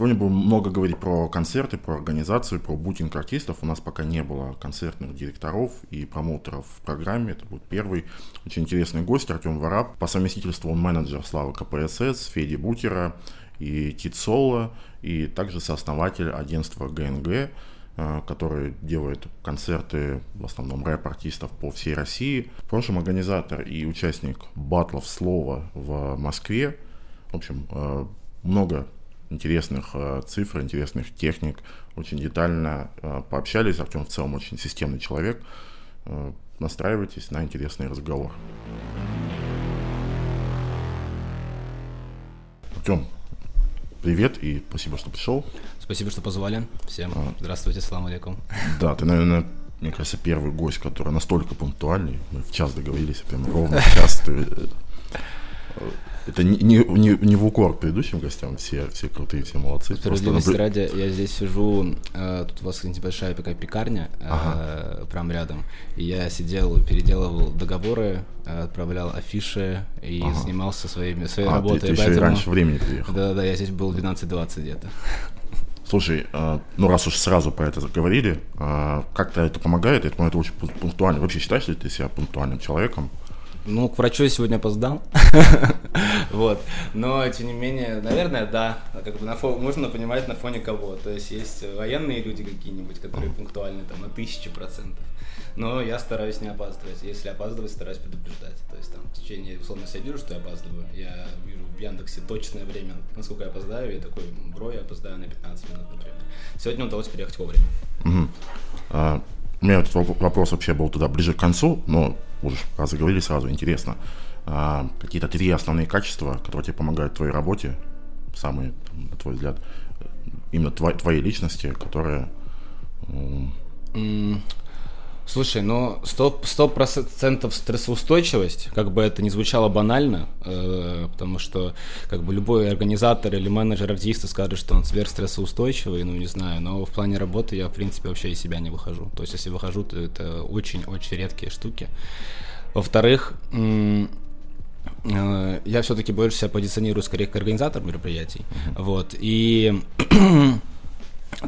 Сегодня будем много говорить про концерты, про организацию, про бутинг артистов. У нас пока не было концертных директоров и промоутеров в программе. Это будет первый очень интересный гость Артем Вараб. По совместительству он менеджер Славы КПСС, Феди Бутера и Тит Соло, и также сооснователь агентства ГНГ, э, который делает концерты, в основном рэп-артистов по всей России. В прошлом организатор и участник батлов слова в Москве. В общем, э, много интересных э, цифр, интересных техник. Очень детально пообщались. Артем в целом очень системный человек. Настраивайтесь на интересный разговор. Артем, привет и спасибо, что пришел. Спасибо, что позвали. Всем а. здравствуйте, салам алейкум. Да, ты, наверное, мне кажется, первый гость, который настолько пунктуальный. Мы в час договорились, прям ровно в час ты э, это не, не, не, не в укор предыдущим гостям, все, все крутые, все молодцы. Справедливости наблю... ради, я здесь сижу, э, тут у вас небольшая такая пекарня, э, ага. прям рядом, и я сидел, переделывал договоры, э, отправлял афиши и ага. занимался своими, своей а, работой. Ты, ты поэтому... еще и раньше времени приехал. Да-да, я здесь был 12-20 где-то. Слушай, э, ну раз уж сразу про это заговорили, э, как-то это помогает, я думаю, это очень пунктуально. Вообще считаешь ли ты себя пунктуальным человеком? Ну, к врачу я сегодня опоздал. вот. Но, тем не менее, наверное, да. Как бы на фон, можно понимать на фоне кого. То есть есть военные люди какие-нибудь, которые пунктуальны там на тысячу процентов. Но я стараюсь не опаздывать. Если опаздывать, стараюсь предупреждать. То есть там в течение, условно, я вижу, что я опаздываю. Я вижу в Яндексе точное время, насколько я опоздаю. Я такой, бро, я опоздаю на 15 минут, например. Сегодня удалось приехать вовремя. Угу. А, у меня этот вопрос вообще был туда ближе к концу, но уже раз заговорили сразу, интересно. А, какие-то три основные качества, которые тебе помогают в твоей работе, самые, на твой взгляд, именно твоей, твоей личности, которые... Слушай, ну сто процентов стрессоустойчивость, как бы это ни звучало банально, э, потому что как бы любой организатор или менеджер артиста скажет, что он сверхстрессоустойчивый, ну не знаю, но в плане работы я в принципе вообще из себя не выхожу. То есть если выхожу, то это очень-очень редкие штуки. Во-вторых, э, я все-таки больше себя позиционирую скорее как организатор мероприятий, mm-hmm. вот, и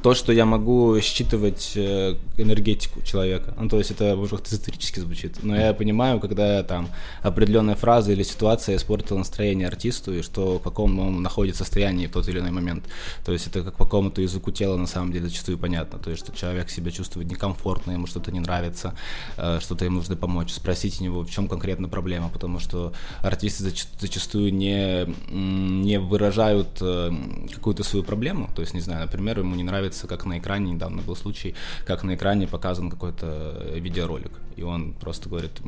то, что я могу считывать э, энергетику человека. Ну, то есть это, может, как-то эзотерически звучит. Но я понимаю, когда там определенная фраза или ситуация испортила настроение артисту, и что в каком он находится состоянии в тот или иной момент. То есть это как по какому-то языку тела на самом деле зачастую понятно. То есть что человек себя чувствует некомфортно, ему что-то не нравится, э, что-то ему нужно помочь. Спросить у него, в чем конкретно проблема, потому что артисты зачастую не, не выражают э, какую-то свою проблему. То есть, не знаю, например, ему не нравится, как на экране, недавно был случай, как на экране показан какой-то видеоролик. И он просто говорит,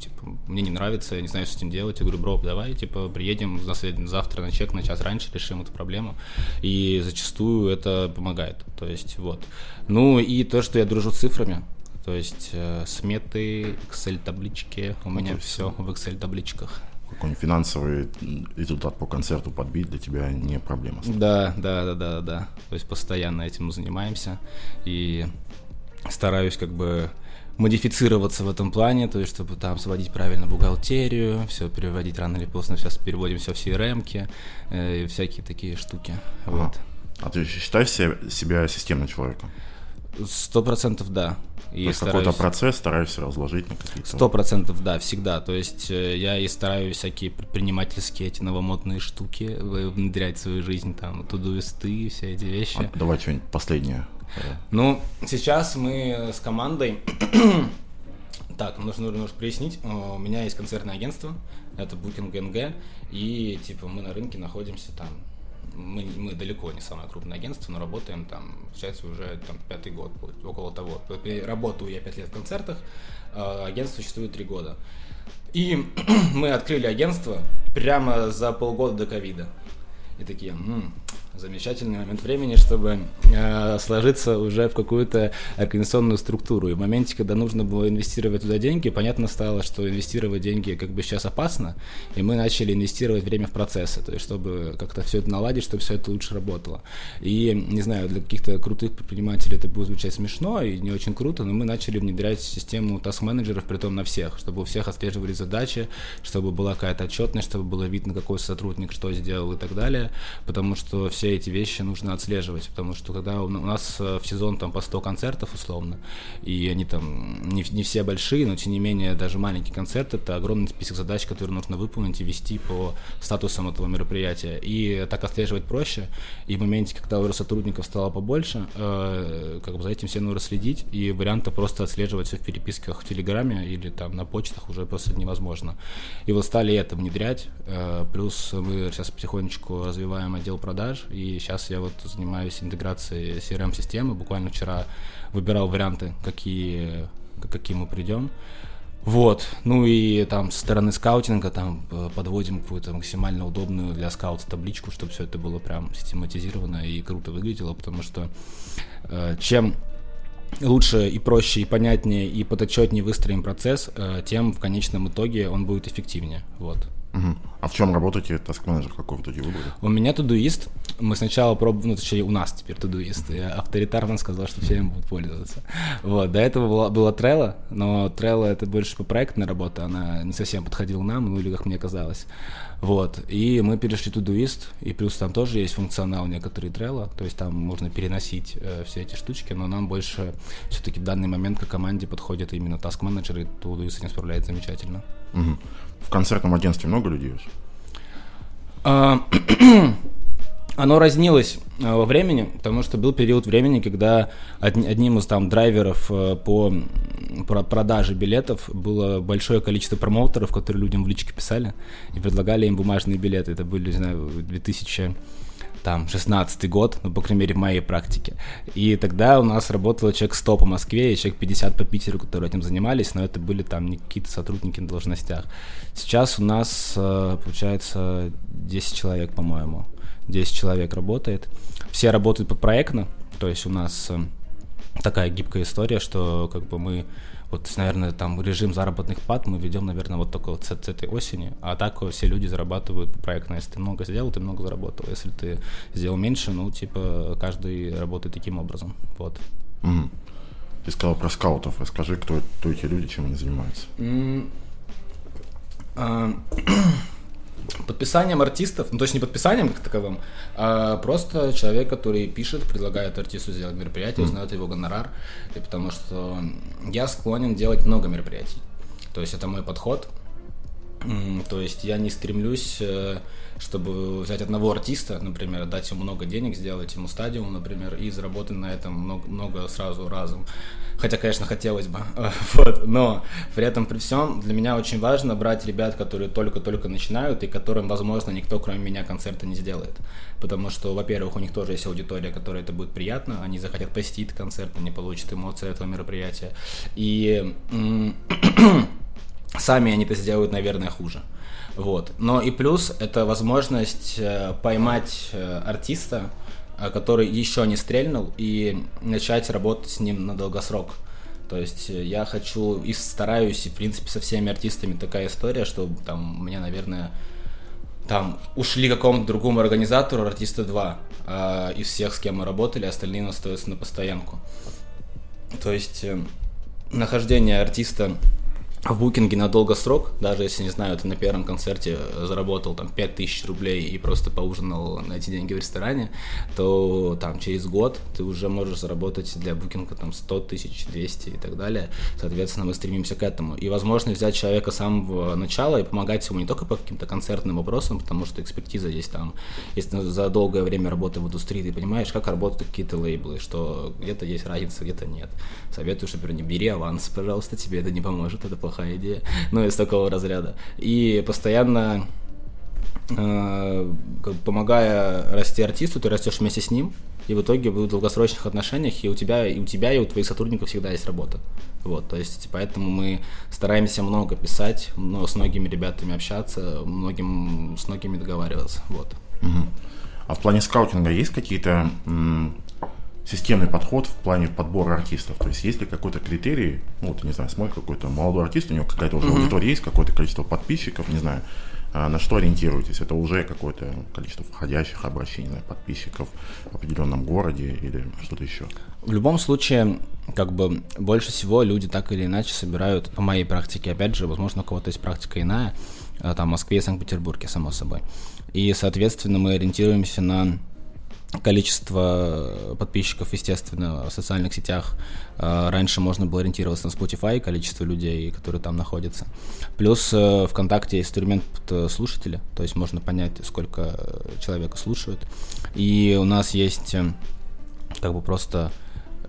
типа, мне не нравится, я не знаю, что с этим делать. Я говорю, бро, давай, типа, приедем завтра на чек на час раньше, решим эту проблему. И зачастую это помогает. То есть, вот. Ну и то, что я дружу с цифрами, то есть э, сметы, Excel-таблички, у меня все в Excel-табличках какой-нибудь финансовый результат по концерту подбить для тебя не проблема. Да, да, да, да, да. То есть постоянно этим занимаемся и стараюсь как бы модифицироваться в этом плане, то есть чтобы там сводить правильно бухгалтерию, все переводить рано или поздно, сейчас переводим все в CRM-ки э, и всякие такие штуки. Ага. Вот. А ты считаешь себя, себя системным человеком? Сто процентов да. И То есть стараюсь... какой-то процесс стараешься разложить на какие-то... Сто процентов, да, всегда. То есть э, я и стараюсь всякие предпринимательские эти новомодные штуки внедрять в свою жизнь, там, тудуисты, все эти вещи. А, давай что-нибудь последнее. Ну, сейчас мы с командой... так, нужно немножко прояснить. У меня есть концертное агентство, это Booking NG, и типа мы на рынке находимся там мы, мы далеко не самое крупное агентство, но работаем там, получается, уже там пятый год, около того. Работаю я пять лет в концертах, а агентство существует три года. И мы открыли агентство прямо за полгода до ковида. И такие, м-м, замечательный момент времени, чтобы э, сложиться уже в какую-то организационную структуру. И в моменте, когда нужно было инвестировать туда деньги, понятно стало, что инвестировать деньги как бы сейчас опасно, и мы начали инвестировать время в процессы, то есть чтобы как-то все это наладить, чтобы все это лучше работало. И, не знаю, для каких-то крутых предпринимателей это будет звучать смешно и не очень круто, но мы начали внедрять систему таск-менеджеров, при том на всех, чтобы у всех отслеживали задачи, чтобы была какая-то отчетность, чтобы было видно, какой сотрудник что сделал и так далее, потому что все все эти вещи нужно отслеживать, потому что когда у нас э, в сезон там по 100 концертов условно, и они там не, не все большие, но тем не менее даже маленький концерт — это огромный список задач, которые нужно выполнить и вести по статусам этого мероприятия. И так отслеживать проще, и в моменте, когда уже сотрудников стало побольше, э, как бы за этим всем нужно следить, и варианта просто отслеживать все в переписках в Телеграме или там на почтах уже просто невозможно. И вот стали это внедрять, э, плюс мы сейчас потихонечку развиваем отдел продаж, и сейчас я вот занимаюсь интеграцией CRM-системы, буквально вчера выбирал варианты, какие, какие мы придем. Вот, ну и там со стороны скаутинга там э, подводим какую-то максимально удобную для скаута табличку, чтобы все это было прям систематизировано и круто выглядело, потому что э, чем лучше и проще, и понятнее, и подотчетнее выстроим процесс, э, тем в конечном итоге он будет эффективнее. Вот. Угу. А в чем работаете? Task менеджер какой в итоге выбрали? У меня тудуист. Мы сначала пробовали, ну, точнее, у нас теперь тудуист. Я авторитарно сказал, что все им будут пользоваться. Вот, до этого была, была Trello, но Trello это больше по проектной работе, она не совсем подходила нам, ну или как мне казалось. Вот, и мы перешли тудуист, и плюс там тоже есть функционал некоторые Trello, то есть там можно переносить э, все эти штучки, но нам больше все-таки в данный момент как команде подходит именно Task менеджер и тудуист с этим справляется замечательно. Угу. В концертном агентстве много людей? А, оно разнилось э, во времени, потому что был период времени, когда одним из там драйверов э, по продаже билетов было большое количество промоутеров, которые людям в личке писали и предлагали им бумажные билеты. Это были, не знаю, 2000 там, 16 год, ну, по крайней мере, в моей практике. И тогда у нас работало человек 100 по Москве и человек 50 по Питеру, которые этим занимались, но это были там не какие-то сотрудники на должностях. Сейчас у нас, э, получается, 10 человек, по-моему. 10 человек работает. Все работают по проектно, то есть у нас э, такая гибкая история, что как бы мы вот, наверное, там режим заработных плат мы ведем, наверное, вот только вот с, с этой осени. А так все люди зарабатывают проектно. Если ты много сделал, ты много заработал. Если ты сделал меньше, ну, типа, каждый работает таким образом. Вот. Mm. Ты сказал про скаутов. Расскажи, кто, кто эти люди, чем они занимаются. Mm. Uh, подписанием артистов, ну то есть не подписанием как таковым, а просто человек, который пишет, предлагает артисту сделать мероприятие, узнает его гонорар, и потому что я склонен делать много мероприятий. То есть это мой подход. То есть я не стремлюсь, э, чтобы взять одного артиста, например, дать ему много денег, сделать ему стадиум, например, и заработать на этом много, много сразу разом. Хотя, конечно, хотелось бы. вот. Но при этом, при всем, для меня очень важно брать ребят, которые только-только начинают и которым, возможно, никто, кроме меня, концерта не сделает. Потому что, во-первых, у них тоже есть аудитория, которой это будет приятно, они захотят посетить концерт, они получат эмоции этого мероприятия. И сами они это сделают, наверное, хуже. Вот. Но и плюс это возможность э, поймать э, артиста, а, который еще не стрельнул, и начать работать с ним на долгосрок. То есть э, я хочу и стараюсь, и в принципе со всеми артистами такая история, что там мне, наверное, там ушли какому-то другому организатору, артиста два, а из всех, с кем мы работали, остальные остаются на постоянку. То есть э, нахождение артиста в букинге на долгосрок, даже если, не знаю, ты на первом концерте заработал там 5000 рублей и просто поужинал на эти деньги в ресторане, то там через год ты уже можешь заработать для букинга там 100 тысяч, 200 и так далее. Соответственно, мы стремимся к этому. И возможно взять человека с самого начала и помогать ему не только по каким-то концертным вопросам, потому что экспертиза здесь там, если за долгое время работы в индустрии, ты понимаешь, как работают какие-то лейблы, что где-то есть разница, где-то нет. Советую, например, не бери аванс, пожалуйста, тебе это не поможет, это плохо плохая идея, ну, из такого разряда. И постоянно э, помогая расти артисту, ты растешь вместе с ним, и в итоге в долгосрочных отношениях, и у тебя, и у тебя, и у твоих сотрудников всегда есть работа. Вот, то есть, поэтому мы стараемся много писать, но с многими ребятами общаться, многим, с многими договариваться, вот. Угу. А в плане скаутинга есть какие-то системный подход в плане подбора артистов. То есть есть ли какой-то критерий, ну вот, не знаю, смотрит какой-то молодой артист, у него какая-то уже mm-hmm. аудитория есть, какое-то количество подписчиков, не знаю, а на что ориентируетесь? Это уже какое-то количество входящих обращений, знаю, подписчиков в определенном городе или что-то еще? В любом случае, как бы больше всего люди так или иначе собирают, по моей практике, опять же, возможно, у кого-то есть практика иная, а, там, в Москве и Санкт-Петербурге, само собой. И, соответственно, мы ориентируемся на количество подписчиков, естественно, в социальных сетях. Э, раньше можно было ориентироваться на Spotify, количество людей, которые там находятся. Плюс э, ВКонтакте есть инструмент слушателя, то есть можно понять, сколько человека слушают. И у нас есть как бы просто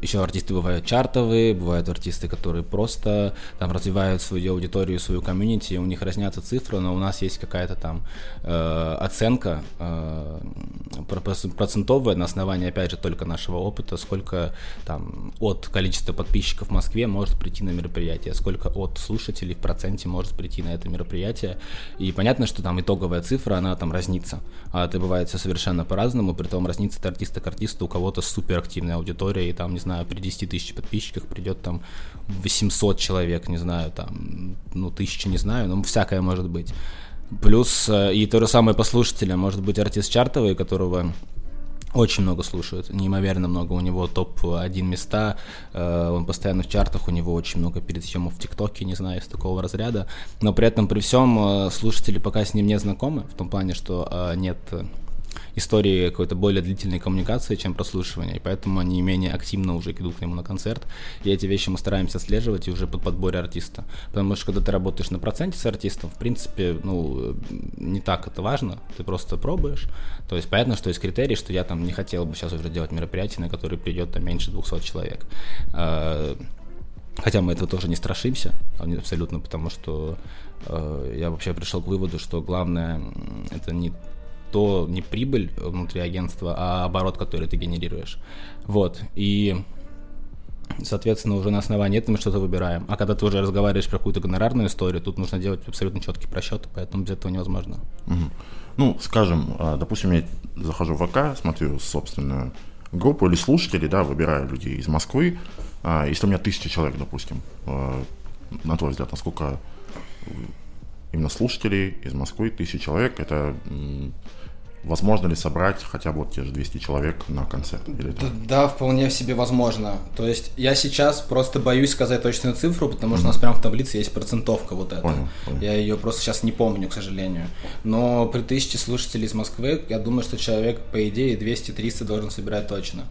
еще артисты бывают чартовые, бывают артисты, которые просто там развивают свою аудиторию, свою комьюнити, у них разнятся цифры, но у нас есть какая-то там э, оценка э, процентовая на основании, опять же, только нашего опыта, сколько там от количества подписчиков в Москве может прийти на мероприятие, сколько от слушателей в проценте может прийти на это мероприятие. И понятно, что там итоговая цифра, она там разнится. А это бывает все совершенно по-разному, при том разнится от артиста к артисту, у кого-то суперактивная аудитория, и там, не знаю, знаю, при 10 тысяч подписчиках придет там 800 человек, не знаю, там, ну, тысячи, не знаю, но всякое может быть. Плюс э, и то же самое по слушателям, может быть артист чартовый, которого очень много слушают, неимоверно много. У него топ-1 места, э, он постоянно в чартах, у него очень много перед съемов в ТикТоке, не знаю, из такого разряда. Но при этом, при всем, э, слушатели пока с ним не знакомы, в том плане, что нет истории какой-то более длительной коммуникации, чем прослушивание, и поэтому они менее активно уже идут к нему на концерт, и эти вещи мы стараемся отслеживать и уже под подборе артиста, потому что когда ты работаешь на проценте с артистом, в принципе, ну, не так это важно, ты просто пробуешь, то есть понятно, что есть критерий, что я там не хотел бы сейчас уже делать мероприятие, на которое придет там меньше 200 человек, а, Хотя мы этого тоже не страшимся, абсолютно, потому что э, я вообще пришел к выводу, что главное это не то не прибыль внутри агентства, а оборот, который ты генерируешь. Вот. И Соответственно, уже на основании этого мы что-то выбираем. А когда ты уже разговариваешь про какую-то гонорарную историю, тут нужно делать абсолютно четкий просчет, поэтому без этого невозможно. Угу. Ну, скажем, а, допустим, я захожу в ВК, смотрю собственную группу или слушателей, да, выбираю людей из Москвы. А, если у меня тысяча человек, допустим, а, на твой взгляд, насколько именно слушателей из Москвы, тысяча человек, это возможно ли собрать хотя бы вот те же 200 человек на концерт? Или да, да, вполне себе возможно. То есть я сейчас просто боюсь сказать точную цифру, потому что mm-hmm. у нас прямо в таблице есть процентовка вот эта. Понял, понял. Я ее просто сейчас не помню, к сожалению. Но при тысяче слушателей из Москвы, я думаю, что человек, по идее, 200-300 должен собирать точно.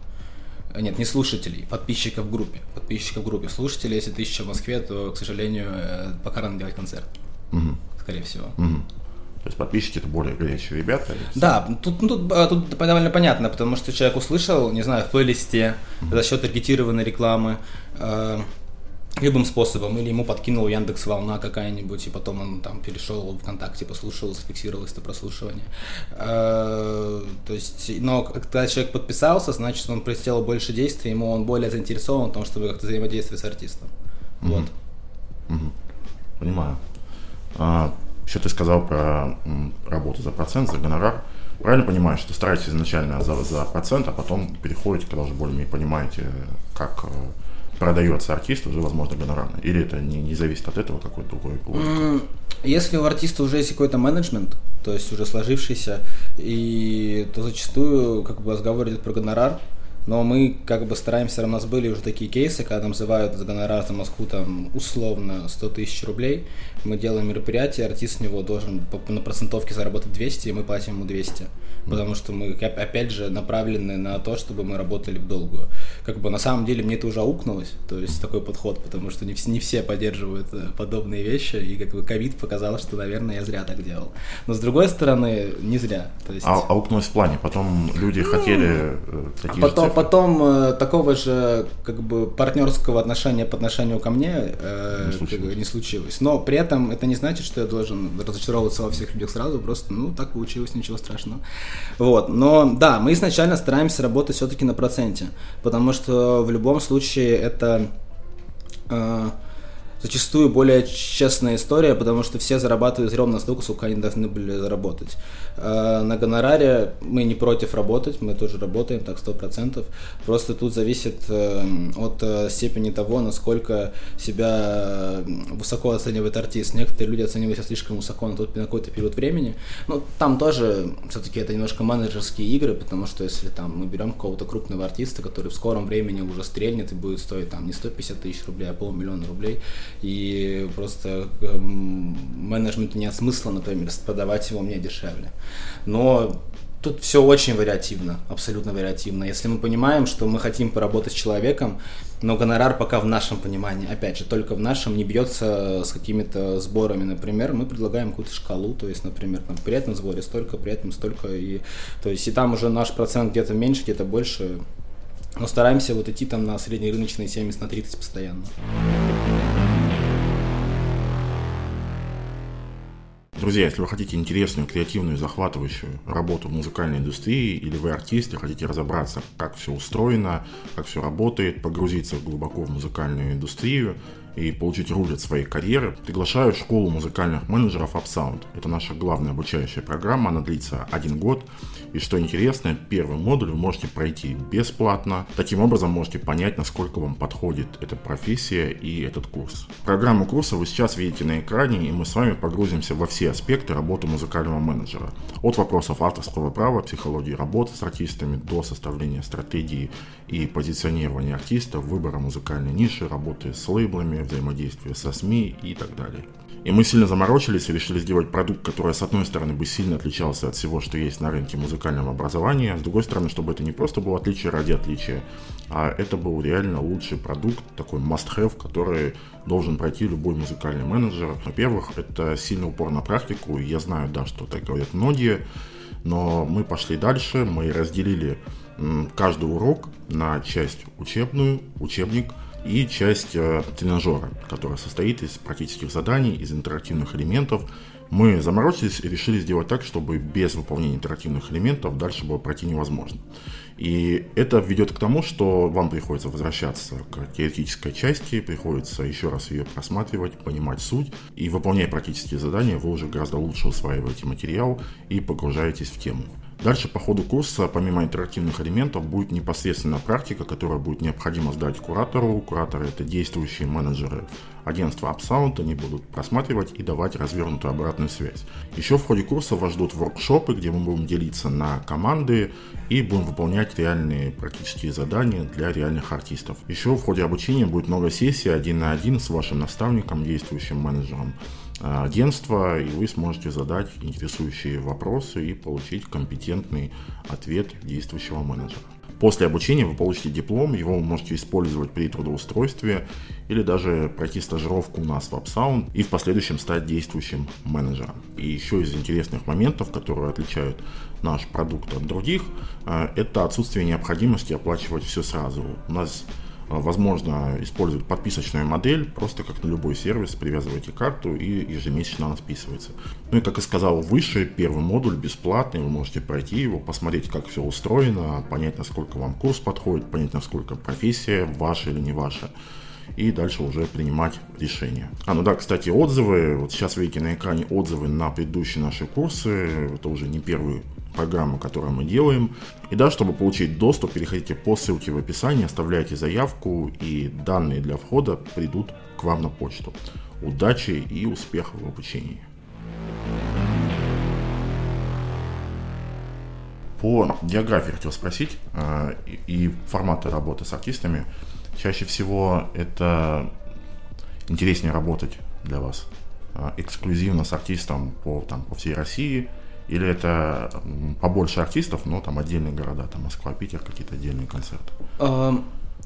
Нет, не слушателей, подписчиков в группе. Подписчиков в группе. Слушателей, если тысяча в Москве, то, к сожалению, э, пока рано делать концерт. Угу. Скорее всего. Угу. То есть подписчики это более горячие ребята? Да, тут, ну, тут, а, тут довольно понятно, потому что человек услышал, не знаю, в плейлисте за счет таргетированной рекламы, э, любым способом, или ему подкинул Яндекс Волна какая-нибудь, и потом он там перешел в ВКонтакте, послушал, зафиксировалось это прослушивание. Э, то есть, но когда человек подписался, значит, он представил больше действий, ему он более заинтересован в том, чтобы как-то взаимодействовать с артистом. Mm-hmm. Вот. Mm-hmm. Понимаю. А, еще ты сказал про работу за процент, за гонорар. Правильно понимаю, что стараетесь изначально за, за процент, а потом переходите, когда уже более-менее понимаете, как э, продается артист, уже, возможно, гонорарно? Или это не, не зависит от этого какой-то другой логика? Если у артиста уже есть какой-то менеджмент, то есть уже сложившийся, и то зачастую как бы разговор идет про гонорар, но мы как бы стараемся, у нас были уже такие кейсы, когда называют за гонорар за Москву там условно 100 тысяч рублей, мы делаем мероприятие, артист с него должен на процентовке заработать 200, и мы платим ему 200 потому что мы, опять же, направлены на то, чтобы мы работали в долгую. Как бы на самом деле мне это уже аукнулось, то есть такой подход, потому что не, не все поддерживают э, подобные вещи, и как бы ковид показал, что, наверное, я зря так делал. Но с другой стороны, не зря. То есть... А, аукнулось в плане, потом люди ну, хотели э, такие потом, же потом э, такого же как бы партнерского отношения по отношению ко мне э, не, случилось. Как бы, не случилось. Но при этом это не значит, что я должен разочаровываться во всех людях сразу, просто, ну, так получилось, ничего страшного. Вот. Но да, мы изначально стараемся работать все-таки на проценте, потому что в любом случае это э, зачастую более честная история, потому что все зарабатывают ровно столько, сколько они должны были заработать. Э, на гонораре мы не против работать, мы тоже работаем, так сто процентов. Просто тут зависит э, от э, степени того, насколько себя высоко оценивает артист. Некоторые люди оценивают себя слишком высоко на, тот, на какой-то период времени. Но там тоже все-таки это немножко менеджерские игры, потому что если там мы берем какого-то крупного артиста, который в скором времени уже стрельнет и будет стоить там не 150 тысяч рублей, а полмиллиона рублей, и просто менеджменту нет смысла, например, продавать его мне дешевле. Но Тут все очень вариативно, абсолютно вариативно. Если мы понимаем, что мы хотим поработать с человеком, но гонорар пока в нашем понимании, опять же, только в нашем не бьется с какими-то сборами. Например, мы предлагаем какую-то шкалу, то есть, например, там, при этом сборе столько, при этом столько, и, то есть, и там уже наш процент где-то меньше, где-то больше, но стараемся вот идти там на среднерыночные 70 на 30 постоянно. Друзья, если вы хотите интересную, креативную, захватывающую работу в музыкальной индустрии, или вы артист и хотите разобраться, как все устроено, как все работает, погрузиться глубоко в музыкальную индустрию, и получить руль от своей карьеры, приглашаю в школу музыкальных менеджеров UpSound. Это наша главная обучающая программа, она длится один год. И что интересно, первый модуль вы можете пройти бесплатно. Таким образом можете понять, насколько вам подходит эта профессия и этот курс. Программу курса вы сейчас видите на экране, и мы с вами погрузимся во все аспекты работы музыкального менеджера. От вопросов авторского права, психологии работы с артистами до составления стратегии и позиционирования артиста, выбора музыкальной ниши, работы с лейблами, взаимодействия со СМИ и так далее. И мы сильно заморочились и решили сделать продукт, который, с одной стороны, бы сильно отличался от всего, что есть на рынке музыкального образования, с другой стороны, чтобы это не просто было отличие ради отличия, а это был реально лучший продукт, такой must-have, который должен пройти любой музыкальный менеджер. Во-первых, это сильный упор на практику, я знаю, да, что так говорят многие, но мы пошли дальше, мы разделили каждый урок на часть учебную, учебник – и часть э, тренажера, которая состоит из практических заданий, из интерактивных элементов. Мы заморочились и решили сделать так, чтобы без выполнения интерактивных элементов дальше было пройти невозможно. И это ведет к тому, что вам приходится возвращаться к теоретической части, приходится еще раз ее просматривать, понимать суть. И выполняя практические задания, вы уже гораздо лучше усваиваете материал и погружаетесь в тему. Дальше по ходу курса, помимо интерактивных элементов, будет непосредственно практика, которая будет необходимо сдать куратору. Кураторы – это действующие менеджеры агентства Upsound, они будут просматривать и давать развернутую обратную связь. Еще в ходе курса вас ждут воркшопы, где мы будем делиться на команды и будем выполнять реальные практические задания для реальных артистов. Еще в ходе обучения будет много сессий один на один с вашим наставником, действующим менеджером агентства, и вы сможете задать интересующие вопросы и получить компетентный ответ действующего менеджера. После обучения вы получите диплом, его вы можете использовать при трудоустройстве или даже пройти стажировку у нас в AppSound и в последующем стать действующим менеджером. И еще из интересных моментов, которые отличают наш продукт от других, э, это отсутствие необходимости оплачивать все сразу. У нас возможно использовать подписочную модель, просто как на любой сервис, привязываете карту и ежемесячно она списывается. Ну и как я сказал выше, первый модуль бесплатный, вы можете пройти его, посмотреть, как все устроено, понять, насколько вам курс подходит, понять, насколько профессия ваша или не ваша и дальше уже принимать решения. А, ну да, кстати, отзывы. Вот сейчас видите на экране отзывы на предыдущие наши курсы. Это уже не первый программу, которую мы делаем. И да, чтобы получить доступ, переходите по ссылке в описании, оставляйте заявку, и данные для входа придут к вам на почту. Удачи и успехов в обучении. По географии хотел спросить э, и, форматы работы с артистами. Чаще всего это интереснее работать для вас э, эксклюзивно с артистом по, там, по всей России – или это побольше артистов, но там отдельные города, там Москва, Питер, какие-то отдельные концерты?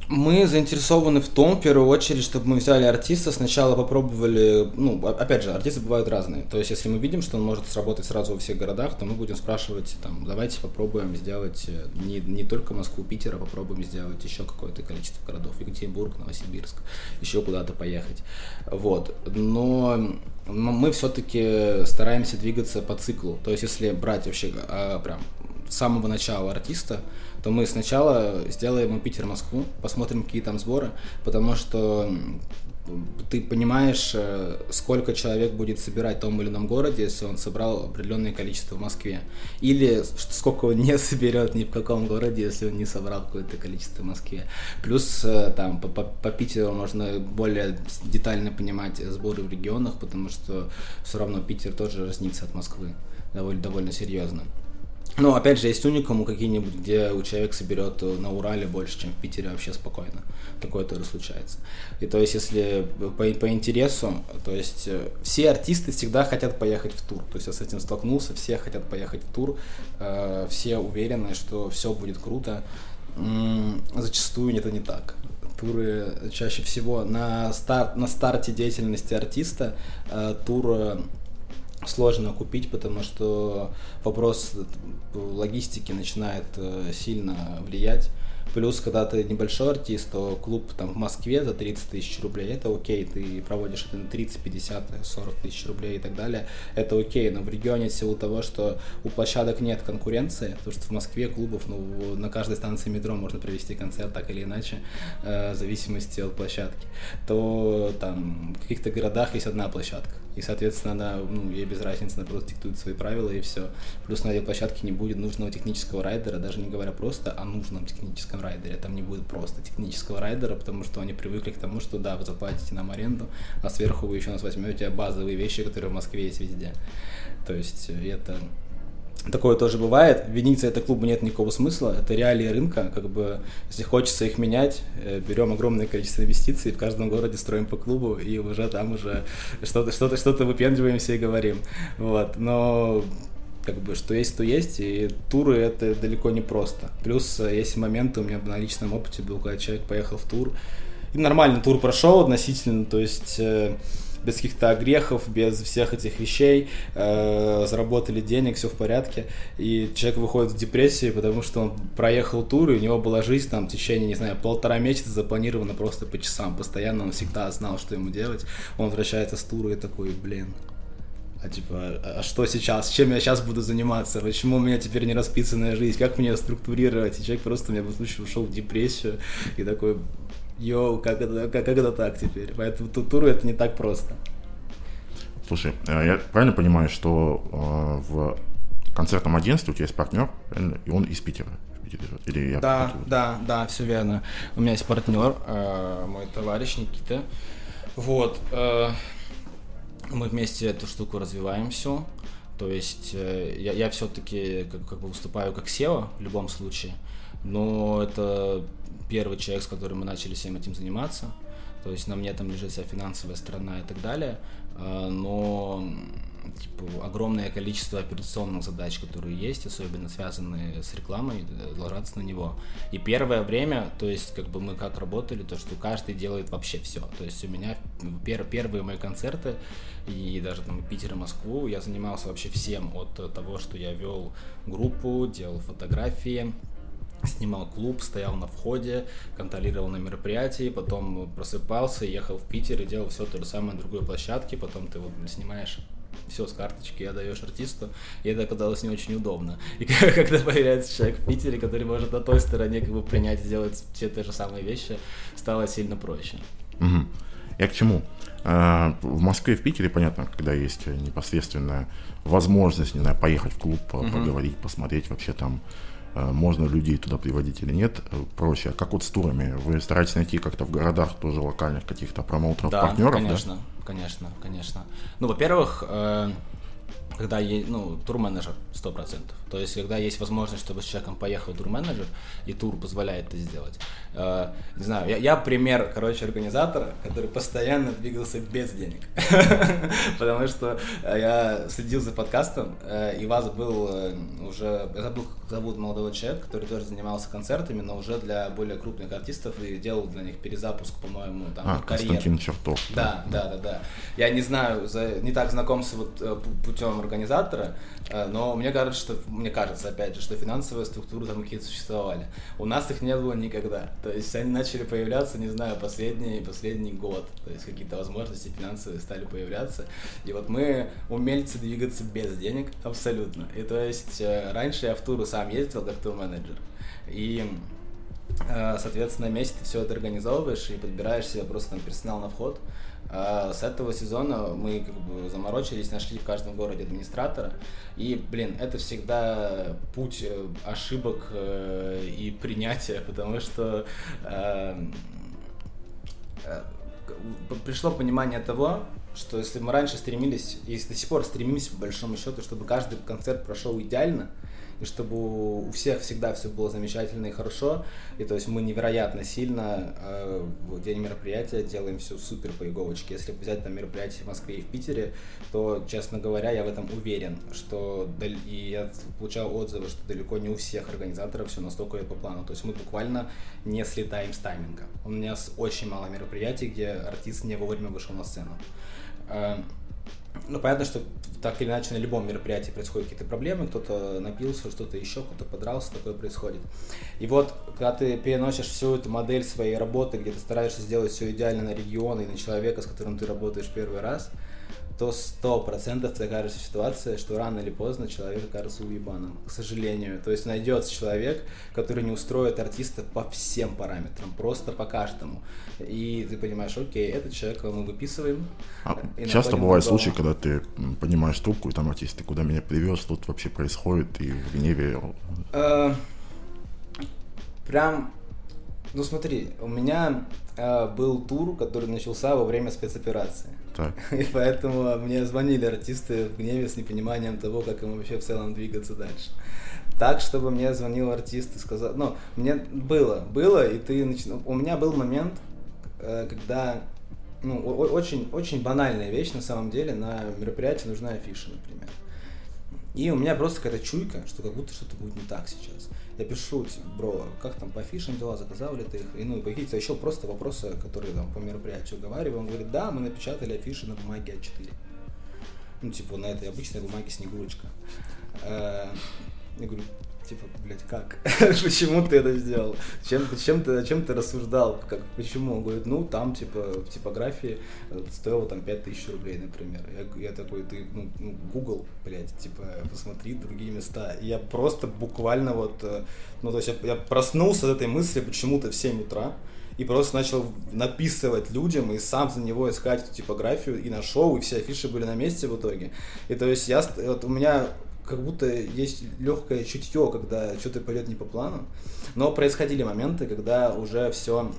Мы заинтересованы в том, в первую очередь, чтобы мы взяли артиста, сначала попробовали, ну, опять же, артисты бывают разные. То есть, если мы видим, что он может сработать сразу во всех городах, то мы будем спрашивать, там, давайте попробуем сделать э, не, не только Москву, Питер, а попробуем сделать еще какое-то количество городов, Екатеринбург, Новосибирск, еще куда-то поехать. Вот. Но мы все-таки стараемся двигаться по циклу. То есть, если брать вообще а, прям с самого начала артиста, то мы сначала сделаем Питер-Москву, посмотрим, какие там сборы, потому что ты понимаешь, э, сколько человек будет собирать в том или ином городе, если он собрал определенное количество в Москве. Или сколько он не соберет ни в каком городе, если он не собрал какое-то количество в Москве. Плюс э, там по, по, по Питеру можно более детально понимать сборы в регионах, потому что все равно Питер тоже разнится от Москвы довольно, довольно серьезно. Ну, опять же, есть уникуму какие-нибудь, где у человека соберет на Урале больше, чем в Питере вообще спокойно. Такое тоже случается. И то есть, если по, по интересу, то есть э, все артисты всегда хотят поехать в тур. То есть я с этим столкнулся, все хотят поехать в тур, э, все уверены, что все будет круто. М-м, зачастую это не так туры чаще всего на, старт, на старте деятельности артиста э, тур сложно купить, потому что вопрос логистики начинает э, сильно влиять. Плюс, когда ты небольшой артист, то клуб там в Москве за 30 тысяч рублей, это окей, ты проводишь это на 30, 50, 40 тысяч рублей и так далее, это окей, но в регионе в силу того, что у площадок нет конкуренции, потому что в Москве клубов, ну, на каждой станции метро можно провести концерт так или иначе, э, в зависимости от площадки, то там в каких-то городах есть одна площадка, и, соответственно, она, ну, ей без разницы, она просто диктует свои правила, и все. Плюс на этой площадке не будет нужного технического райдера, даже не говоря просто о нужном техническом райдере. Там не будет просто технического райдера, потому что они привыкли к тому, что да, вы заплатите нам аренду, а сверху вы еще нас возьмете базовые вещи, которые в Москве есть везде. То есть э, это Такое тоже бывает. Винить за это клубу нет никакого смысла. Это реалии рынка. Как бы, если хочется их менять, э, берем огромное количество инвестиций, в каждом городе строим по клубу, и уже там уже что-то что-то что-то выпендриваемся и говорим. Вот. Но как бы что есть, то есть, и туры это далеко не просто. Плюс э, есть моменты, у меня на личном опыте был, когда человек поехал в тур, и нормально тур прошел относительно, то есть э, без каких-то грехов, без всех этих вещей, э, заработали денег, все в порядке, и человек выходит в депрессию, потому что он проехал тур, и у него была жизнь там в течение, не знаю, полтора месяца запланирована просто по часам, постоянно он всегда знал, что ему делать, он возвращается с тура и такой, блин, а типа, а, а что сейчас? Чем я сейчас буду заниматься? Почему у меня теперь не расписанная жизнь? Как мне структурировать? И человек просто у меня в случае ушел в депрессию и такой, йоу, как это, как, как это так теперь? Поэтому туру это не так просто. Слушай, э, я правильно понимаю, что э, в концертном агентстве у тебя есть партнер, и он из Питера? Или я да, да, да, все верно. У меня есть партнер, э, мой товарищ Никита. Вот. Мы вместе эту штуку развиваем все. То есть я, я все-таки как, как бы выступаю как SEO в любом случае, но это первый человек, с которым мы начали всем этим заниматься. То есть на мне там лежит вся финансовая сторона и так далее. А, но типа, огромное количество операционных задач, которые есть, особенно связанные с рекламой, э, ложатся на него. И первое время, то есть как бы мы как работали, то что каждый делает вообще все. То есть у меня пер, первые мои концерты и даже там Питер и Москву я занимался вообще всем от того, что я вел группу, делал фотографии, снимал клуб, стоял на входе, контролировал на мероприятии, потом просыпался, ехал в Питер и делал все то же самое на другой площадке, потом ты вот снимаешь все с карточки отдаешь артисту, и это оказалось не очень удобно. И когда появляется человек в Питере, который может на той стороне как бы принять, сделать все те же самые вещи, стало сильно проще. Угу. Я к чему? А, в Москве и в Питере, понятно, когда есть непосредственная возможность, не знаю, поехать в клуб, угу. поговорить, посмотреть вообще там можно людей туда приводить или нет, э, проще. А как вот с турами? Вы стараетесь найти как-то в городах тоже локальных каких-то промоутеров, да, партнеров? Конечно, да, конечно, конечно. Ну, во-первых, э, когда есть, ну, тур-менеджер, сто процентов. То есть, когда есть возможность, чтобы с человеком поехал тур-менеджер, и тур позволяет это сделать. Э, не знаю, я, я пример, короче, организатора, который постоянно двигался без денег. Потому что я следил за подкастом, э, и вас был э, уже, я забыл, как зовут молодого человека, который тоже занимался концертами, но уже для более крупных артистов и делал для них перезапуск, по-моему, там, а, Константин Чертов. Да, да, да, да. Я не знаю, не так знаком с вот путем организатора, Э, но мне кажется, что, мне кажется, опять же, что финансовые структуры там какие-то существовали. У нас их не было никогда. То есть они начали появляться, не знаю, последний, последний год. То есть какие-то возможности финансовые стали появляться. И вот мы умельцы двигаться без денег абсолютно. И то есть э, раньше я в туры сам ездил как тур-менеджер. И э, соответственно, вместе ты все это организовываешь и подбираешь себе просто там персонал на вход. А с этого сезона мы как бы заморочились, нашли в каждом городе администратора. И, блин, это всегда путь э, ошибок э, и принятия, потому что э, пришло понимание того, что если мы раньше стремились, и до сих пор стремимся, по большому счету, чтобы каждый концерт прошел идеально, и чтобы у всех всегда все было замечательно и хорошо. И то есть мы невероятно сильно э, в день мероприятия делаем все супер по иголочке. Если взять там мероприятие в Москве и в Питере, то, честно говоря, я в этом уверен, что и я получал отзывы, что далеко не у всех организаторов все настолько по плану. То есть мы буквально не слетаем с тайминга. У меня очень мало мероприятий, где артист не вовремя вышел на сцену. Ну, понятно, что так или иначе на любом мероприятии происходят какие-то проблемы, кто-то напился, что-то еще, кто-то подрался, такое происходит. И вот, когда ты переносишь всю эту модель своей работы, где ты стараешься сделать все идеально на регион и на человека, с которым ты работаешь первый раз, то сто процентов ты окажешься в ситуации, что рано или поздно человек окажется уебаном, к сожалению. То есть найдется человек, который не устроит артиста по всем параметрам, просто по каждому. И ты понимаешь, окей, этот человек мы выписываем. А часто бывают случаи, когда ты понимаешь трубку, и там артист, ты куда меня привез, тут вообще происходит, и в гневе... Э, прям, ну смотри, у меня э, был тур, который начался во время спецоперации. Так. И поэтому мне звонили артисты в гневе с непониманием того, как им вообще в целом двигаться дальше. Так, чтобы мне звонил артист и сказал... Ну, мне было, было, и ты... Нач... У меня был момент, э, когда... Ну, очень, очень банальная вещь на самом деле. На мероприятии нужна афиша, например. И у меня просто какая-то чуйка, что как будто что-то будет не так сейчас. Я пишу, типа, бро, как там по афишам дела, заказал ли ты их? И, ну, какие-то еще просто вопросы, которые там по мероприятию говорили. Он говорит, да, мы напечатали афиши на бумаге А4. Ну, типа, на этой обычной бумаге Снегурочка. Э, я говорю, типа, блядь, как? почему ты это сделал? Чем, чем, ты, чем ты рассуждал? Как, почему? Он говорит, ну, там, типа, в типографии э, стоило там 5000 рублей, например. Я, я такой, ты, ну, ну, Google, блядь, типа, посмотри другие места. И я просто буквально вот, э, ну, то есть я, я проснулся от этой мысли почему-то в 7 утра, и просто начал написывать людям и сам за него искать эту типографию и нашел, и все афиши были на месте в итоге. И то есть я, вот у меня как будто есть легкое чутье, когда что-то пойдет не по плану. Но происходили моменты, когда уже все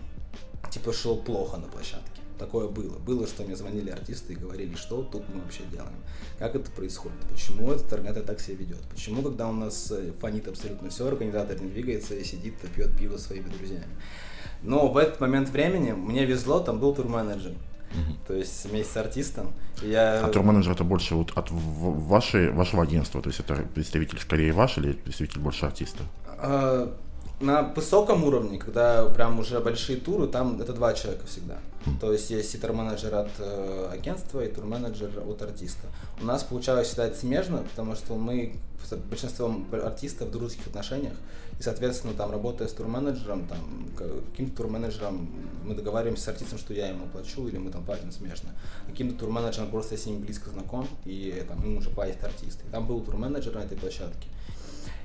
типа шло плохо на площадке. Такое было. Было, что мне звонили артисты и говорили, что тут мы вообще делаем. Как это происходит? Почему этот организатор так себя ведет? Почему, когда у нас э, фонит абсолютно все, организатор не двигается и сидит пьет пиво своими друзьями? Но в этот момент времени мне везло, там был турменеджер. Угу. То есть вместе с артистом. Я... А турменеджер это больше вот от вашей, вашего агентства, то есть это представитель скорее ваш или представитель больше артиста? А, на высоком уровне, когда прям уже большие туры, там это два человека всегда. Mm. То есть есть и турменеджер от э, агентства, и турменеджер от артиста. У нас получалось всегда это смежно, потому что мы с большинством артистов в дружеских отношениях, и, соответственно, там, работая с турменеджером, там, каким-то турменеджером мы договариваемся с артистом, что я ему плачу, или мы там платим смежно. Каким-то турменеджером просто я с ним близко знаком, и там, ему уже платит артист. И там был турменеджер на этой площадке.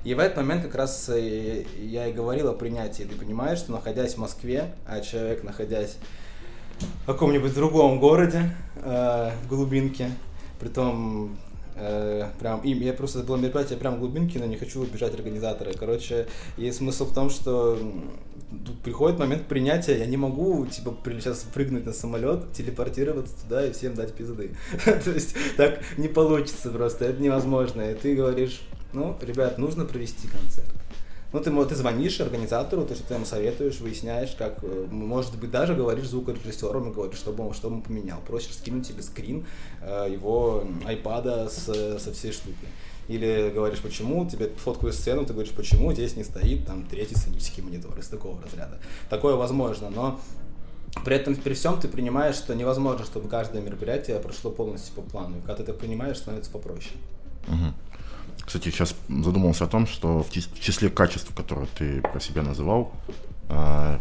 И в этот момент как раз э, я и говорил о принятии. Ты понимаешь, что находясь в Москве, а человек, находясь в каком-нибудь другом городе, э, в глубинке, притом э, прям им, я просто было мероприятие прям в глубинке, но не хочу убежать организатора. Короче, и смысл в том, что приходит момент принятия, я не могу, типа, сейчас прыгнуть на самолет, телепортироваться туда и всем дать пизды. То есть так не получится просто, это невозможно. И ты говоришь, ну, ребят, нужно провести концерт. Ну, ты, ты звонишь организатору, ты что-то ему советуешь, выясняешь, как, э, может быть, даже говоришь звукорежиссеру, и говоришь, чтобы он, чтобы он поменял. Просишь скинуть тебе скрин э, его айпада с, со всей штукой. Или говоришь, почему, тебе фоткаю сцену, ты говоришь, почему здесь не стоит там третий сценический монитор из такого разряда. Такое возможно, но при этом, при всем ты принимаешь, что невозможно, чтобы каждое мероприятие прошло полностью по плану. И когда ты это понимаешь, становится попроще. Угу. Кстати, сейчас задумался о том, что в числе качеств, которые ты про себя называл, э,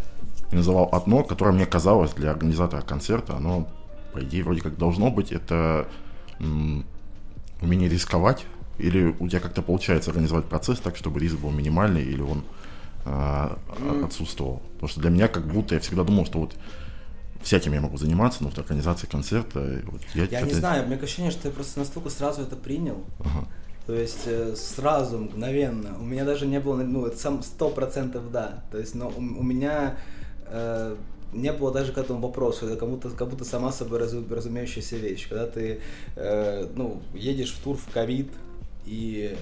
называл одно, которое мне казалось для организатора концерта, оно, по идее, вроде как должно быть, это умение рисковать, или у тебя как-то получается организовать процесс так, чтобы риск был минимальный, или он э, отсутствовал. Потому что для меня как будто я всегда думал, что вот всяким я могу заниматься, но в организации концерта... Вот я я не знаю, мне ощущение, что я просто настолько сразу это принял. Ага. То есть э, сразу, мгновенно. У меня даже не было, ну, сам сто процентов да. То есть, но у, у меня э, не было даже к этому вопросу. Это как будто, как будто сама собой разумеющаяся вещь. Когда ты, э, ну, едешь в тур в ковид и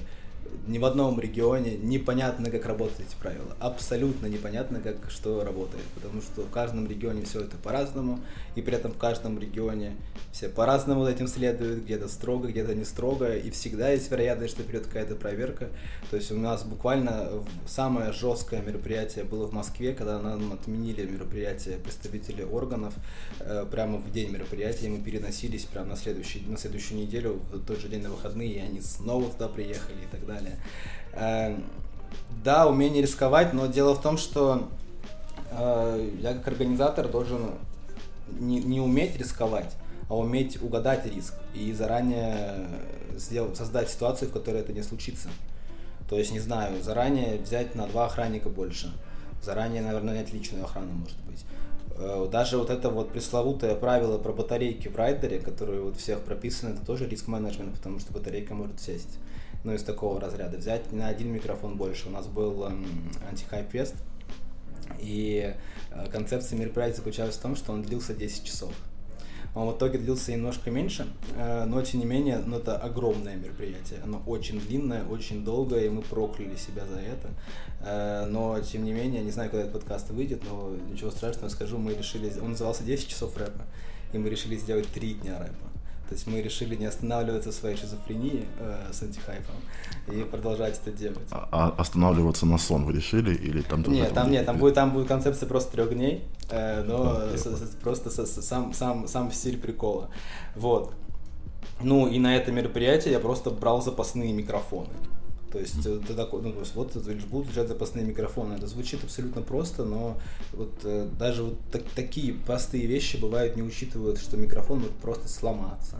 ни в одном регионе непонятно, как работают эти правила. Абсолютно непонятно, как что работает. Потому что в каждом регионе все это по-разному, и при этом в каждом регионе все по-разному этим следуют, где-то строго, где-то не строго, и всегда есть вероятность, что придет какая-то проверка. То есть у нас буквально самое жесткое мероприятие было в Москве, когда нам отменили мероприятие представителей органов э, прямо в день мероприятия, и мы переносились прямо на, следующий, на следующую неделю, в тот же день на выходные, и они снова туда приехали и так далее. Э, да, умение рисковать, но дело в том, что э, я как организатор должен не, не уметь рисковать, а уметь угадать риск и заранее сделать, создать ситуацию, в которой это не случится. То есть, не знаю, заранее взять на два охранника больше, заранее, наверное, нанять личную охрану, может быть. Э, даже вот это вот пресловутое правило про батарейки в райдере, которое вот всех прописано, это тоже риск-менеджмент, потому что батарейка может сесть. Ну, из такого разряда. Взять на один микрофон больше. У нас был эм, антихайп-фест, и э, концепция мероприятия заключалась в том, что он длился 10 часов. Он в итоге длился немножко меньше, э, но тем не менее, ну, это огромное мероприятие. Оно очень длинное, очень долгое, и мы прокляли себя за это. Э, но тем не менее, не знаю, когда этот подкаст выйдет, но ничего страшного скажу, мы решили... Он назывался 10 часов рэпа, и мы решили сделать 3 дня рэпа. То есть мы решили не останавливаться в своей шизофрении э, с антихайпом и продолжать это делать. А, а останавливаться на сон вы решили или там? Нет, там нет, там будет там будет концепция просто трех дней, э, но а, с, с, просто с, сам сам сам стиль прикола. Вот. Ну и на это мероприятие я просто брал запасные микрофоны. То есть mm-hmm. ты такой, ну, вот будут лежать запасные микрофоны. Это звучит абсолютно просто, но вот э, даже вот так, такие простые вещи бывают не учитывают, что микрофон может просто сломаться,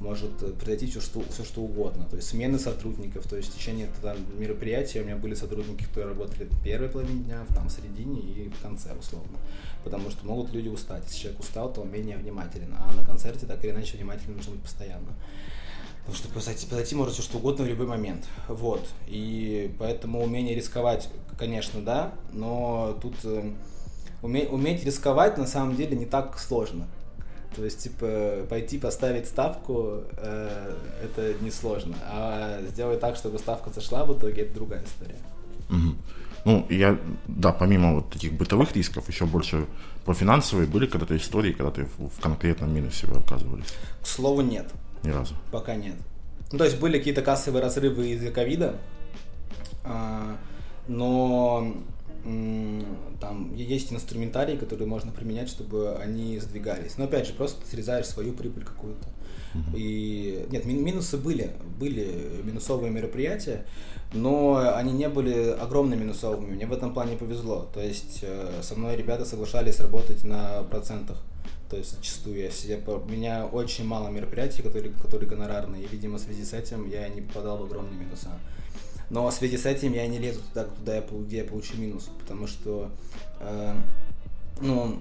может э, произойти все что, все что угодно. То есть смены сотрудников, то есть в течение там, мероприятия у меня были сотрудники, которые работали в первой половине дня, там в середине и в конце условно. Потому что могут люди устать. Если человек устал, то он менее внимателен. А на концерте так или иначе внимательным нужно быть постоянно. Потому что произойти, произойти может все что угодно в любой момент. Вот. И поэтому умение рисковать, конечно, да, но тут э, уме, уметь рисковать на самом деле не так сложно. То есть, типа, пойти поставить ставку, э, это несложно. А сделать так, чтобы ставка зашла в итоге, это другая история. Угу. Ну, я, да, помимо вот таких бытовых рисков, еще больше про финансовые были когда-то истории, когда ты в, в конкретном минусе вы оказывались? К слову, нет. Ни разу. Пока нет. Ну, то есть были какие-то кассовые разрывы из-за ковида, а, но там есть инструментарий, который можно применять, чтобы они сдвигались. Но опять же, просто срезаешь свою прибыль какую-то. И нет, минусы были, были минусовые мероприятия, но они не были огромно минусовыми. Мне в этом плане повезло. То есть э, со мной ребята соглашались работать на процентах. То есть зачастую я, я, у меня очень мало мероприятий, которые, которые гонорарные, и, видимо, в связи с этим я не попадал в огромные минуса. Но в связи с этим я не лезу туда, туда где я получу минус, потому что, э, ну,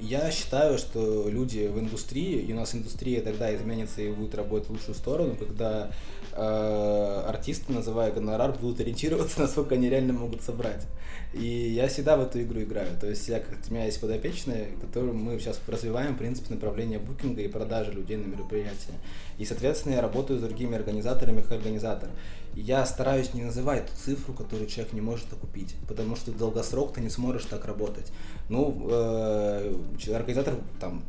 я считаю, что люди в индустрии, и у нас индустрия тогда изменится и будет работать в лучшую сторону, когда э, артисты, называя гонорар, будут ориентироваться, насколько они реально могут собрать. И я всегда в эту игру играю. То есть я, у меня есть подопечные, которым мы сейчас развиваем, в принципе, направление букинга и продажи людей на мероприятия. И, соответственно, я работаю с другими организаторами как организатор. И я стараюсь не называть ту цифру, которую человек не может окупить, потому что в долгосрок ты не сможешь так работать. Ну, э, организатор там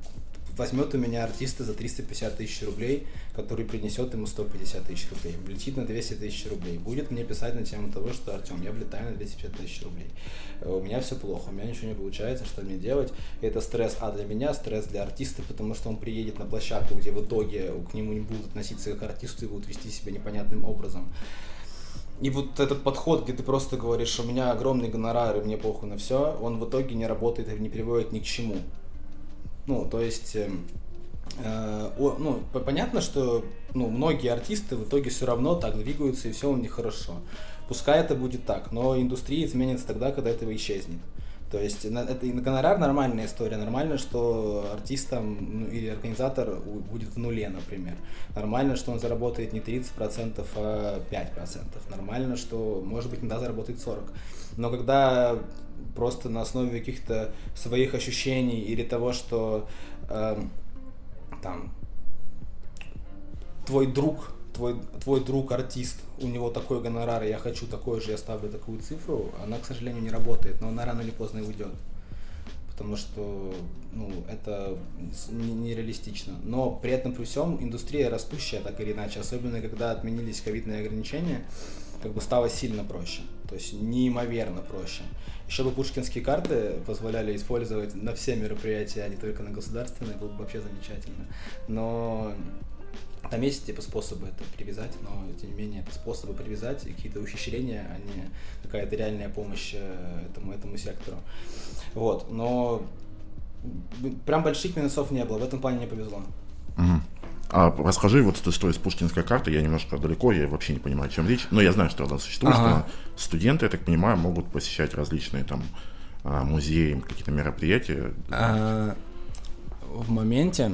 возьмет у меня артиста за 350 тысяч рублей, который принесет ему 150 тысяч рублей, влетит на 200 тысяч рублей, будет мне писать на тему того, что Артем, я влетаю на 250 тысяч рублей. Э, у меня все плохо, у меня ничего не получается, что мне делать? Это стресс, а для меня стресс для артиста, потому что он приедет на площадку, где в итоге к нему не будут относиться как артисту и будут вести себя непонятным образом. И вот этот подход, где ты просто говоришь, у меня огромный гонорар и мне похуй на все, он в итоге не работает и не приводит ни к чему. Ну, то есть, э, э, ну, понятно, что ну, многие артисты в итоге все равно так двигаются, и все у них хорошо. Пускай это будет так, но индустрия изменится тогда, когда этого исчезнет. То есть это гонорар нормальная история. Нормально, что артист там, ну, или организатор будет в нуле, например. Нормально, что он заработает не 30%, а 5%. Нормально, что, может быть, иногда заработает 40%. Но когда просто на основе каких-то своих ощущений или того, что э, там твой друг твой, твой друг артист, у него такой гонорар, я хочу такой же, я ставлю такую цифру, она, к сожалению, не работает, но она рано или поздно уйдет. Потому что ну, это нереалистично. Но при этом, при всем, индустрия растущая, так или иначе, особенно когда отменились ковидные ограничения, как бы стало сильно проще. То есть неимоверно проще. Еще бы пушкинские карты позволяли использовать на все мероприятия, а не только на государственные, было бы вообще замечательно. Но там есть типа способы это привязать, но тем не менее это способы привязать и какие-то ухищрения, а не какая-то реальная помощь э, этому, этому сектору. Вот, но прям больших минусов не было, в этом плане не повезло. Угу. А расскажи вот эту историю с пушкинской картой, я немножко далеко, я вообще не понимаю, о чем речь, но я знаю, что она существует, ага. что студенты, я так понимаю, могут посещать различные там а, музеи, какие-то мероприятия. А, в моменте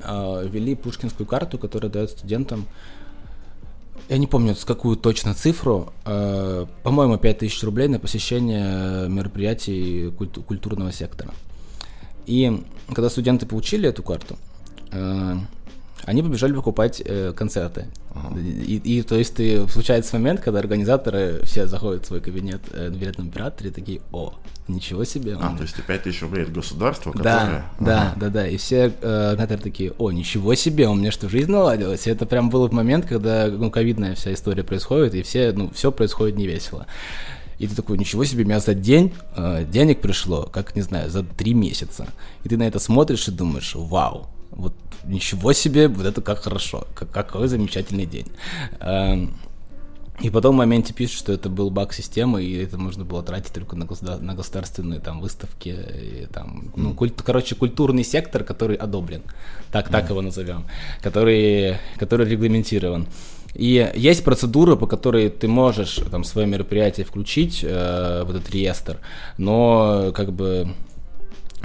а, ввели пушкинскую карту, которая дает студентам я не помню, с какую точно цифру, э, по-моему, 5000 рублей на посещение мероприятий культу- культурного сектора. И когда студенты получили эту карту, они побежали покупать э, концерты. Ага. И, и то есть ты случается момент, когда организаторы все заходят в свой кабинет э, на билетном операторе и такие, о, ничего себе. А, то есть 5 тысяч рублей от государства, которое... Да, да, да, да, и все э, организаторы такие, о, ничего себе, у меня что, жизнь наладилась? И это прям был момент, когда, ну, ковидная вся история происходит, и все, ну, все происходит невесело. И ты такой, ничего себе, у меня за день э, денег пришло, как, не знаю, за три месяца. И ты на это смотришь и думаешь, вау, вот ничего себе, вот это как хорошо, как, какой замечательный день. Эм, и потом в моменте пишут, что это был баг системы, и это можно было тратить только на, государ- на государственные там выставки, и, там, ну, культ, короче, культурный сектор, который одобрен, так, так mm. его назовем, который, который регламентирован. И есть процедура, по которой ты можешь там свое мероприятие включить э, в этот реестр, но как бы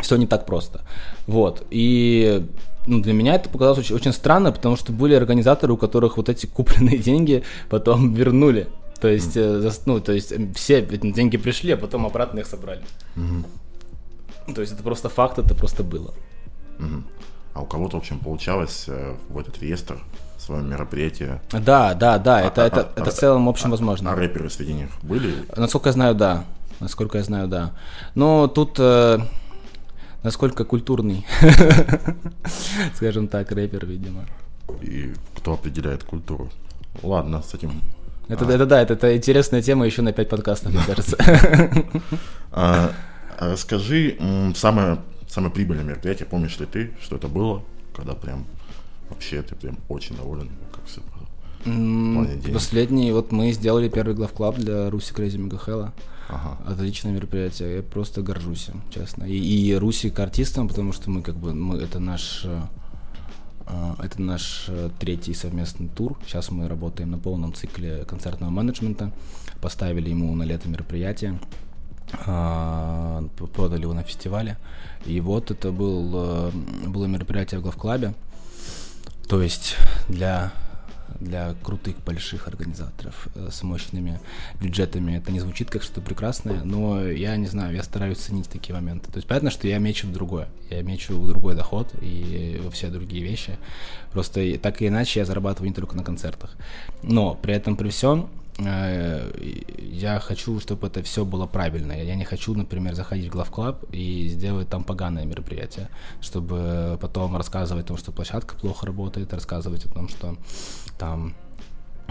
все не так просто. Вот. И ну, для меня это показалось очень, очень странно, потому что были организаторы, у которых вот эти купленные деньги потом вернули. То есть, mm. ну, то есть все деньги пришли, а потом обратно их собрали. Mm-hmm. То есть это просто факт, это просто было. Mm-hmm. А у кого-то, в общем, получалось э, в этот реестр свое мероприятие. Да, да, да, это, а, это, а, это в целом, в общем, возможно. А рэперы среди них были? Насколько я знаю, да. Насколько я знаю, да. Но тут э, насколько культурный, скажем так, рэпер, видимо. И кто определяет культуру? Ладно, с этим... Это, а. это да, это, это интересная тема еще на пять подкастов, мне кажется. А, а расскажи самое, самое прибыльное мероприятие, помнишь ли ты, что это было, когда прям вообще ты прям очень доволен, как все Последний, вот мы сделали первый главклаб для Руси Mega Hell. Ага. Отличное мероприятие. Я просто горжусь им, честно. И, и Русик артистом, потому что мы как бы мы это наш э, э, это наш э, третий совместный тур. Сейчас мы работаем на полном цикле концертного менеджмента. Поставили ему на лето мероприятие, продали его на фестивале. И вот это был, было мероприятие в главклабе. То есть для для крутых больших организаторов э, с мощными бюджетами. Это не звучит как что-то прекрасное, но я не знаю, я стараюсь ценить такие моменты. То есть понятно, что я мечу в другое. Я мечу в другой доход и во все другие вещи. Просто так или иначе я зарабатываю не только на концертах. Но при этом при всем Э, я хочу, чтобы это все было правильно. Я не хочу, например, заходить в главклаб и сделать там поганое мероприятие, чтобы потом рассказывать о том, что площадка плохо работает, рассказывать о том, что там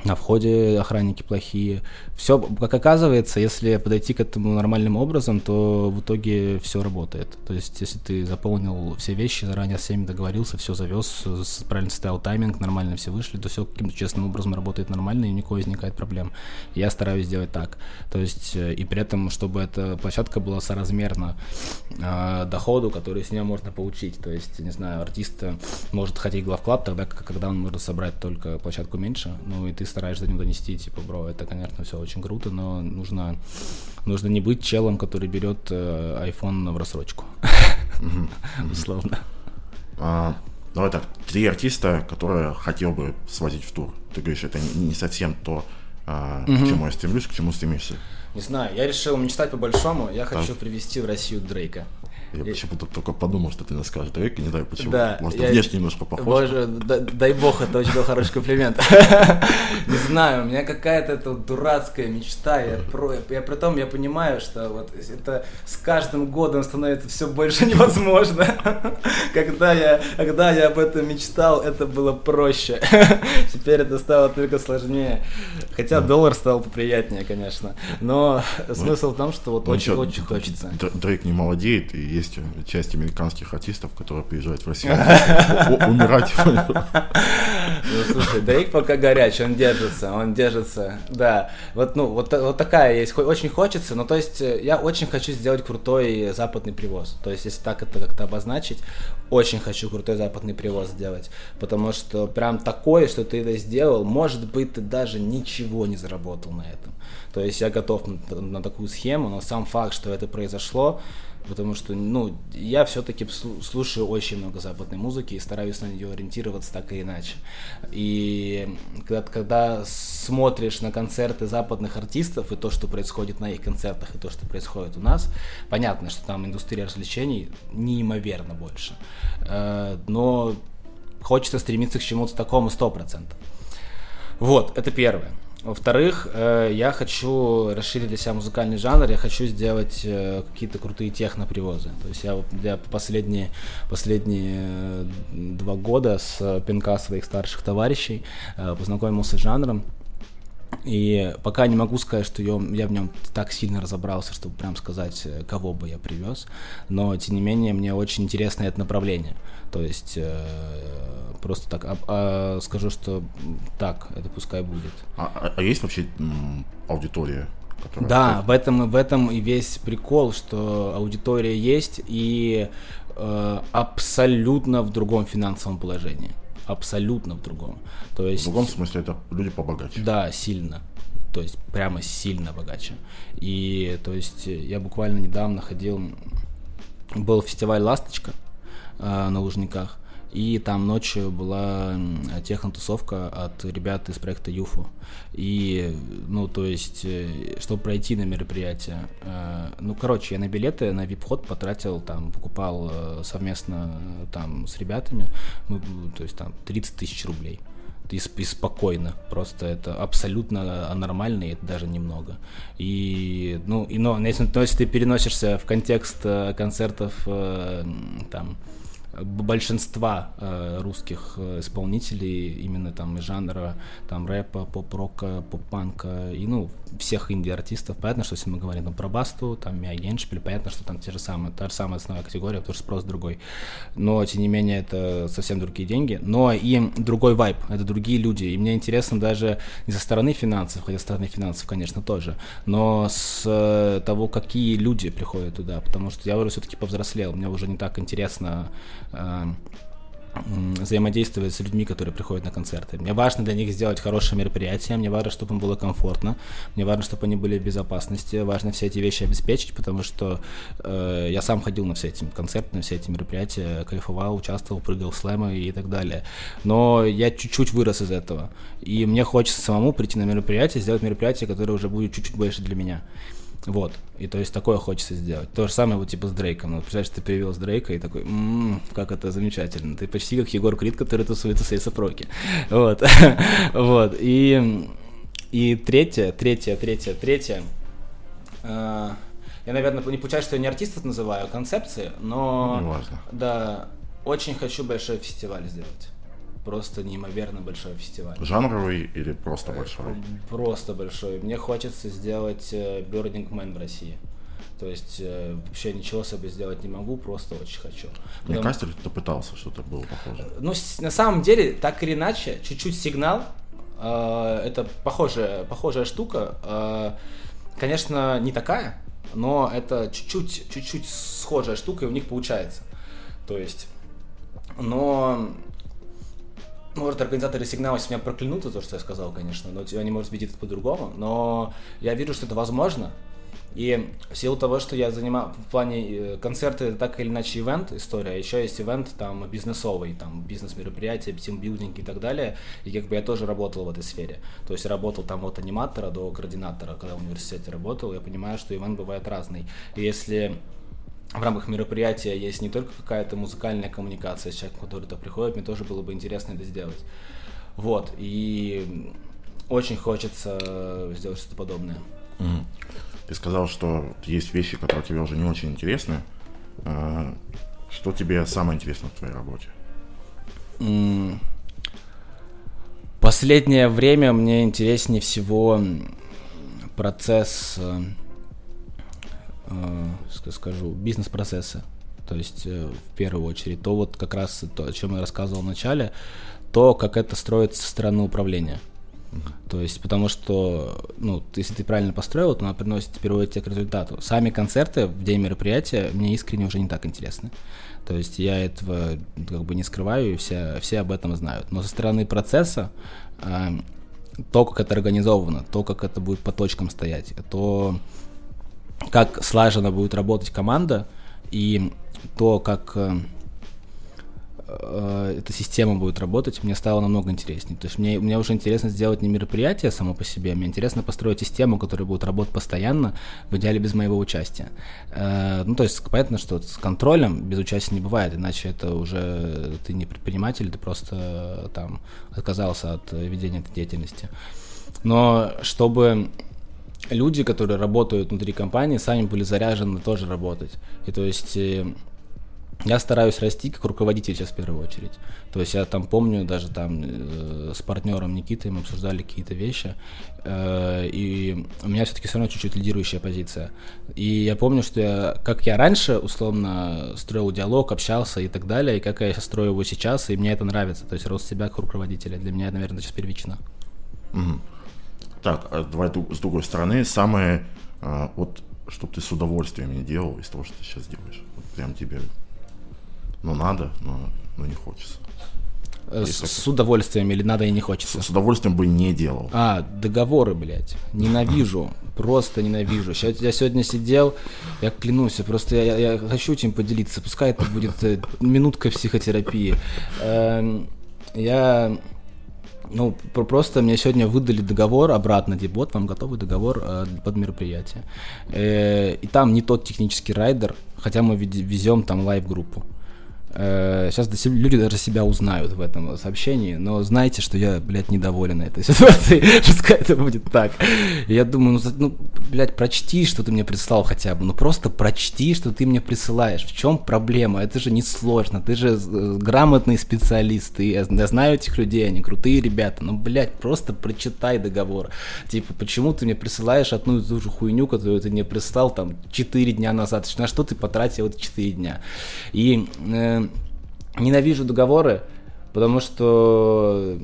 на входе охранники плохие. Все, как оказывается, если подойти к этому нормальным образом, то в итоге все работает. То есть, если ты заполнил все вещи, заранее с всеми договорился, все завез, правильно ставил тайминг, нормально все вышли, то все каким-то честным образом работает нормально, и никакой возникает проблем. Я стараюсь сделать так. То есть, э, и при этом, чтобы эта площадка была соразмерна э, доходу, который с нее можно получить. То есть, не знаю, артист может хотеть главклаб тогда, когда он может собрать только площадку меньше, ну и ты стараешься до него донести, типа, бро, это, конечно, все очень круто, но нужно, нужно не быть челом, который берет э, iPhone в рассрочку. Условно. А, давай так, три артиста, которые хотел бы свозить в тур. Ты говоришь, это не совсем то, а, к чему я стремлюсь, к чему стремишься. Не знаю, я решил мечтать по-большому. Я хочу привести в Россию Дрейка. Я почему-то только подумал, что ты нас скажешь и не знаю почему. Да, Может, я- внешне немножко похож. Боже, да- дай бог, это очень был хороший комплимент. Не знаю, у меня какая-то эта дурацкая мечта. Я, про, я при том я понимаю, что вот это с каждым годом становится все больше невозможно. Когда я, когда я об этом мечтал, это было проще. Теперь это стало только сложнее. Хотя доллар стал поприятнее, конечно. Но смысл в том, что вот Ну, очень, чё, очень хочется. Дрейк не молодеет, и есть часть американских артистов, которые приезжают в Россию умирать. Ну, слушай, Дрейк пока горяч, он держится, он держится, да. Вот, ну, вот, вот такая есть, очень хочется, но то есть э, я очень хочу сделать крутой западный привоз. То есть, если так это как-то обозначить, очень хочу крутой западный привоз сделать. Потому что прям такое, что ты это сделал, может быть, ты даже ничего не заработал на этом. То есть я готов на, на такую схему, но сам факт, что это произошло, Потому что, ну, я все-таки слушаю очень много западной музыки и стараюсь на нее ориентироваться так или иначе. И когда, когда смотришь на концерты западных артистов и то, что происходит на их концертах, и то, что происходит у нас, понятно, что там индустрия развлечений неимоверно больше. Э, Но хочется стремиться к чему-то такому 100%. Вот, это первое. Во-вторых, э, я хочу расширить для себя музыкальный жанр, я хочу сделать э, какие-то крутые технопривозы. То есть я, я последние, последние э, два года с пинка своих старших товарищей познакомился с жанром. И пока не могу сказать, что я, я в нем так сильно разобрался, чтобы прям сказать, кого бы я привез. Но, тем не менее, мне очень интересно это направление. То есть, э, просто так а- а скажу, что так, это пускай будет. А, а- а есть вообще м, аудитория? которая- Да, в этом, в этом и весь прикол, что аудитория есть и э, абсолютно в другом финансовом положении. Абсолютно в другом. То В есть, другом смысле это люди побогаче. да, сильно. То есть прямо сильно богаче. И то есть я буквально недавно ходил, был фестиваль «Ласточка» на Лужниках, и там ночью была м, технотусовка от ребят из проекта ЮФУ. И, ну, то есть, э, чтобы пройти на мероприятие, э, ну, короче, я на билеты, на вип-ход потратил, там, покупал э, совместно э, там с ребятами, мы, то есть, там, 30 тысяч рублей и, и спокойно. Просто это абсолютно анормально, и это даже немного. И, ну, и, но, если, но если ты переносишься в контекст э, концертов э, там большинства э, русских э, исполнителей именно там из жанра там рэпа, поп-рока, поп-панка и ну всех инди-артистов. Понятно, что если мы говорим там, про Басту, там Мия Геншпиль, понятно, что там те же самые, та же самая основная категория, потому что спрос другой. Но, тем не менее, это совсем другие деньги. Но и другой вайб, это другие люди. И мне интересно даже не со стороны финансов, хотя со стороны финансов, конечно, тоже, но с э, того, какие люди приходят туда. Потому что я уже все-таки повзрослел, мне уже не так интересно взаимодействовать с людьми, которые приходят на концерты. Мне важно для них сделать хорошее мероприятие, мне важно, чтобы им было комфортно, мне важно, чтобы они были в безопасности, важно все эти вещи обеспечить, потому что э, я сам ходил на все эти концерты, на все эти мероприятия, кайфовал, участвовал, прыгал в слэмы и так далее. Но я чуть-чуть вырос из этого, и мне хочется самому прийти на мероприятие, сделать мероприятие, которое уже будет чуть-чуть больше для меня. Вот. И то есть такое хочется сделать. То же самое вот типа с Дрейком. Ну, представляешь, ты привел с Дрейка и такой, «М, как это замечательно. Ты почти как Егор Крид, который тусуется с Эйсопроки. Вот. Вот. И, и третье, третье, третье, третье. э, Я, наверное, не получается, что я не артистов называю, а концепции, но... Неважно. Да, очень хочу большой фестиваль сделать. Просто неимоверно большой фестиваль. Жанровый или просто большой? Просто большой. Мне хочется сделать э, Burning Man в России. То есть э, вообще ничего себе сделать не могу, просто очень хочу. Мне Потому- кажется, ты пытался что-то было похоже. ну, на самом деле, так или иначе, чуть-чуть сигнал, э, это похожая, похожая штука. э, конечно, не такая, но это чуть-чуть, чуть-чуть схожая штука, и у них получается. То есть, но может, организаторы сигнала меня проклянут за то, что я сказал, конечно, но они, может, видеть это по-другому, но я вижу, что это возможно, и в силу того, что я занимаю в плане э, концерты, это так или иначе ивент история, а еще есть ивент там бизнесовый, там бизнес-мероприятия, тимбилдинг и так далее, и как бы я тоже работал в этой сфере. То есть работал там от аниматора до координатора, когда в университете работал, я понимаю, что ивент бывает разный. И если в рамках мероприятия есть не только какая-то музыкальная коммуникация с человеком, который туда приходит, мне тоже было бы интересно это сделать. Вот, и очень хочется сделать что-то подобное. Mm. Ты сказал, что есть вещи, которые тебе уже не очень интересны. А, что тебе самое интересное в твоей работе? Mm. Последнее время мне интереснее всего процесс, э, скажу, бизнес-процессы. То есть, э, в первую очередь, то вот как раз то, о чем я рассказывал в начале, то, как это строится со стороны управления. То есть, потому что, ну, если ты правильно построил, то она приносит, приводит тебя к результату. Сами концерты в день мероприятия мне искренне уже не так интересны. То есть я этого как бы не скрываю, и все, все об этом знают. Но со стороны процесса э, то, как это организовано, то, как это будет по точкам стоять, то, как слаженно будет работать команда, и то, как э, э, эта система будет работать, мне стало намного интереснее. То есть мне, мне уже интересно сделать не мероприятие само по себе, мне интересно построить систему, которая будет работать постоянно, в идеале без моего участия. Э, ну, то есть понятно, что с контролем без участия не бывает, иначе это уже ты не предприниматель, ты просто э, там отказался от ведения этой деятельности. Но чтобы люди, которые работают внутри компании, сами были заряжены тоже работать. И то есть э, я стараюсь расти как руководитель сейчас в первую очередь. То есть я там помню, даже там э, с партнером Никитой мы обсуждали какие-то вещи, э, и у меня все-таки все равно чуть-чуть лидирующая позиция. И я помню, что я, как я раньше условно строил диалог, общался и так далее, и как я строю его сейчас, и мне это нравится. То есть рост себя как руководителя. Для меня, наверное, сейчас первично. Угу. Так, а давай с другой стороны, самое, а, вот, чтобы ты с удовольствием не делал из того, что ты сейчас делаешь. Вот прям тебе ну, надо, но, но не хочется. Э, с, с удовольствием или надо и не хочется? С, с удовольствием бы не делал. А, договоры, блядь. Ненавижу. Просто ненавижу. Сейчас я сегодня сидел, я клянусь, просто я, я хочу этим поделиться. Пускай это будет э, минутка психотерапии. Эм, я ну, просто мне сегодня выдали договор обратно, типа, вот вам готовый договор э, под мероприятие. Э, и там не тот технический райдер, хотя мы везем там live-группу. Сейчас э, люди даже себя узнают в этом сообщении, но знаете, что я, блядь, недоволен этой ситуацией. Пускай это будет так. Я думаю, ну, ну, блядь, прочти, что ты мне прислал хотя бы. Ну, просто прочти, что ты мне присылаешь. В чем проблема? Это же не сложно. Ты же э, грамотный специалист. Ты, я, я знаю этих людей, они крутые ребята. Ну, блядь, просто прочитай договор. Типа, почему ты мне присылаешь одну и ту же хуйню, которую ты мне прислал там 4 дня назад? На что ты потратил эти 4 дня? И... Э, ненавижу договоры, потому что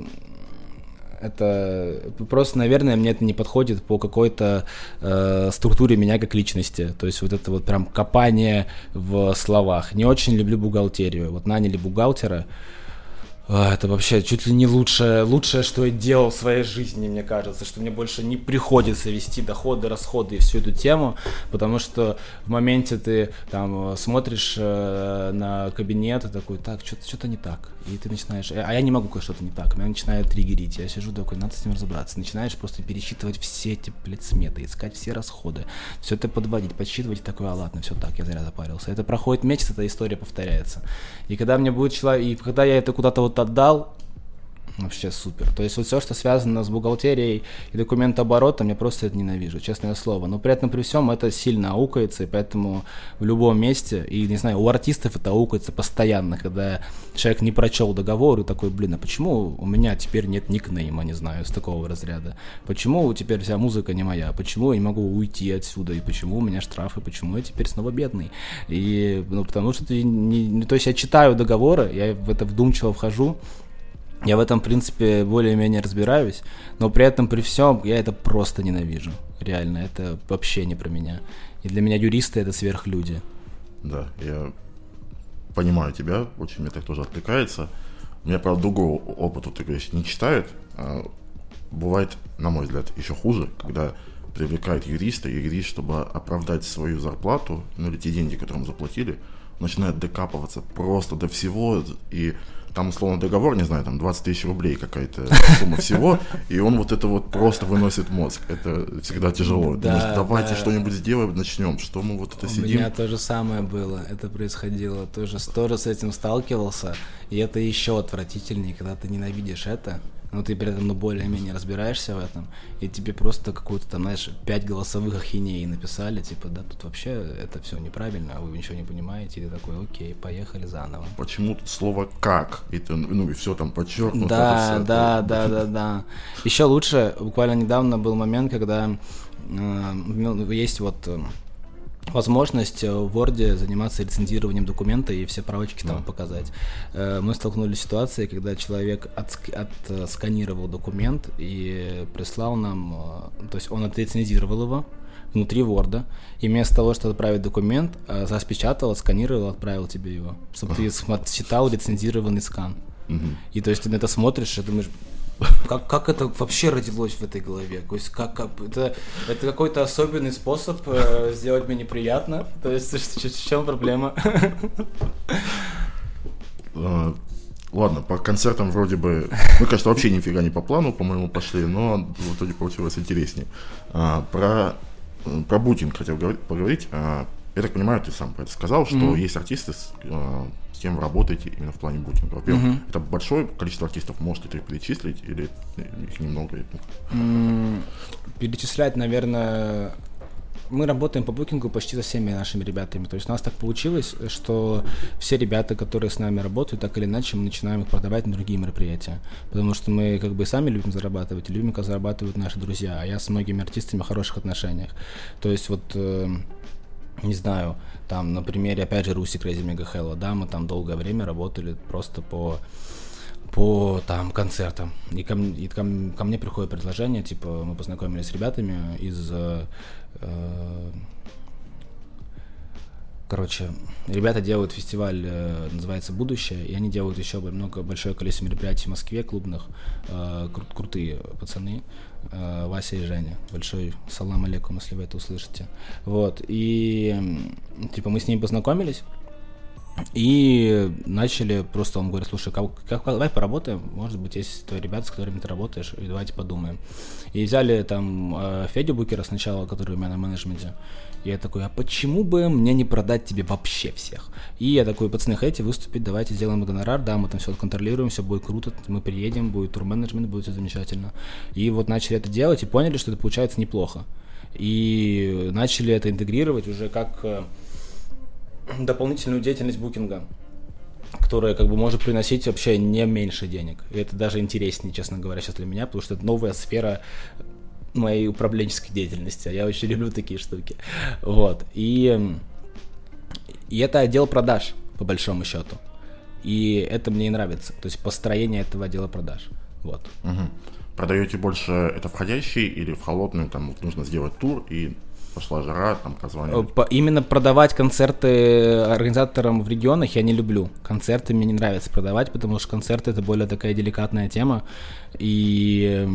это просто, наверное, мне это не подходит по какой-то э, структуре меня как личности. То есть вот это вот прям копание в словах. Не очень люблю бухгалтерию. Вот наняли бухгалтера, это вообще чуть ли не лучшее, лучшее, что я делал в своей жизни, мне кажется, что мне больше не приходится вести доходы, расходы и всю эту тему, потому что в моменте ты там смотришь э, на кабинет и такой, так, что-то что не так, и ты начинаешь, а я не могу что-то не так, меня начинает триггерить, я сижу такой, надо с ним разобраться, начинаешь просто пересчитывать все эти, блядь, искать все расходы, все это подводить, подсчитывать, такой, а ладно, все так, я зря запарился. Это проходит месяц, эта история повторяется. И когда мне будет человек, и когда я это куда-то вот отдал, Вообще супер. То есть вот все, что связано с бухгалтерией и документооборотом, я просто это ненавижу, честное слово. Но при этом при всем это сильно аукается, и поэтому в любом месте, и не знаю, у артистов это аукается постоянно, когда человек не прочел договор и такой, блин, а почему у меня теперь нет никнейма, не знаю, с такого разряда? Почему теперь вся музыка не моя? Почему я не могу уйти отсюда? И почему у меня штрафы? Почему я теперь снова бедный? И, ну, потому что ты не, то есть я читаю договоры, я в это вдумчиво вхожу, я в этом, в принципе, более-менее разбираюсь, но при этом, при всем, я это просто ненавижу. Реально, это вообще не про меня. И для меня юристы это сверхлюди. Да, я понимаю тебя, очень мне так тоже отвлекается. У меня, правда, другого опыта, ты говоришь, не читают. А бывает, на мой взгляд, еще хуже, когда привлекают юриста, и юрист, чтобы оправдать свою зарплату, ну или те деньги, которые ему заплатили, начинает докапываться просто до всего, и там условно договор, не знаю, там 20 тысяч рублей какая-то сумма всего, и он вот это вот просто выносит мозг. Это всегда тяжело. Да, Думаешь, давайте да. что-нибудь сделаем, начнем. Что мы вот это У сидим? У меня то же самое было, это происходило. Тоже сто раз с этим сталкивался, и это еще отвратительнее, когда ты ненавидишь это, но ты при этом ну, более-менее разбираешься в этом, и тебе просто какую-то там, знаешь, пять голосовых ахинеи написали, типа, да, тут вообще это все неправильно, а вы ничего не понимаете, и ты такой, окей, поехали заново. Почему тут слово «как», и ты, ну, и все там подчеркнуто. Да, все, да, это... да, да, да. Еще лучше, буквально недавно был момент, когда э, ну, есть вот э, возможность э, в Word заниматься лицензированием документа и все правочки там показать. Э, мы столкнулись с ситуацией, когда человек отсканировал документ и прислал нам, э, то есть он отрецензировал его внутри Word, и вместо того, чтобы отправить документ, распечатал, отсканировал, отправил тебе его, чтобы ты считал лицензированный скан. И то есть ты на это смотришь и думаешь, как, как это вообще родилось в этой голове? То есть как, как это, это какой-то особенный способ э, сделать мне неприятно? То есть в, чем проблема? А, ладно, по концертам вроде бы, ну, конечно, вообще нифига не по плану, по-моему, пошли, но в итоге получилось интереснее. А, про, про бутинг хотел поговорить. А, я так понимаю, ты сам это сказал, что mm-hmm. есть артисты, с, а, с кем вы работаете именно в плане бутинга. Во-первых, mm-hmm. это большое количество артистов, можете ты перечислить, или их немного? Mm-hmm. Перечислять, наверное, мы работаем по букингу почти со всеми нашими ребятами. То есть у нас так получилось, что все ребята, которые с нами работают, так или иначе мы начинаем их продавать на другие мероприятия. Потому что мы как бы сами любим зарабатывать, и любим, как зарабатывают наши друзья. А я с многими артистами в хороших отношениях. То есть вот э, не знаю, там на примере, опять же, Руси Crazy Mega Hello, да, мы там долгое время работали просто по по там концертам. И ко, и ко, ко мне приходит предложение, типа, мы познакомились с ребятами из э, Короче, ребята делают фестиваль, э, называется «Будущее», и они делают еще много, большое количество мероприятий в Москве, клубных, э, кру- крутые пацаны, э, Вася и Женя. Большой салам алейкум, если вы это услышите. Вот, и типа мы с ними познакомились, и начали просто, он говорит, слушай, как, как, давай поработаем, может быть, есть твои ребята, с которыми ты работаешь, и давайте подумаем. И взяли там э, Федю Букера сначала, который у меня на менеджменте, и я такой, а почему бы мне не продать тебе вообще всех? И я такой, пацаны, хотите выступить, давайте сделаем гонорар, да, мы там все контролируем, все будет круто, мы приедем, будет тур-менеджмент, будет все замечательно. И вот начали это делать и поняли, что это получается неплохо. И начали это интегрировать уже как э, дополнительную деятельность букинга которая как бы может приносить вообще не меньше денег. И это даже интереснее, честно говоря, сейчас для меня, потому что это новая сфера моей управленческой деятельности, а я очень люблю такие штуки. Вот. И, и это отдел продаж, по большому счету. И это мне и нравится. То есть построение этого отдела продаж. Вот. Угу. Продаете больше это входящий или в холодную, там нужно сделать тур и пошла жара, там позвонили. Именно продавать концерты организаторам в регионах я не люблю. Концерты мне не нравится продавать, потому что концерты это более такая деликатная тема, и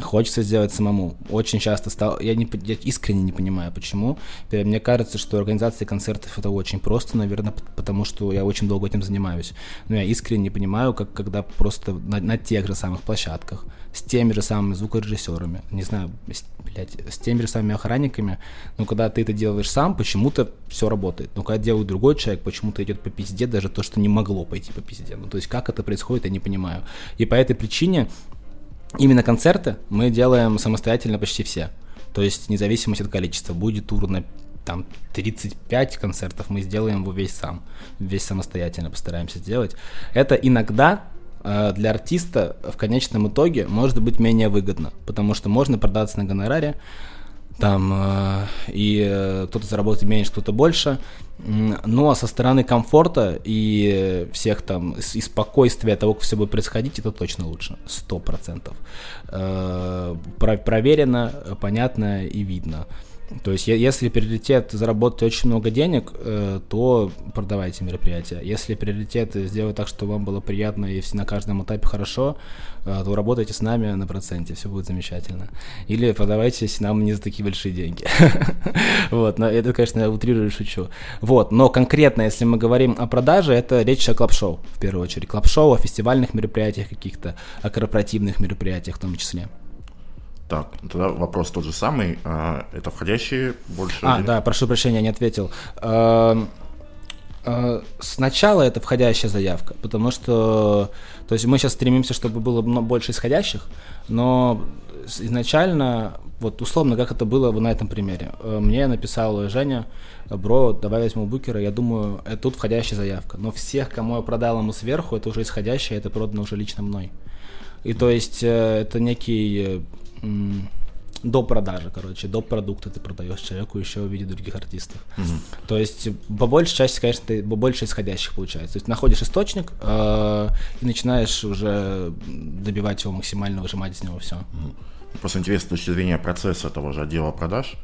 хочется сделать самому. Очень часто стал, я, не, я искренне не понимаю, почему. Мне кажется, что организация концертов это очень просто, наверное, потому что я очень долго этим занимаюсь. Но я искренне не понимаю, как когда просто на, на тех же самых площадках с теми же самыми звукорежиссерами, не знаю, с, блядь, с теми же самыми охранниками, но когда ты это делаешь сам, почему-то все работает. Но когда делает другой человек, почему-то идет по пизде даже то, что не могло пойти по пизде. Ну, то есть как это происходит, я не понимаю. И по этой причине именно концерты мы делаем самостоятельно почти все. То есть независимо от количества. Будет тур на там 35 концертов, мы сделаем его весь сам, весь самостоятельно постараемся сделать. Это иногда для артиста в конечном итоге может быть менее выгодно, потому что можно продаться на гонораре, там, э, и э, кто-то заработает меньше, кто-то больше, но со стороны комфорта и всех там, и спокойствия того, как все будет происходить, это точно лучше, сто процентов. Проверено, понятно и видно. То есть, если приоритет заработать очень много денег, э, то продавайте мероприятие. Если приоритет сделать так, чтобы вам было приятно и на каждом этапе хорошо, э, то работайте с нами на проценте, все будет замечательно. Или продавайтесь нам не за такие большие деньги. Вот, но это, конечно, я утрирую, шучу. Вот, но конкретно, если мы говорим о продаже, это речь о club show, в первую очередь. Club show, о фестивальных мероприятиях каких-то, о корпоративных мероприятиях в том числе. Так, тогда вопрос тот же самый. А, это входящие больше? А, или... да, прошу прощения, не ответил. А, а, сначала это входящая заявка, потому что, то есть мы сейчас стремимся, чтобы было больше исходящих, но изначально, вот условно, как это было на этом примере. Мне написал Женя, бро, давай возьму букера, я думаю, это тут входящая заявка. Но всех, кому я продал ему сверху, это уже исходящее, это продано уже лично мной. И то есть э, это некий до продажи, короче, до продукта ты продаешь человеку еще в виде других артистов. Угу. То есть по большей части, конечно, ты больше исходящих получается. То есть находишь источник э, и начинаешь уже добивать его максимально, выжимать из него все. Угу. Просто интересно с точки зрения процесса того же отдела продаж.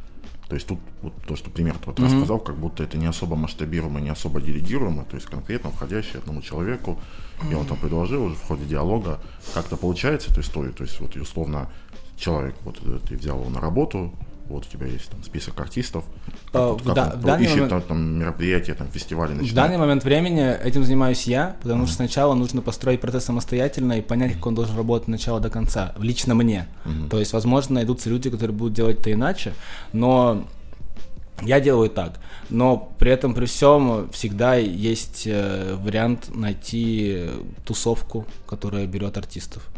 То есть тут вот то, что пример ты вот mm рассказал, как будто это не особо масштабируемо, не особо делегируемо, то есть конкретно входящий одному человеку, и он там предложил уже в ходе диалога, как-то получается эту историю, то есть вот условно человек, вот э, ты взял его на работу, вот у тебя есть там список артистов, как, а, вот, как да, он в ищет момент, там, там мероприятия, там фестивали начинает. В данный момент времени этим занимаюсь я, потому mm-hmm. что сначала нужно построить процесс самостоятельно и понять, как он должен работать от начала до конца, лично мне. Mm-hmm. То есть, возможно, найдутся люди, которые будут делать это иначе, но я делаю так, но при этом при всем всегда есть э, вариант найти тусовку, которая берет артистов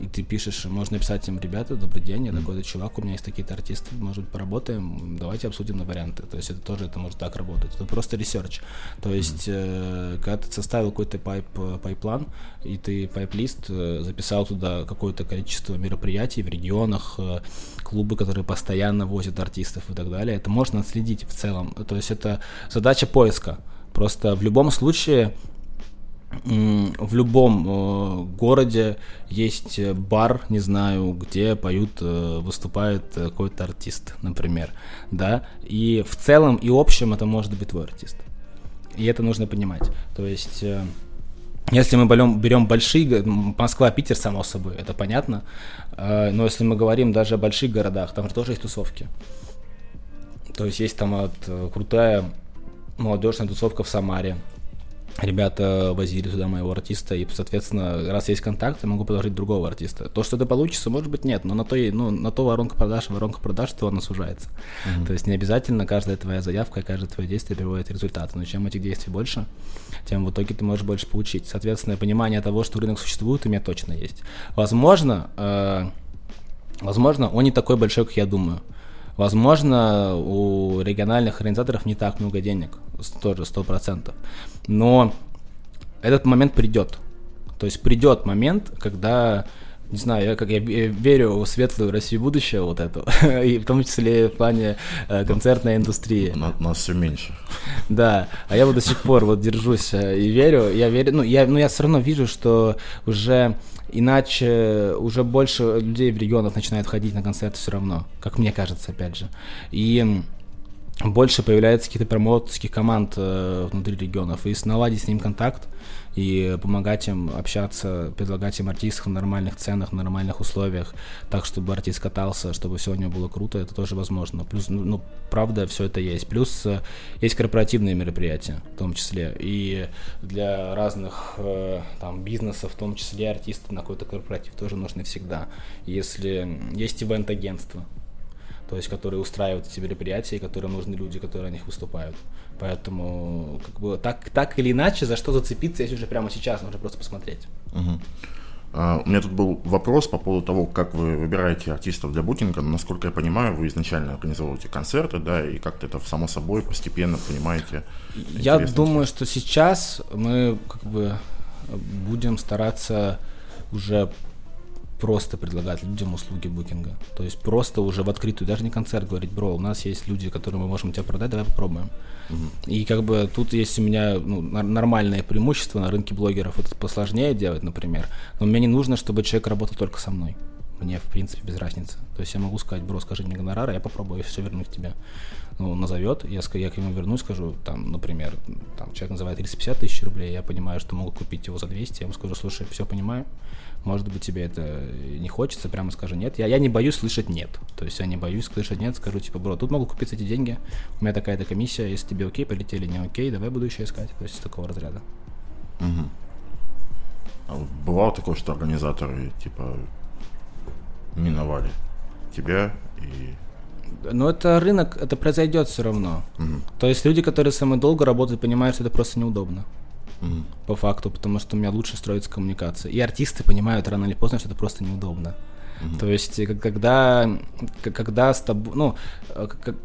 и ты пишешь, можно написать им, ребята, добрый день, я такой-то чувак, у меня есть такие-то артисты, может быть, поработаем, давайте обсудим на варианты. То есть это тоже это может так работать. Это просто research. То есть, э, когда ты составил какой-то pipe, pipeline, и ты pipe list э, записал туда какое-то количество мероприятий в регионах, э, клубы, которые постоянно возят артистов и так далее, это можно отследить в целом. То есть это задача поиска. Просто в любом случае в любом э, городе есть бар, не знаю, где поют, э, выступает какой-то артист, например, да, и в целом и общем это может быть твой артист. И это нужно понимать. То есть, э, если мы берем, большие, Москва, Питер, само собой, это понятно, но если мы говорим даже о больших городах, там же тоже есть тусовки. То есть есть там вот крутая молодежная тусовка в Самаре, ребята возили туда моего артиста, и, соответственно, раз есть контакт, я могу предложить другого артиста. То, что это получится, может быть, нет, но на то, ну, на то воронка продаж, воронка продаж, то она сужается. Mm-hmm. То есть не обязательно каждая твоя заявка, каждое твое действие приводит к результату, но чем этих действий больше, тем в итоге ты можешь больше получить. Соответственно, понимание того, что рынок существует, у меня точно есть. Возможно, э, возможно, он не такой большой, как я думаю. Возможно, у региональных организаторов не так много денег, тоже сто процентов. Но этот момент придет. То есть придет момент, когда не знаю, я как я верю в светлую Россию будущее вот эту, и в том числе в плане э, концертной индустрии. На, нас все меньше. Да, а я вот до сих пор вот держусь э, и верю, я верю, ну я, ну я все равно вижу, что уже иначе уже больше людей в регионах начинают ходить на концерты все равно, как мне кажется, опять же. И больше появляется каких-то промоутерских команд э, внутри регионов, и наладить с ним контакт, и помогать им общаться, предлагать им артистов на нормальных ценах, на нормальных условиях, так, чтобы артист катался, чтобы все у него было круто, это тоже возможно. Плюс, ну, ну правда, все это есть. Плюс э, есть корпоративные мероприятия, в том числе, и для разных э, там бизнесов, в том числе артисты на какой-то корпоратив тоже нужны всегда. Если есть ивент-агентство, то есть которые устраивают эти мероприятия, и которым нужны люди, которые на них выступают. Поэтому как бы так, так или иначе, за что зацепиться, есть уже прямо сейчас, нужно просто посмотреть. Угу. Uh, у меня тут был вопрос по поводу того, как вы выбираете артистов для букинга. Насколько я понимаю, вы изначально организовываете концерты, да, и как-то это само собой постепенно понимаете. Я думаю, что сейчас мы как бы будем стараться уже просто предлагать людям услуги букинга. То есть просто уже в открытую, даже не концерт говорить, бро, у нас есть люди, которые мы можем тебя продать, давай попробуем. Угу. И как бы тут есть у меня ну, нормальное преимущество на рынке блогеров, это посложнее делать, например, но мне не нужно, чтобы человек работал только со мной. мне, в принципе, без разницы. То есть я могу сказать, бро, скажи мне гонорар, я попробую все вернуть тебе. Ну, назовет, я, я к нему вернусь, скажу, там, например, там, человек называет 350 тысяч рублей, я понимаю, что могу купить его за 200, я ему скажу, слушай, все понимаю, может быть, тебе это не хочется, прямо скажи нет. Я, я не боюсь слышать нет. То есть я не боюсь слышать нет, скажу, типа, бро, тут могу купить эти деньги, у меня такая-то комиссия, если тебе окей, полетели, не окей, давай буду еще искать. То есть с такого разряда. Угу. А бывало такое, что организаторы, типа, миновали тебя и но это рынок, это произойдет все равно. Угу. То есть люди, которые самые долго работают, понимают, что это просто неудобно. Угу. По факту, потому что у меня лучше строится коммуникация. И артисты понимают рано или поздно, что это просто неудобно. Угу. То есть, когда, когда с тобой, ну, как,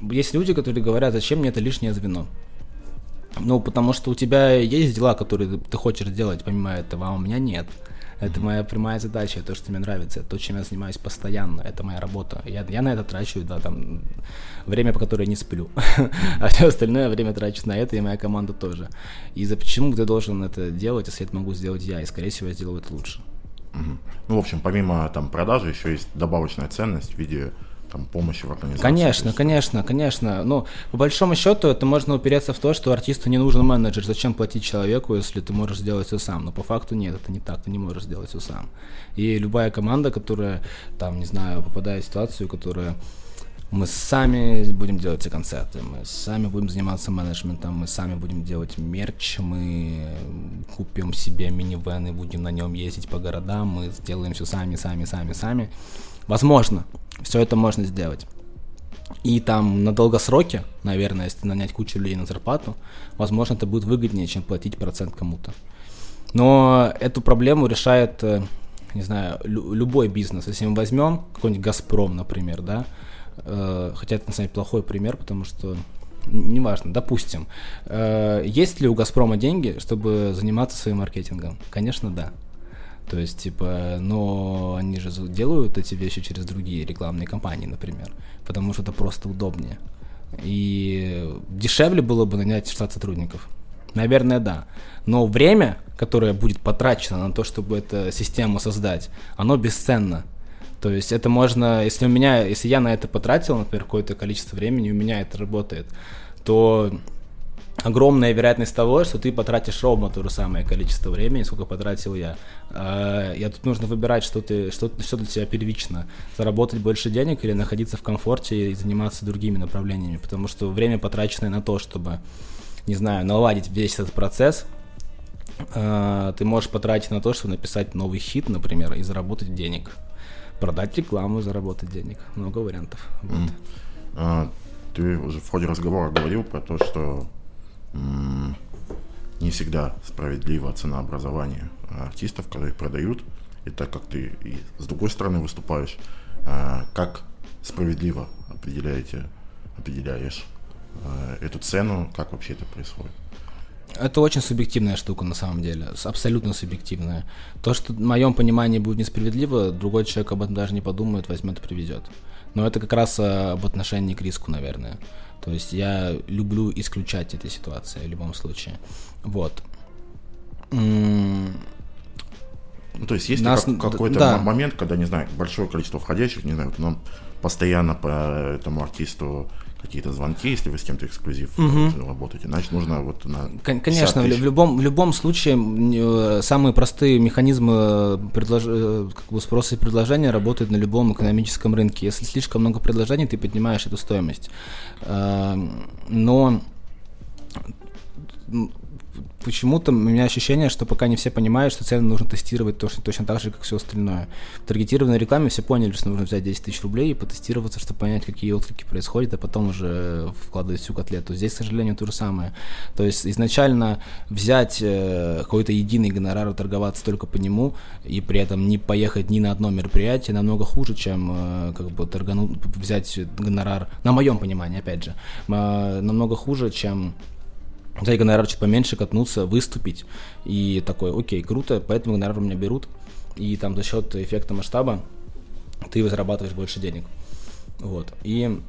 есть люди, которые говорят, зачем мне это лишнее звено. Ну, потому что у тебя есть дела, которые ты хочешь делать помимо этого, а у меня нет. Это моя прямая задача, то, что мне нравится, то, чем я занимаюсь постоянно, это моя работа. Я, я на это трачу, да, там, время, по которое не сплю. а все остальное время трачу на это, и моя команда тоже. И за почему ты должен это делать, если это могу сделать я, и, скорее всего, я сделаю это лучше. Ну, в общем, помимо там продажи, еще есть добавочная ценность в виде там, помощи в организации. Конечно, конечно, конечно. Ну, по большому счету, это можно упереться в то, что артисту не нужен менеджер. Зачем платить человеку, если ты можешь сделать все сам? Но по факту нет, это не так, ты не можешь сделать все сам. И любая команда, которая, там, не знаю, попадает в ситуацию, которая мы сами будем делать все концерты, мы сами будем заниматься менеджментом, мы сами будем делать мерч, мы купим себе минивэн и будем на нем ездить по городам, мы сделаем все сами, сами, сами, сами. Возможно, все это можно сделать. И там на долгосроке, наверное, если нанять кучу людей на зарплату, возможно, это будет выгоднее, чем платить процент кому-то. Но эту проблему решает, э, не знаю, лю- любой бизнес. Если мы возьмем какой-нибудь Газпром, например, да, э, хотя это, на самом деле, плохой пример, потому что неважно, допустим, э, есть ли у Газпрома деньги, чтобы заниматься своим маркетингом? Конечно, да. То есть, типа, но они же делают эти вещи через другие рекламные кампании, например, потому что это просто удобнее. И дешевле было бы нанять штат сотрудников. Наверное, да. Но время, которое будет потрачено на то, чтобы эту систему создать, оно бесценно. То есть это можно, если у меня, если я на это потратил, например, какое-то количество времени, у меня это работает, то огромная вероятность того, что ты потратишь ровно то же самое количество времени, сколько потратил я. А, я тут нужно выбирать, что, ты, что, что для тебя первично. Заработать больше денег или находиться в комфорте и заниматься другими направлениями. Потому что время, потраченное на то, чтобы, не знаю, наладить весь этот процесс, а, ты можешь потратить на то, чтобы написать новый хит, например, и заработать денег. Продать рекламу, заработать денег. Много вариантов. Вот. А, ты уже в ходе разговора говорил про то, что не всегда справедлива ценообразование артистов, которые продают. И так как ты и с другой стороны выступаешь, а, как справедливо определяете, определяешь а, эту цену, как вообще это происходит? Это очень субъективная штука на самом деле, абсолютно субъективная. То, что в моем понимании будет несправедливо, другой человек об этом даже не подумает, возьмет и привезет. Но это как раз а, об отношении к риску, наверное. То есть я люблю исключать эти ситуации в любом случае. Вот. Ну, то есть есть Нас... как, какой-то да. момент, когда, не знаю, большое количество входящих, не знаю, нам постоянно по этому артисту какие-то звонки, если вы с кем-то эксклюзив угу. работаете, значит нужно вот на Конечно, в любом, в любом случае э, самые простые механизмы э, предлож... как бы спроса и предложения работают на любом экономическом рынке. Если слишком много предложений, ты поднимаешь эту стоимость. Но почему-то у меня ощущение, что пока не все понимают, что цены нужно тестировать точно, точно так же, как все остальное. В таргетированной рекламе все поняли, что нужно взять 10 тысяч рублей и потестироваться, чтобы понять, какие отклики происходят, а потом уже вкладывать всю котлету. Здесь, к сожалению, то же самое. То есть изначально взять э, какой-то единый гонорар и торговаться только по нему, и при этом не поехать ни на одно мероприятие, намного хуже, чем э, как бы торгануть, взять гонорар, на моем понимании, опять же, э, намного хуже, чем взять гонорар чуть поменьше, катнуться, выступить. И такой, окей, круто, поэтому гонорар у меня берут. И там за счет эффекта масштаба ты зарабатываешь больше денег. Вот. И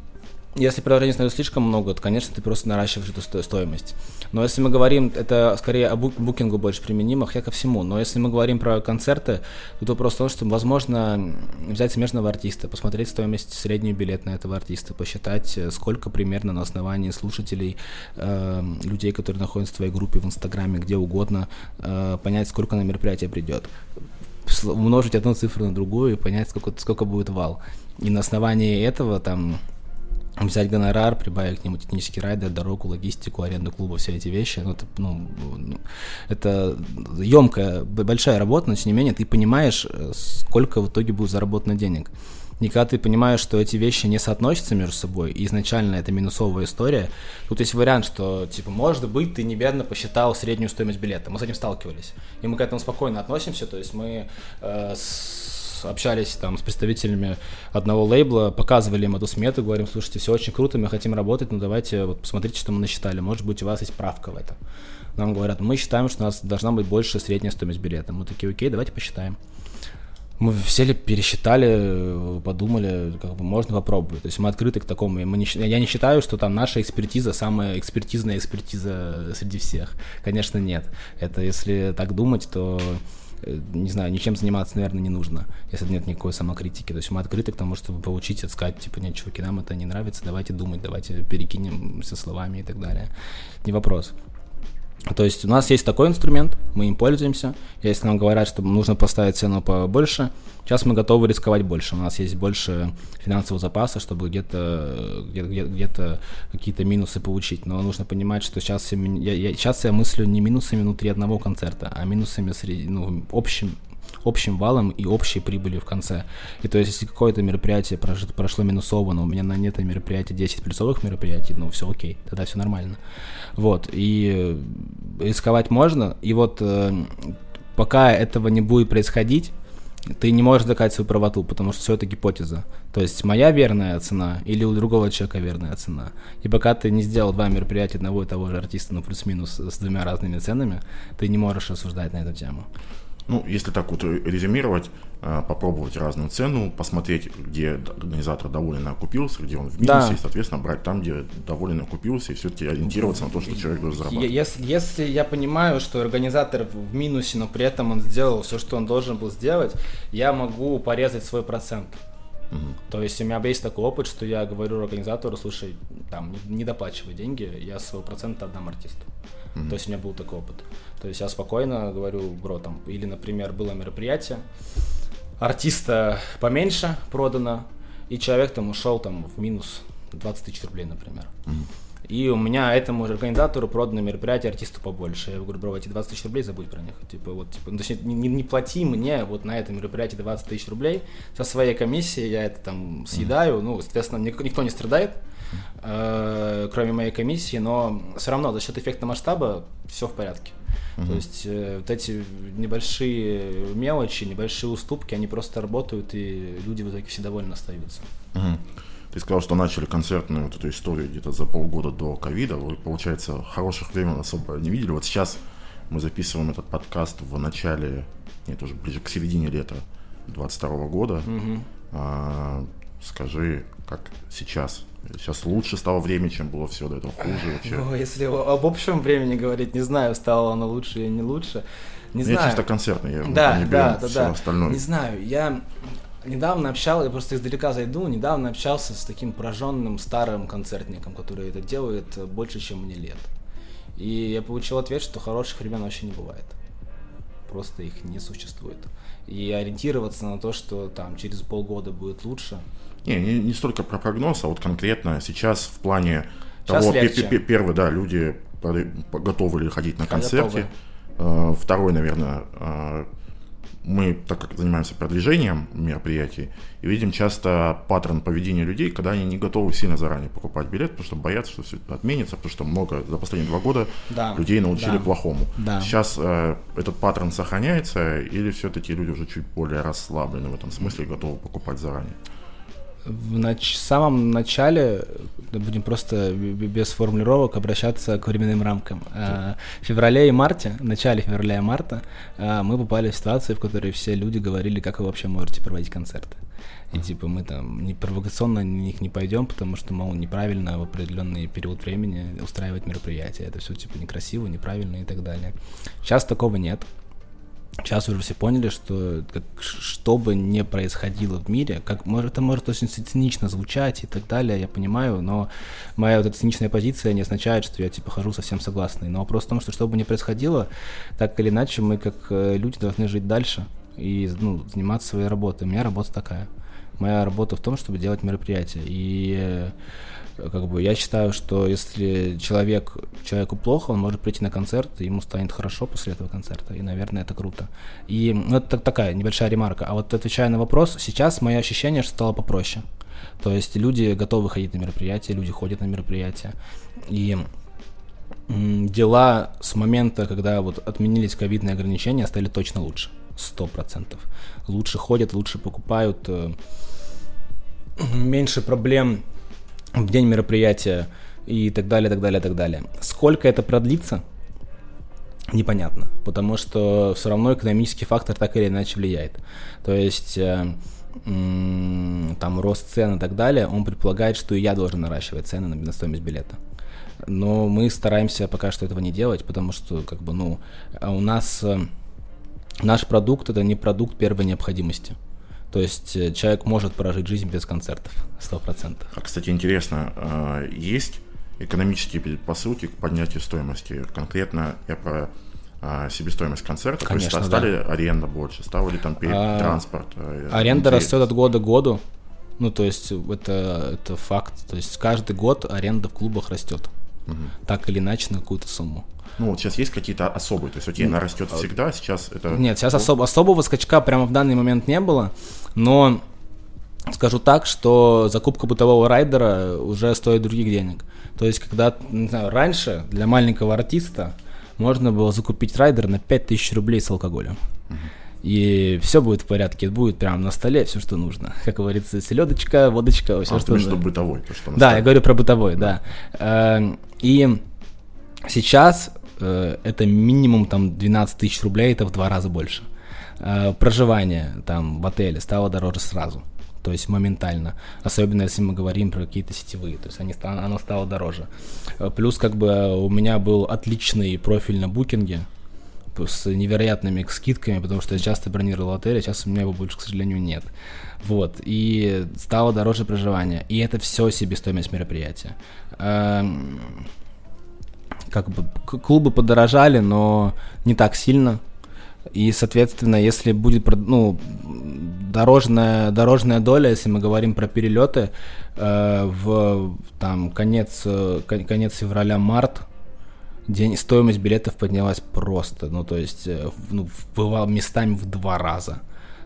если предложений становится слишком много, то, конечно, ты просто наращиваешь эту стоимость. Но если мы говорим, это скорее о букингу больше применимо, хотя ко всему. Но если мы говорим про концерты, то вопрос в том, что возможно взять смежного артиста, посмотреть стоимость среднюю билет на этого артиста, посчитать, э, сколько примерно на основании слушателей, э, людей, которые находятся в твоей группе в Инстаграме, где угодно, э, понять, сколько на мероприятие придет умножить одну цифру на другую и понять, сколько, сколько будет вал. И на основании этого там взять гонорар, прибавить к нему технический райдер, дорогу, логистику, аренду клуба, все эти вещи. Ну, это, ну, это емкая, большая работа, но тем не менее ты понимаешь, э, сколько в итоге будет заработано денег. И когда ты понимаешь, что эти вещи не соотносятся между собой, и изначально это минусовая история, тут есть вариант, что, типа, может быть, ты неверно посчитал среднюю стоимость билета. Мы с этим сталкивались. И мы к этому спокойно относимся, то есть мы э, с общались там с представителями одного лейбла, показывали им эту смету, говорим, слушайте, все очень круто, мы хотим работать, ну давайте вот посмотрите, что мы насчитали, может быть, у вас есть правка в этом. Нам говорят, мы считаем, что у нас должна быть больше средняя стоимость билета. Мы такие, окей, давайте посчитаем. Мы сели, пересчитали, подумали, как бы можно попробовать. То есть мы открыты к такому. Мы не, я не считаю, что там наша экспертиза самая экспертизная экспертиза среди всех. Конечно, нет. Это если так думать, то не знаю, ничем заниматься, наверное, не нужно, если нет никакой самокритики. То есть мы открыты к тому, чтобы поучить, сказать, типа, нет, чуваки, нам это не нравится, давайте думать, давайте перекинем со словами и так далее. Не вопрос. То есть у нас есть такой инструмент, мы им пользуемся. Если нам говорят, что нужно поставить цену побольше, сейчас мы готовы рисковать больше. У нас есть больше финансового запаса, чтобы где-то где где какие-то минусы получить. Но нужно понимать, что сейчас я, я, сейчас я мыслю не минусами внутри одного концерта, а минусами среди, ну, общим общим валом и общей прибылью в конце. И то есть, если какое-то мероприятие прошло, прошло минусово, но у меня на нет мероприятия 10 плюсовых мероприятий, ну все окей, тогда все нормально. Вот, и рисковать можно, и вот э, пока этого не будет происходить, ты не можешь доказать свою правоту, потому что все это гипотеза. То есть моя верная цена или у другого человека верная цена. И пока ты не сделал два мероприятия одного и того же артиста, ну плюс-минус с двумя разными ценами, ты не можешь рассуждать на эту тему. Ну, если так вот резюмировать, э, попробовать разную цену, посмотреть, где организатор довольно окупился, где он в минусе, да. и, соответственно, брать там, где довольно окупился, и все-таки ориентироваться на то, что человек должен зарабатывать. Если, если я понимаю, что организатор в минусе, но при этом он сделал все, что он должен был сделать, я могу порезать свой процент. Угу. То есть у меня есть такой опыт, что я говорю организатору, слушай, там, не доплачивай деньги, я своего процента отдам артисту. Угу. То есть у меня был такой опыт. То есть я спокойно говорю, бро, там, или, например, было мероприятие, артиста поменьше продано, и человек там ушел там в минус 20 тысяч рублей, например. И у меня этому же организатору продано мероприятие артисту побольше. Я говорю, бро, эти 20 тысяч рублей забудь про них. Типа, вот, типа, ну, точнее, не, не плати мне вот на это мероприятие 20 тысяч рублей. Со своей комиссии я это там съедаю. Ну, соответственно, никто, никто не страдает, э, кроме моей комиссии, но все равно за счет эффекта масштаба все в порядке. Угу. То есть э, вот эти небольшие мелочи, небольшие уступки, они просто работают, и люди в итоге все довольны остаются. Угу. Ты сказал, что начали концертную вот эту историю где-то за полгода до ковида. Вы, получается, хороших времен особо не видели. Вот сейчас мы записываем этот подкаст в начале, нет, уже ближе к середине лета 22 года. Угу. А, скажи, как сейчас Сейчас лучше стало время, чем было все до этого хуже вообще. Ну, если об общем времени говорить, не знаю, стало оно лучше или не лучше. Не знаю. Я чисто концертный, я да, не да, да, все да. остальное. Не знаю, я недавно общался, я просто издалека зайду, недавно общался с таким пораженным старым концертником, который это делает больше, чем мне лет. И я получил ответ, что хороших времен вообще не бывает. Просто их не существует. И ориентироваться на то, что там через полгода будет лучше, не, не, не столько про прогноз, а вот конкретно сейчас в плане сейчас того, первый, да, люди готовы ли ходить на концерте. Готовы. Второй, наверное, а, мы, так как занимаемся продвижением мероприятий, и видим часто паттерн поведения людей, когда они не готовы сильно заранее покупать билет, потому что боятся, что все это отменится, потому что много за последние два года да, людей научили да, плохому. Да. Сейчас э, этот паттерн сохраняется, или все-таки люди уже чуть более расслаблены в этом смысле и готовы покупать заранее? В нач- самом начале будем просто без формулировок обращаться к временным рамкам. А, в феврале и марте, в начале февраля и марта а, мы попали в ситуацию, в которой все люди говорили, как вы вообще можете проводить концерты. И типа мы там не провокационно на них не пойдем, потому что, мол, неправильно в определенный период времени устраивать мероприятия. Это все типа некрасиво, неправильно и так далее. Сейчас такого нет. Сейчас уже все поняли, что как, что бы ни происходило в мире, как может, это может очень цинично звучать и так далее, я понимаю, но моя вот эта циничная позиция не означает, что я типа хожу совсем согласный. Но вопрос в том, что что бы ни происходило, так или иначе мы как э, люди должны жить дальше и ну, заниматься своей работой. У меня работа такая. Моя работа в том, чтобы делать мероприятия. И э, как бы я считаю, что если человек, человеку плохо, он может прийти на концерт, и ему станет хорошо после этого концерта, и, наверное, это круто. И ну, это такая небольшая ремарка. А вот отвечая на вопрос, сейчас мое ощущение, что стало попроще. То есть люди готовы ходить на мероприятия, люди ходят на мероприятия. И дела с момента, когда вот отменились ковидные ограничения, стали точно лучше. Сто процентов. Лучше ходят, лучше покупают, э, меньше проблем в день мероприятия и так далее, так далее, так далее. Сколько это продлится, непонятно, потому что все равно экономический фактор так или иначе влияет. То есть э, там рост цен и так далее, он предполагает, что и я должен наращивать цены на, стоимость билета. Но мы стараемся пока что этого не делать, потому что как бы ну у нас э, наш продукт это не продукт первой необходимости. То есть э, человек может прожить жизнь без концертов, сто процентов. А, кстати, интересно, а, есть экономические предпосылки к поднятию стоимости? Конкретно я про а, себестоимость концерта. Конечно, То есть стали да. аренда больше, стал ли там а, транспорт? Э, аренда растет от года к году. Ну, то есть это, это факт. То есть каждый год аренда в клубах растет. Угу. Так или иначе на какую-то сумму. Ну, вот сейчас есть какие-то особые, то есть, окей, она растет всегда, сейчас это... Нет, сейчас особ, особого скачка прямо в данный момент не было, но скажу так, что закупка бытового райдера уже стоит других денег. То есть, когда, не знаю, раньше для маленького артиста можно было закупить райдер на 5000 рублей с алкоголем. И все будет в порядке, будет прямо на столе все, что нужно. Как говорится, селедочка, водочка, все, а, что нужно. что бытовой, то, что Да, я говорю про бытовой, да. да. Эм, и сейчас Э, это минимум там 12 тысяч рублей, это в два раза больше. Э, проживание там в отеле стало дороже сразу, то есть моментально, особенно если мы говорим про какие-то сетевые, то есть они, оно стало дороже. Э, плюс как бы у меня был отличный профиль на букинге, с невероятными скидками, потому что я часто бронировал отель, а сейчас у меня его больше, к сожалению, нет. Вот, и стало дороже проживание. И это все себестоимость мероприятия. Эм, как бы клубы подорожали, но не так сильно. И, соответственно, если будет ну, дорожная, дорожная доля, если мы говорим про перелеты, э, в там, конец, конец февраля-март, день, стоимость билетов поднялась просто, ну, то есть, э, ну, бывало местами в два раза.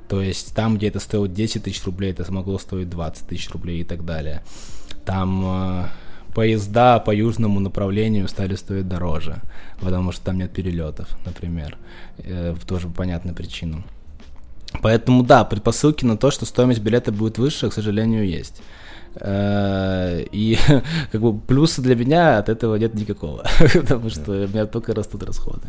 То есть, там, где это стоило 10 тысяч рублей, это смогло стоить 20 тысяч рублей и так далее. Там э, поезда по южному направлению стали стоить дороже, потому что там нет перелетов, например, э, тоже по понятным причинам. Поэтому да, предпосылки на то, что стоимость билета будет выше, к сожалению, есть. Э, и как бы плюса для меня от этого нет никакого, потому что у меня только растут расходы.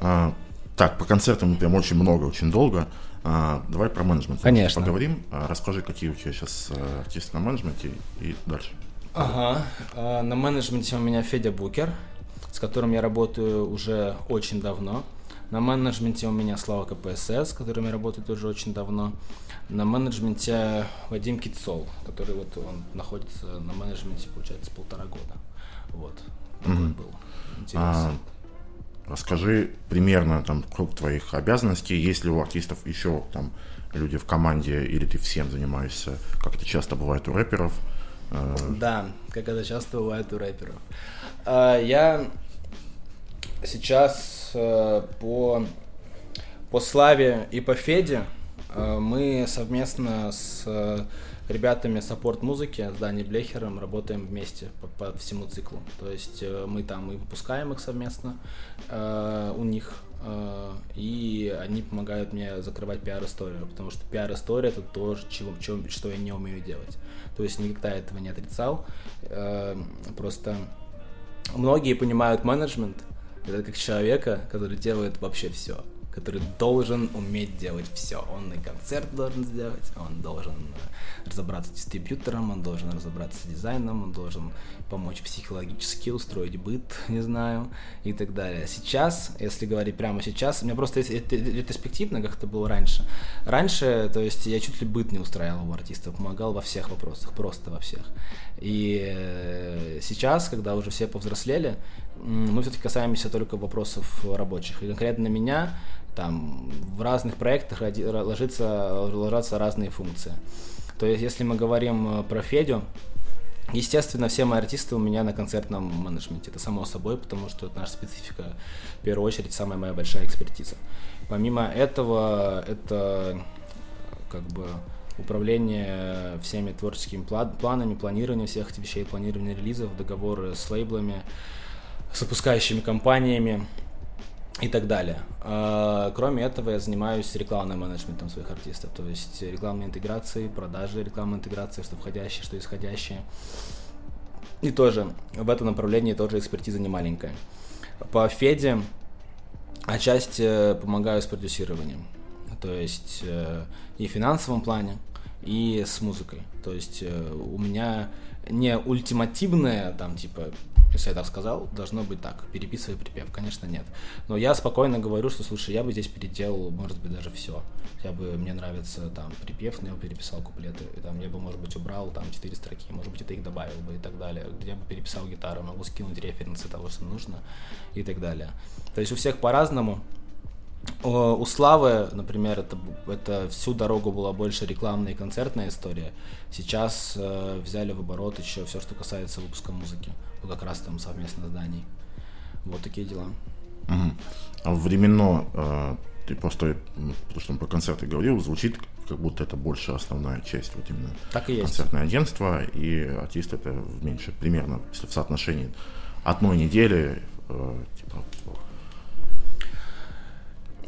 А, так, по концертам прям очень много, очень долго. А, давай про менеджмент Конечно. поговорим. А, расскажи, какие у тебя сейчас э, артисты на менеджменте и дальше. Ага. На менеджменте у меня Федя Букер, с которым я работаю уже очень давно. На менеджменте у меня Слава КПСС, с которым я работаю тоже очень давно. На менеджменте Вадим Китцол, который вот он находится на менеджменте, получается, полтора года. Вот. mm был. А, расскажи примерно там круг твоих обязанностей. Есть ли у артистов еще там люди в команде, или ты всем занимаешься, как это часто бывает у рэперов? Да, как это часто бывает у рэперов. А, я сейчас э, по, по Славе и по Феде мы совместно с э, ребятами саппорт музыки, с Дани Блехером, работаем вместе по, по всему циклу. То есть э, мы там и выпускаем их совместно э, у них, э, и они помогают мне закрывать пиар-историю, потому что пиар-история это то, чего, чего, что я не умею делать. То есть никогда этого не отрицал. Э, просто многие понимают менеджмент, это как человека, который делает вообще все который должен уметь делать все. Он и концерт должен сделать, он должен э, разобраться с дистрибьютором, он должен разобраться с дизайном, он должен помочь психологически устроить быт, не знаю, и так далее. Сейчас, если говорить прямо сейчас, у меня просто ретроспективно, как это было раньше. Раньше, то есть я чуть ли быт не устраивал у артистов, помогал во всех вопросах, просто во всех. И э, сейчас, когда уже все повзрослели, мы все-таки касаемся только вопросов рабочих. И конкретно меня там в разных проектах ложится, ложатся разные функции. То есть, если мы говорим э, про Федю, Естественно, все мои артисты у меня на концертном менеджменте. Это само собой, потому что это наша специфика, в первую очередь, самая моя большая экспертиза. Помимо этого, это как бы управление всеми творческими планами, планирование всех этих вещей, планирование релизов, договоры с лейблами, с выпускающими компаниями и так далее. А, кроме этого, я занимаюсь рекламным менеджментом своих артистов, то есть рекламной интеграцией, продажей рекламной интеграции, что входящее, что исходящее. И тоже в этом направлении тоже экспертиза не маленькая. По Феде отчасти помогаю с продюсированием, то есть э, и в финансовом плане, и с музыкой. То есть э, у меня не ультимативная там типа так сказал, должно быть так. Переписывай припев. Конечно, нет. Но я спокойно говорю, что, слушай, я бы здесь переделал, может быть, даже все. Я бы, мне нравится там припев, но я бы переписал куплеты. И, там, я бы, может быть, убрал там четыре строки, может быть, это их добавил бы и так далее. Я бы переписал гитару, могу скинуть референсы того, что нужно и так далее. То есть у всех по-разному. У Славы, например, это, это всю дорогу была больше рекламная и концертная история. Сейчас э, взяли в оборот еще все, что касается выпуска музыки. Ну, как раз там совместно с Данией. Вот такие дела. Угу. А временно э, ты просто, потому что он про концерты говорил, звучит как будто это больше основная часть, вот именно так и есть. концертное агентство, и артист это меньше, примерно, если в соотношении одной недели, э, типа,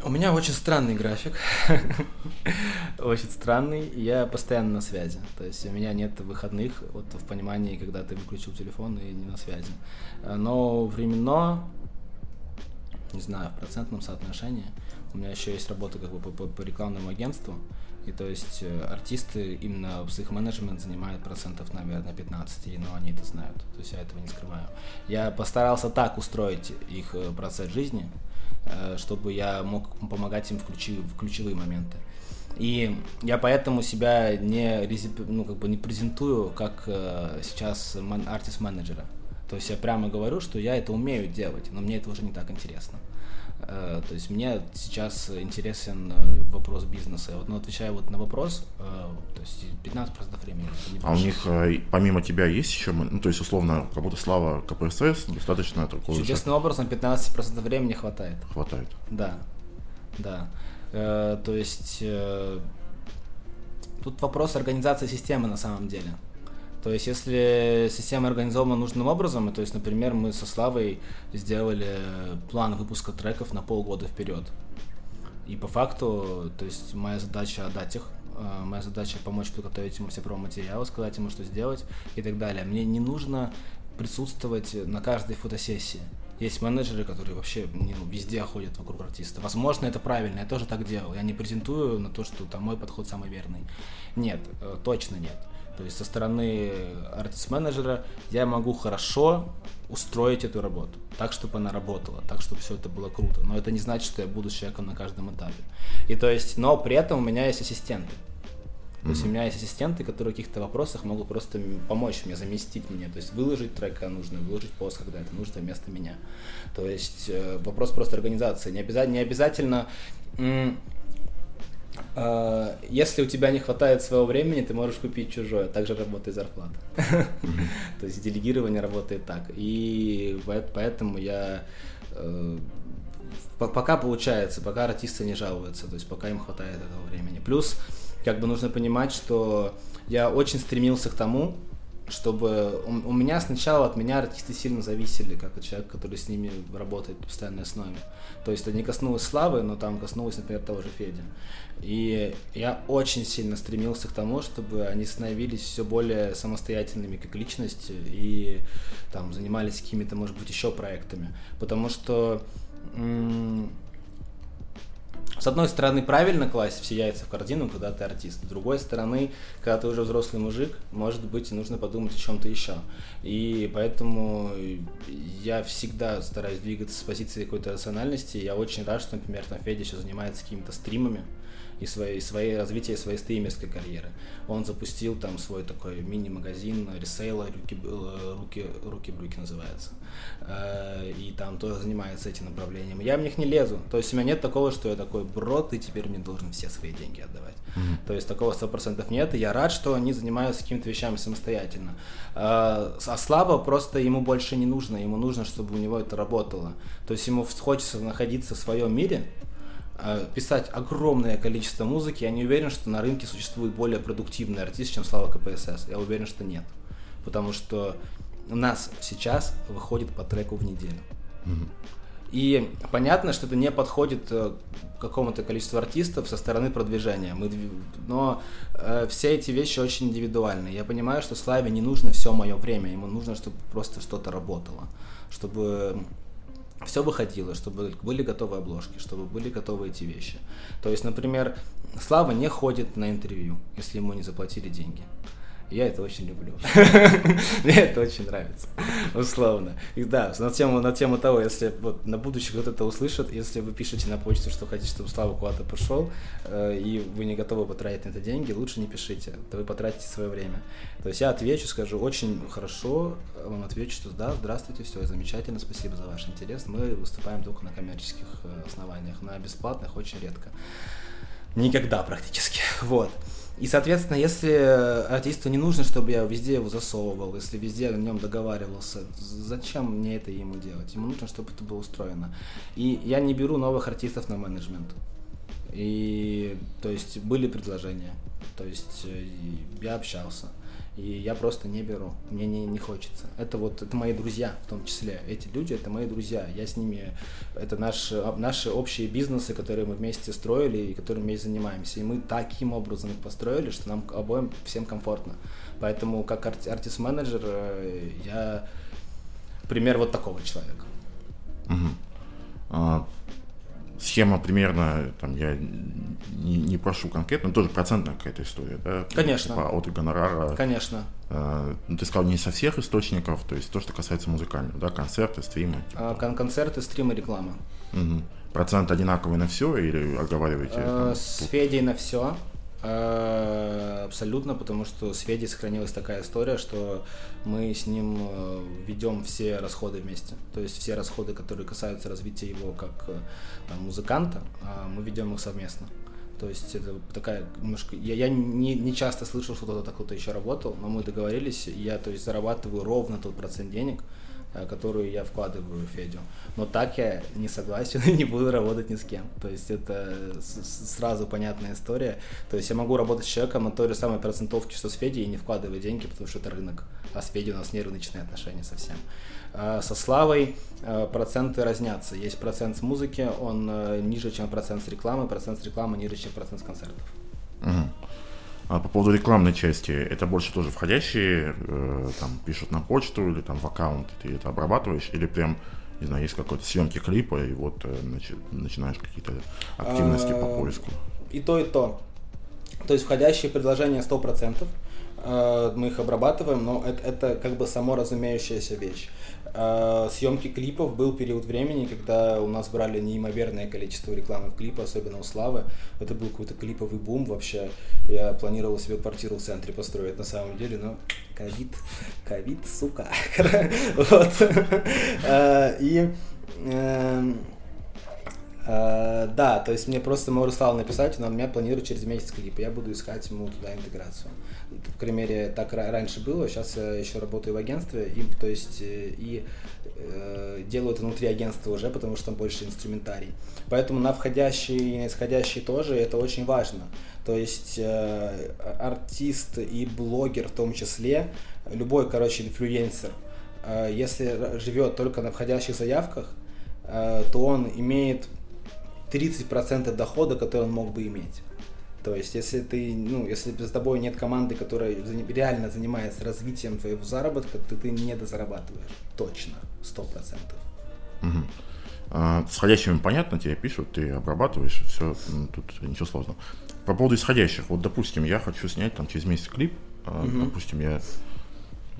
у меня очень странный график. очень странный. Я постоянно на связи. То есть у меня нет выходных, вот в понимании, когда ты выключил телефон и не на связи. Но временно, не знаю, в процентном соотношении. У меня еще есть работа как бы по, по, по рекламному агентству. И то есть э, артисты именно с их менеджмент занимают процентов, наверное, 15, но они это знают. То есть я этого не скрываю. Я постарался так устроить их э, процесс жизни, чтобы я мог помогать им в, ключи, в ключевые моменты. И я поэтому себя не, ну, как бы не презентую как э, сейчас артист-менеджера. То есть я прямо говорю, что я это умею делать, но мне это уже не так интересно. Э, то есть мне сейчас интересен э, вопрос бизнеса. Вот, ну, отвечая вот на вопрос, э, то есть 15% времени. А у них помимо тебя есть еще, ну, то есть условно, как будто Слава КПСС достаточно такого Чудесным образом 15% времени хватает. Хватает. Да, да. То есть тут вопрос организации системы на самом деле. То есть, если система организована нужным образом, то есть, например, мы со Славой сделали план выпуска треков на полгода вперед. И по факту, то есть, моя задача отдать их, а, моя задача помочь подготовить ему все промо-материалы, сказать ему, что сделать и так далее. Мне не нужно присутствовать на каждой фотосессии. Есть менеджеры, которые вообще ну, везде ходят вокруг артиста. Возможно, это правильно, я тоже так делал. Я не презентую на то, что там мой подход самый верный. Нет, э, точно нет. То есть со стороны артист-менеджера я могу хорошо устроить эту работу, так, чтобы она работала, так, чтобы все это было круто. Но это не значит, что я буду человеком на каждом этапе. И то есть, но при этом у меня есть ассистенты. То mm-hmm. есть у меня есть ассистенты, которые в каких-то вопросах могут просто помочь мне, заместить меня. То есть выложить трек, когда нужно, выложить пост, когда это нужно вместо меня. То есть э, вопрос просто организации. Не обязательно, не обязательно а, если у тебя не хватает своего времени, ты можешь купить чужое. Также работает зарплата. То есть делегирование работает так. И поэтому я э, пока получается, пока артисты не жалуются, то есть пока им хватает этого времени. Плюс, как бы нужно понимать, что я очень стремился к тому, чтобы у, у меня сначала от меня артисты сильно зависели, как от человека, который с ними работает в постоянной основе. То есть это не коснулось Славы, но там коснулось, например, того же Феди. И я очень сильно стремился к тому, чтобы они становились все более самостоятельными как личности и там занимались какими-то, может быть, еще проектами. Потому что с одной стороны, правильно класть все яйца в корзину, когда ты артист. С другой стороны, когда ты уже взрослый мужик, может быть, нужно подумать о чем-то еще. И поэтому я всегда стараюсь двигаться с позиции какой-то рациональности. Я очень рад, что, например, там Федя сейчас занимается какими-то стримами и своей, своей развитие своей стримерской карьеры. Он запустил там свой такой мини-магазин ресейла руки, э, руки, руки брюки называется. Э, и там тоже занимается этим направлением. Я в них не лезу. То есть у меня нет такого, что я такой, бро, ты теперь мне должен все свои деньги отдавать. Mm-hmm. То есть такого сто процентов нет. И я рад, что они занимаются какими-то вещами самостоятельно. Э, а Слава просто ему больше не нужно. Ему нужно, чтобы у него это работало. То есть ему хочется находиться в своем мире, писать огромное количество музыки, я не уверен, что на рынке существует более продуктивный артист, чем Слава КПСС. Я уверен, что нет. Потому что у нас сейчас выходит по треку в неделю. И понятно, что это не подходит э, какому-то количеству артистов со стороны продвижения. Мы, но э, все эти вещи очень индивидуальны. Я понимаю, что Славе не нужно все мое время, ему нужно, чтобы просто что-то работало, чтобы все выходило, чтобы были готовы обложки, чтобы были готовы эти вещи. То есть, например, Слава не ходит на интервью, если ему не заплатили деньги. Я это очень люблю. Мне это очень нравится, условно. И да, на тему, на тему того, если вот на будущее кто-то это услышит, если вы пишете на почту, что хотите, чтобы Слава куда-то пошел, э, и вы не готовы потратить на это деньги, лучше не пишите, то вы потратите свое время. То есть я отвечу, скажу, очень хорошо, вам отвечу, что да, здравствуйте, все замечательно, спасибо за ваш интерес. Мы выступаем только на коммерческих э, основаниях, на бесплатных очень редко. Никогда практически. Вот. И, соответственно, если артисту не нужно, чтобы я везде его засовывал, если везде о нем договаривался, зачем мне это ему делать? Ему нужно, чтобы это было устроено. И я не беру новых артистов на менеджмент. И, то есть, были предложения. То есть, э, я общался и я просто не беру, мне не, не хочется. Это вот, это мои друзья в том числе, эти люди, это мои друзья, я с ними, это наши, наши общие бизнесы, которые мы вместе строили и которыми вместе занимаемся, и мы таким образом их построили, что нам обоим всем комфортно. Поэтому как арти- артист-менеджер э, я пример вот такого человека. Угу. А, схема примерно, там, я не, не прошу конкретно, тоже процентная какая-то история, да? Конечно. Типа от гонорара. Конечно. Э, ну, ты сказал не со всех источников, то есть то, что касается музыкального, да, концерты, стримы. Типа. А, кон- концерты, стримы, реклама. Угу. Процент одинаковый на все или оговариваете? А, там, с Федей на все. Э, абсолютно, потому что с Федей сохранилась такая история, что мы с ним э, ведем все расходы вместе. То есть все расходы, которые касаются развития его как э, музыканта, мы ведем их совместно. То есть это такая немножко... Я, я не, не часто слышал, что кто-то кто-то еще работал, но мы договорились, я то есть зарабатываю ровно тот процент денег, которую я вкладываю в Федю. Но так я не согласен и не буду работать ни с кем. То есть это сразу понятная история. То есть я могу работать с человеком на той же самой процентовке, что с Федей, и не вкладывая деньги, потому что это рынок. А с Федей у нас не рыночные отношения совсем. А со Славой э, проценты разнятся. Есть процент с музыки, он э, ниже, чем процент с рекламы, процент с рекламы ниже, чем процент с концертов. Угу. А по поводу рекламной части, это больше тоже входящие, э, там, пишут на почту или там в аккаунт, ты это обрабатываешь, или прям, не знаю, есть какой-то съемки клипа, и вот э, начи- начинаешь какие-то активности по а, поиску? И то, и то. То есть входящие предложения 100%, э, мы их обрабатываем, но это, это как бы само разумеющаяся вещь. А, съемки клипов был период времени, когда у нас брали неимоверное количество рекламы в клипы, особенно у Славы. Это был какой-то клиповый бум вообще. Я планировал себе квартиру в центре построить на самом деле, но ковид, ковид, сука. Вот. А, и Uh, да, то есть мне просто мой Руслан написать, он у меня планирует через месяц клип, я буду искать ему туда интеграцию. По крайней мере, так раньше было, сейчас я еще работаю в агентстве, и, то есть, э, и э, делаю это внутри агентства уже, потому что там больше инструментарий. Поэтому на входящие и на исходящие тоже это очень важно. То есть э, артист и блогер в том числе, любой, короче, инфлюенсер, э, если живет только на входящих заявках, э, то он имеет 30% дохода, который он мог бы иметь. То есть, если ты, ну, если за тобой нет команды, которая реально занимается развитием твоего заработка, то ты не дозарабатываешь. Точно, сто процентов. Угу. А, с входящими понятно, тебе пишут, ты обрабатываешь, все, тут ничего сложного. По поводу исходящих, вот, допустим, я хочу снять там через месяц клип, угу. допустим, я,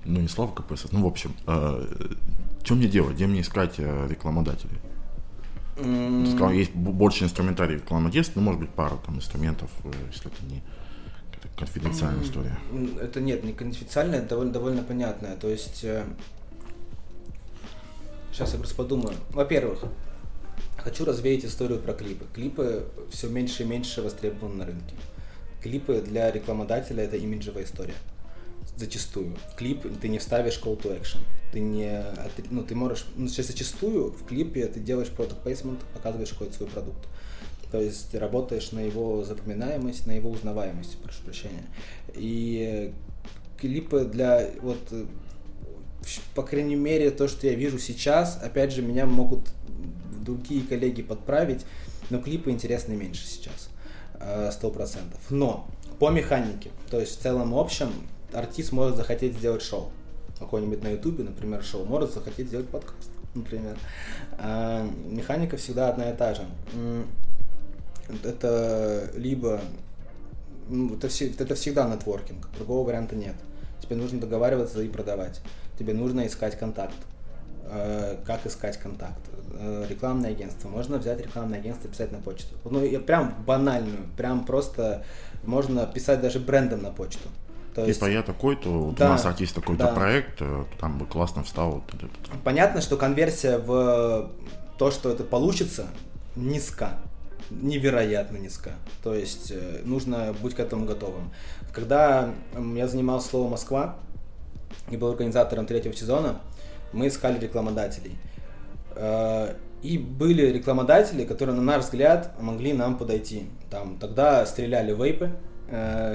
ну, не Слава КПСС, ну, в общем, а, что мне делать, где мне искать э, рекламодателей? Ты сказал, есть больше инструментарий рекламодействия, ну, может быть, пара там инструментов, э, если это не конфиденциальная mm. история. Это нет, не конфиденциальная, это довольно, довольно понятная. То есть, э, сейчас я просто подумаю. Во-первых, хочу развеять историю про клипы. Клипы все меньше и меньше востребованы на рынке. Клипы для рекламодателя это имиджевая история. Зачастую. В клип ты не вставишь call to action ты не, ну, ты можешь, ну, зачастую в клипе ты делаешь product placement, показываешь какой-то свой продукт. То есть ты работаешь на его запоминаемость, на его узнаваемость, прошу прощения. И клипы для, вот, по крайней мере, то, что я вижу сейчас, опять же, меня могут другие коллеги подправить, но клипы интересны меньше сейчас, э, сто процентов. Но по механике, то есть в целом общем, артист может захотеть сделать шоу какой-нибудь на ютубе, например, шоу, может захотеть сделать подкаст, например. А механика всегда одна и та же. Это либо ну, это, это всегда нетворкинг, другого варианта нет. Тебе нужно договариваться и продавать. Тебе нужно искать контакт. Э, как искать контакт? Э, рекламное агентство. Можно взять рекламное агентство и писать на почту. Ну, я прям банальную, прям просто можно писать даже брендом на почту. То есть, типа я такой-то, вот да, у нас артист такой-то да. проект, э, там бы классно встал. Вот, Понятно, что конверсия в то, что это получится, низка. Невероятно низка. То есть э, нужно быть к этому готовым. Когда я занимался слово Москва и был организатором третьего сезона, мы искали рекламодателей. Э, и были рекламодатели, которые, на наш взгляд, могли нам подойти. Там тогда стреляли вейпы,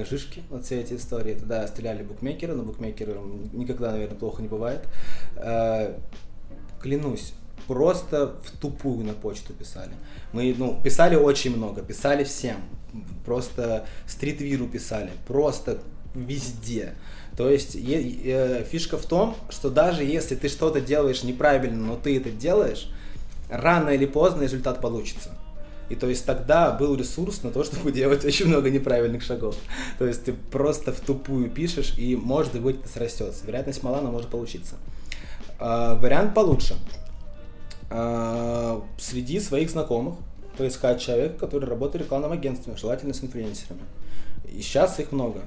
Жишки, вот все эти истории. Тогда стреляли букмекеры, но букмекеры никогда, наверное, плохо не бывает. Э, клянусь, просто в тупую на почту писали. Мы, ну, писали очень много, писали всем. Просто стритвиру писали, просто везде. То есть е, э, фишка в том, что даже если ты что-то делаешь неправильно, но ты это делаешь, рано или поздно результат получится. И то есть тогда был ресурс на то, чтобы делать очень много неправильных шагов. То есть ты просто в тупую пишешь, и может быть это срастется. Вероятность мала, но может получиться. А, вариант получше. А, среди своих знакомых поискать человека, который работает в рекламном агентстве, желательно с инфлюенсерами. И сейчас их много.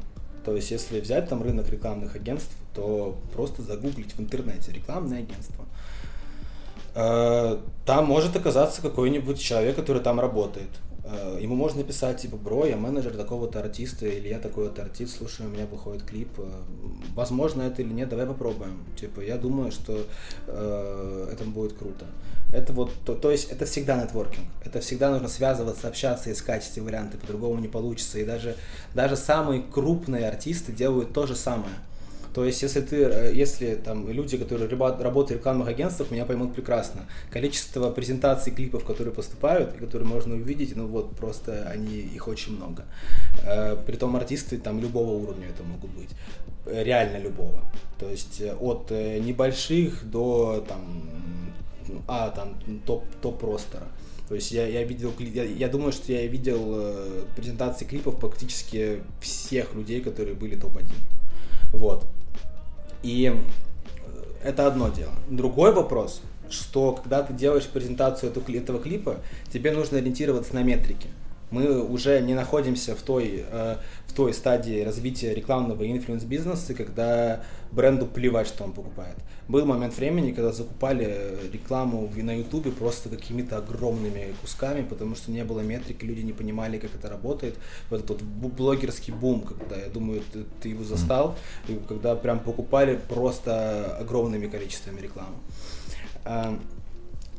То есть, если взять там рынок рекламных агентств, то просто загуглить в интернете рекламное агентство. Э, там может оказаться какой-нибудь человек, который там работает. Э, ему можно написать, типа, бро, я менеджер такого-то артиста, или я такой-то артист, слушай, у меня выходит клип. Э, возможно это или нет, давай попробуем. Типа, я думаю, что э, это будет круто. Это вот, то, то есть, это всегда нетворкинг. Это всегда нужно связываться, общаться, искать эти варианты, по-другому не получится. И даже, даже самые крупные артисты делают то же самое. То есть, если ты, э, если там люди, которые работают в рекламных агентствах, меня поймут прекрасно. Количество презентаций клипов, которые поступают, и которые можно увидеть, ну вот просто они, их очень много. Э, притом артисты там любого уровня это могут быть. Реально любого. То есть э, от небольших до там, а, там топ, топ ростера. То есть я, я видел, я, я думаю, что я видел э, презентации клипов практически всех людей, которые были топ-1. Вот. И это одно дело. Другой вопрос, что когда ты делаешь презентацию этого клипа, тебе нужно ориентироваться на метрики. Мы уже не находимся в той, э, в той стадии развития рекламного инфлюенс-бизнеса, когда бренду плевать, что он покупает. Был момент времени, когда закупали рекламу на Ютубе просто какими-то огромными кусками, потому что не было метрики, люди не понимали, как это работает. Вот этот вот блогерский бум, когда, я думаю, ты, ты его застал, и когда прям покупали просто огромными количествами рекламы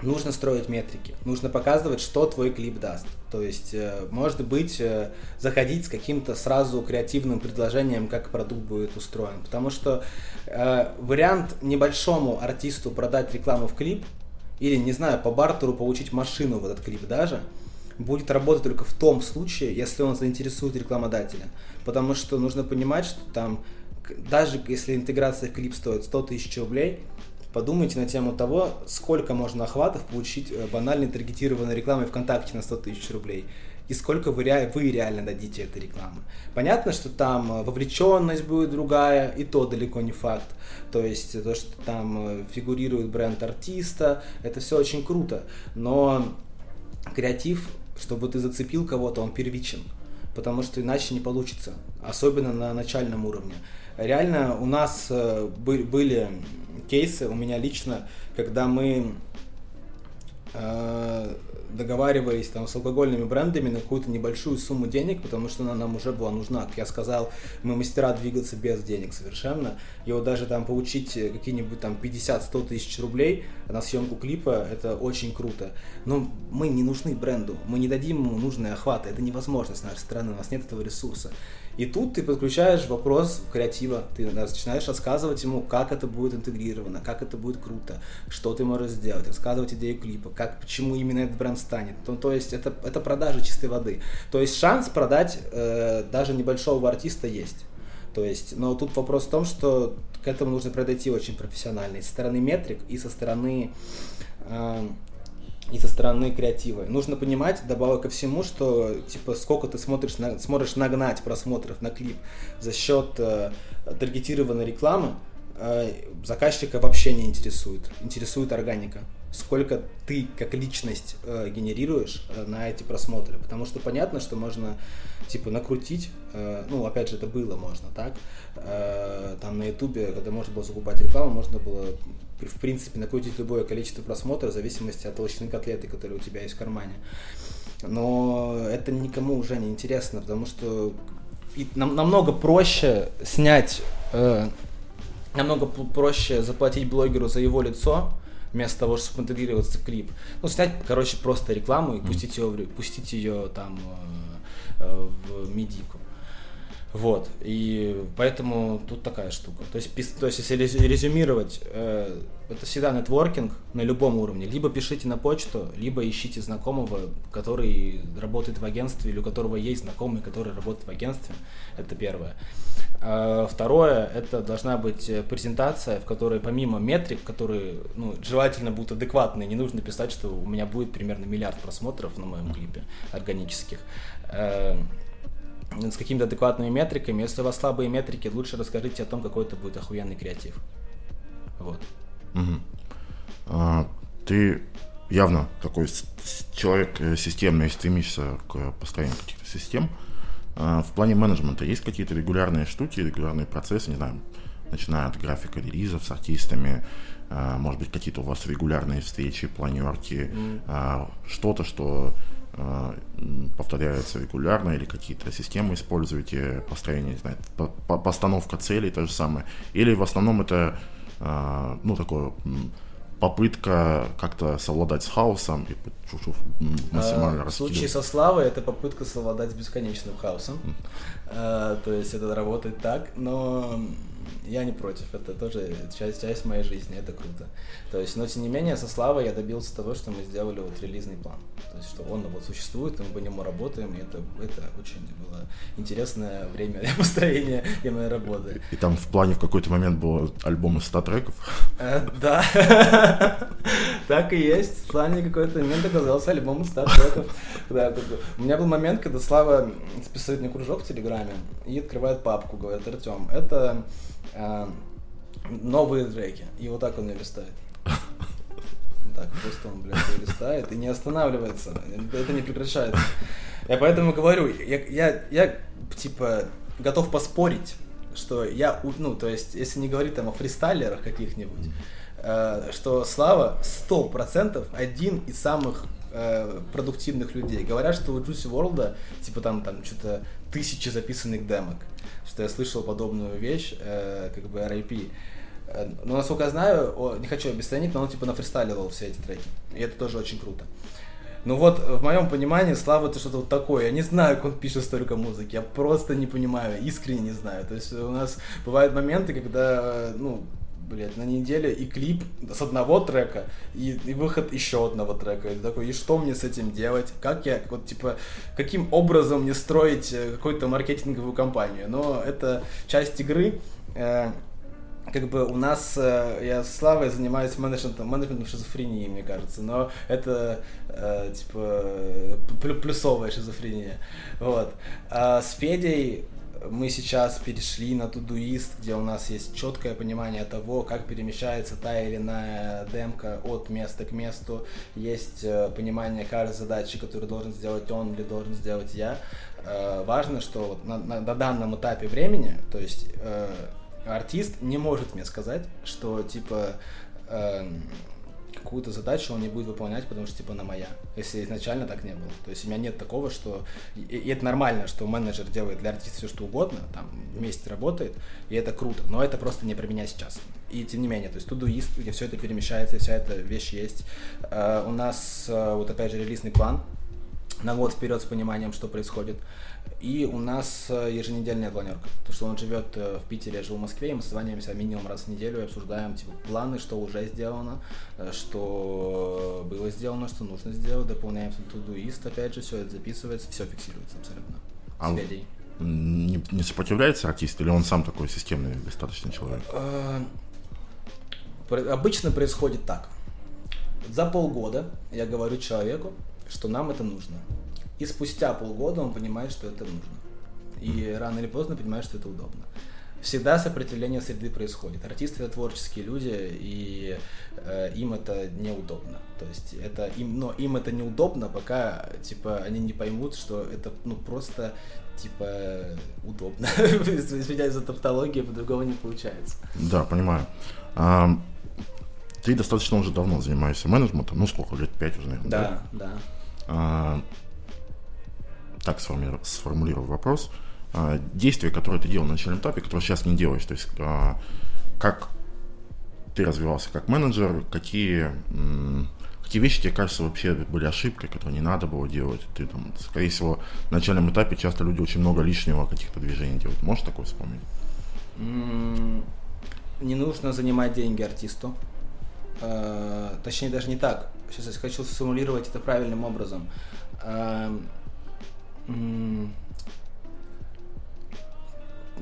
нужно строить метрики, нужно показывать, что твой клип даст. То есть, э, может быть, э, заходить с каким-то сразу креативным предложением, как продукт будет устроен. Потому что э, вариант небольшому артисту продать рекламу в клип, или, не знаю, по бартеру получить машину в этот клип даже, будет работать только в том случае, если он заинтересует рекламодателя. Потому что нужно понимать, что там, даже если интеграция в клип стоит 100 тысяч рублей, подумайте на тему того, сколько можно охватов получить э, банальной таргетированной рекламой ВКонтакте на 100 тысяч рублей и сколько вы, вы реально дадите этой рекламы. Понятно, что там э, вовлеченность будет другая, и то далеко не факт. То есть то, что там э, фигурирует бренд артиста, это все очень круто. Но креатив, чтобы ты зацепил кого-то, он первичен. Потому что иначе не получится. Особенно на начальном уровне. Реально у нас были кейсы у меня лично, когда мы э, договаривались там с алкогольными брендами на какую-то небольшую сумму денег, потому что она нам уже была нужна. Как я сказал, мы мастера двигаться без денег совершенно. И вот даже там получить какие-нибудь там 50-100 тысяч рублей на съемку клипа, это очень круто. Но мы не нужны бренду, мы не дадим ему нужные охваты, это невозможно с нашей стороны, у нас нет этого ресурса. И тут ты подключаешь вопрос креатива, ты начинаешь рассказывать ему, как это будет интегрировано, как это будет круто, что ты можешь сделать, рассказывать идею клипа, как, почему именно этот бренд станет. Ну, то есть это, это продажа чистой воды. То есть шанс продать э, даже небольшого артиста есть. То есть, но тут вопрос в том, что к этому нужно подойти очень профессионально. И со стороны метрик, и со стороны э, и со стороны креатива. Нужно понимать, добавок ко всему, что типа сколько ты смотришь, на, сможешь нагнать просмотров на клип за счет э, таргетированной рекламы, э, заказчика вообще не интересует. Интересует органика. Сколько ты как личность э, генерируешь э, на эти просмотры. Потому что понятно, что можно типа накрутить, э, ну опять же это было можно, так? Э, там на ютубе, когда можно было закупать рекламу, можно было в принципе, накрутить любое количество просмотров в зависимости от толщины котлеты, которая у тебя есть в кармане. Но это никому уже не интересно, потому что нам, намного проще снять, э, намного проще заплатить блогеру за его лицо, вместо того, чтобы интегрироваться в клип. Ну, снять, короче, просто рекламу и пустить ее, пустить ее там э, в медику. Вот, и поэтому тут такая штука. То есть, то есть если резюмировать, э, это всегда нетворкинг на любом уровне. Либо пишите на почту, либо ищите знакомого, который работает в агентстве, или у которого есть знакомый, который работает в агентстве. Это первое. А второе, это должна быть презентация, в которой помимо метрик, которые ну, желательно будут адекватные, не нужно писать, что у меня будет примерно миллиард просмотров на моем клипе органических э, с какими-то адекватными метриками. Если у вас слабые метрики, лучше расскажите о том, какой это будет охуенный креатив. Вот. Угу. А, ты явно такой человек э, системный, стремишься к построению каких-то систем. А, в плане менеджмента есть какие-то регулярные штуки, регулярные процессы, не знаю, начиная от графика релизов с артистами, а, может быть, какие-то у вас регулярные встречи, планерки, mm. что-то, что а, повторяется регулярно или какие-то системы используете, построение, не знаю, постановка целей, то же самое. Или в основном это, а, ну, такое попытка как-то совладать с хаосом и максимально а, В случае со Славой это попытка совладать с бесконечным хаосом. А, то есть это работает так, но я не против, это тоже часть, часть моей жизни, это круто. То есть, но тем не менее, со Славой я добился того, что мы сделали вот релизный план. То есть, что он вот существует, мы по нему работаем, и это, это очень было интересное время для построения и моей работы. И там в плане в какой-то момент был альбом из 100 треков? Э, да, так и есть. В плане какой-то момент оказался альбом из 100 треков. У меня был момент, когда Слава списывает мне кружок в Телеграме и открывает папку, говорит, Артем, это новые треки. И вот так он мне листает. Так, просто он, блядь, листает и не останавливается. Это не прекращается. Я поэтому говорю, я, я, я типа готов поспорить, что я, ну, то есть, если не говорить там о фристайлерах каких-нибудь, э, что Слава сто процентов один из самых э, продуктивных людей. Говорят, что у Juicy World, типа там, там что-то тысячи записанных демок, что я слышал подобную вещь, э, как бы RIP. Э, но, насколько я знаю, не хочу обесценить, но он типа нафристайлил все эти треки. И это тоже очень круто. Ну вот, в моем понимании, Слава это что-то вот такое. Я не знаю, как он пишет столько музыки. Я просто не понимаю, искренне не знаю. То есть у нас бывают моменты, когда, ну, блядь, на неделе и клип с одного трека, и, и выход еще одного трека. И такой, и что мне с этим делать? Как я, вот, типа, каким образом мне строить э, какую-то маркетинговую кампанию? Но это часть игры. Э, как бы у нас, э, я с Славой занимаюсь менеджментом, менеджментом шизофрении, мне кажется, но это э, типа плюсовая шизофрения. Вот. А с Федей мы сейчас перешли на Todoist, где у нас есть четкое понимание того, как перемещается та или иная демка от места к месту. Есть э, понимание каждой задачи, которую должен сделать он или должен сделать я. Важно, что на, на, на данном этапе времени, то есть артист не может мне сказать, что типа э, какую-то задачу он не будет выполнять, потому что типа она моя. Если изначально так не было. То есть у меня нет такого, что... И, и это нормально, что менеджер делает для артиста все что угодно, там вместе работает, и это круто. Но это просто не про меня сейчас. И тем не менее, то есть Todoist, где все это перемещается, вся эта вещь есть. Uh, у нас, uh, вот опять же, релизный план на год вперед с пониманием, что происходит. И у нас э, еженедельная планерка. То, что он живет э, в Питере, я живу в Москве, и мы созваниваемся минимум раз в неделю и обсуждаем типа, планы, что уже сделано, э, что было сделано, что нужно сделать, дополняем Todoist, опять же, все это записывается, все фиксируется абсолютно. А не, не сопротивляется артист, или он сам такой системный достаточно человек? Обычно происходит так. За полгода я говорю человеку, что нам это нужно. И спустя полгода он понимает, что это нужно. И рано или поздно понимает, что это удобно. Всегда сопротивление среды происходит. Артисты это творческие люди, и э, им это неудобно. То есть это им, но им это неудобно, пока типа они не поймут, что это ну просто типа удобно. Извиняюсь за тавтологию, по-другому не получается. Да, понимаю. А, ты достаточно уже давно занимаешься менеджментом, ну сколько, лет пять уже, наверное, да? Да, да. А, так сформулирую вопрос. А, действия, которые ты делал на начальном этапе, которые сейчас не делаешь, то есть а, как ты развивался как менеджер, какие, какие вещи тебе кажется вообще были ошибкой, которые не надо было делать. Ты там, скорее всего, на начальном этапе часто люди очень много лишнего каких-то движений делают. Можешь такое вспомнить? Не нужно занимать деньги артисту. Э, точнее, даже не так. Сейчас я хочу сформулировать это правильным образом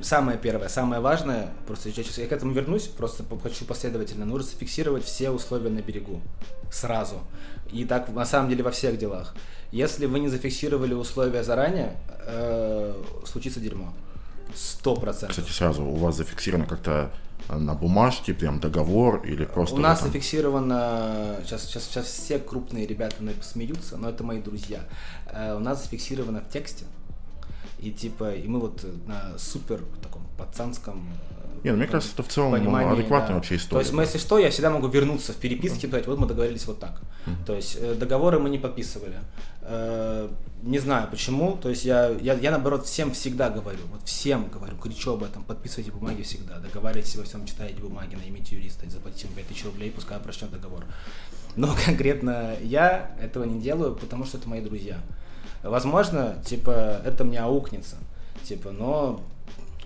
самое первое, самое важное, просто я, я к этому вернусь, просто хочу последовательно, нужно зафиксировать все условия на берегу сразу. И так на самом деле во всех делах. Если вы не зафиксировали условия заранее, э, случится дерьмо. Сто процентов. Кстати, сразу у вас зафиксировано как-то на бумажке, прям договор или просто... У нас зафиксировано, сейчас, сейчас, сейчас все крупные ребята смеются, но это мои друзья. Э, у нас зафиксировано в тексте, и типа, и мы вот на супер таком пацанском не, ну, мне кажется, это в целом понимании, адекватная да. вообще история. То есть, мы, если что, я всегда могу вернуться в переписке, сказать, вот мы договорились вот так. Mm-hmm. То есть, э, договоры мы не подписывали. Не знаю почему, то есть я, я, я наоборот всем всегда говорю, вот всем говорю, кричу об этом, подписывайте бумаги всегда, договаривайтесь во всем, читайте бумаги, наймите юриста, заплатите ему 5000 рублей, пускай прочтет договор. Но конкретно я этого не делаю, потому что это мои друзья. Возможно, типа, это мне аукнется, типа, но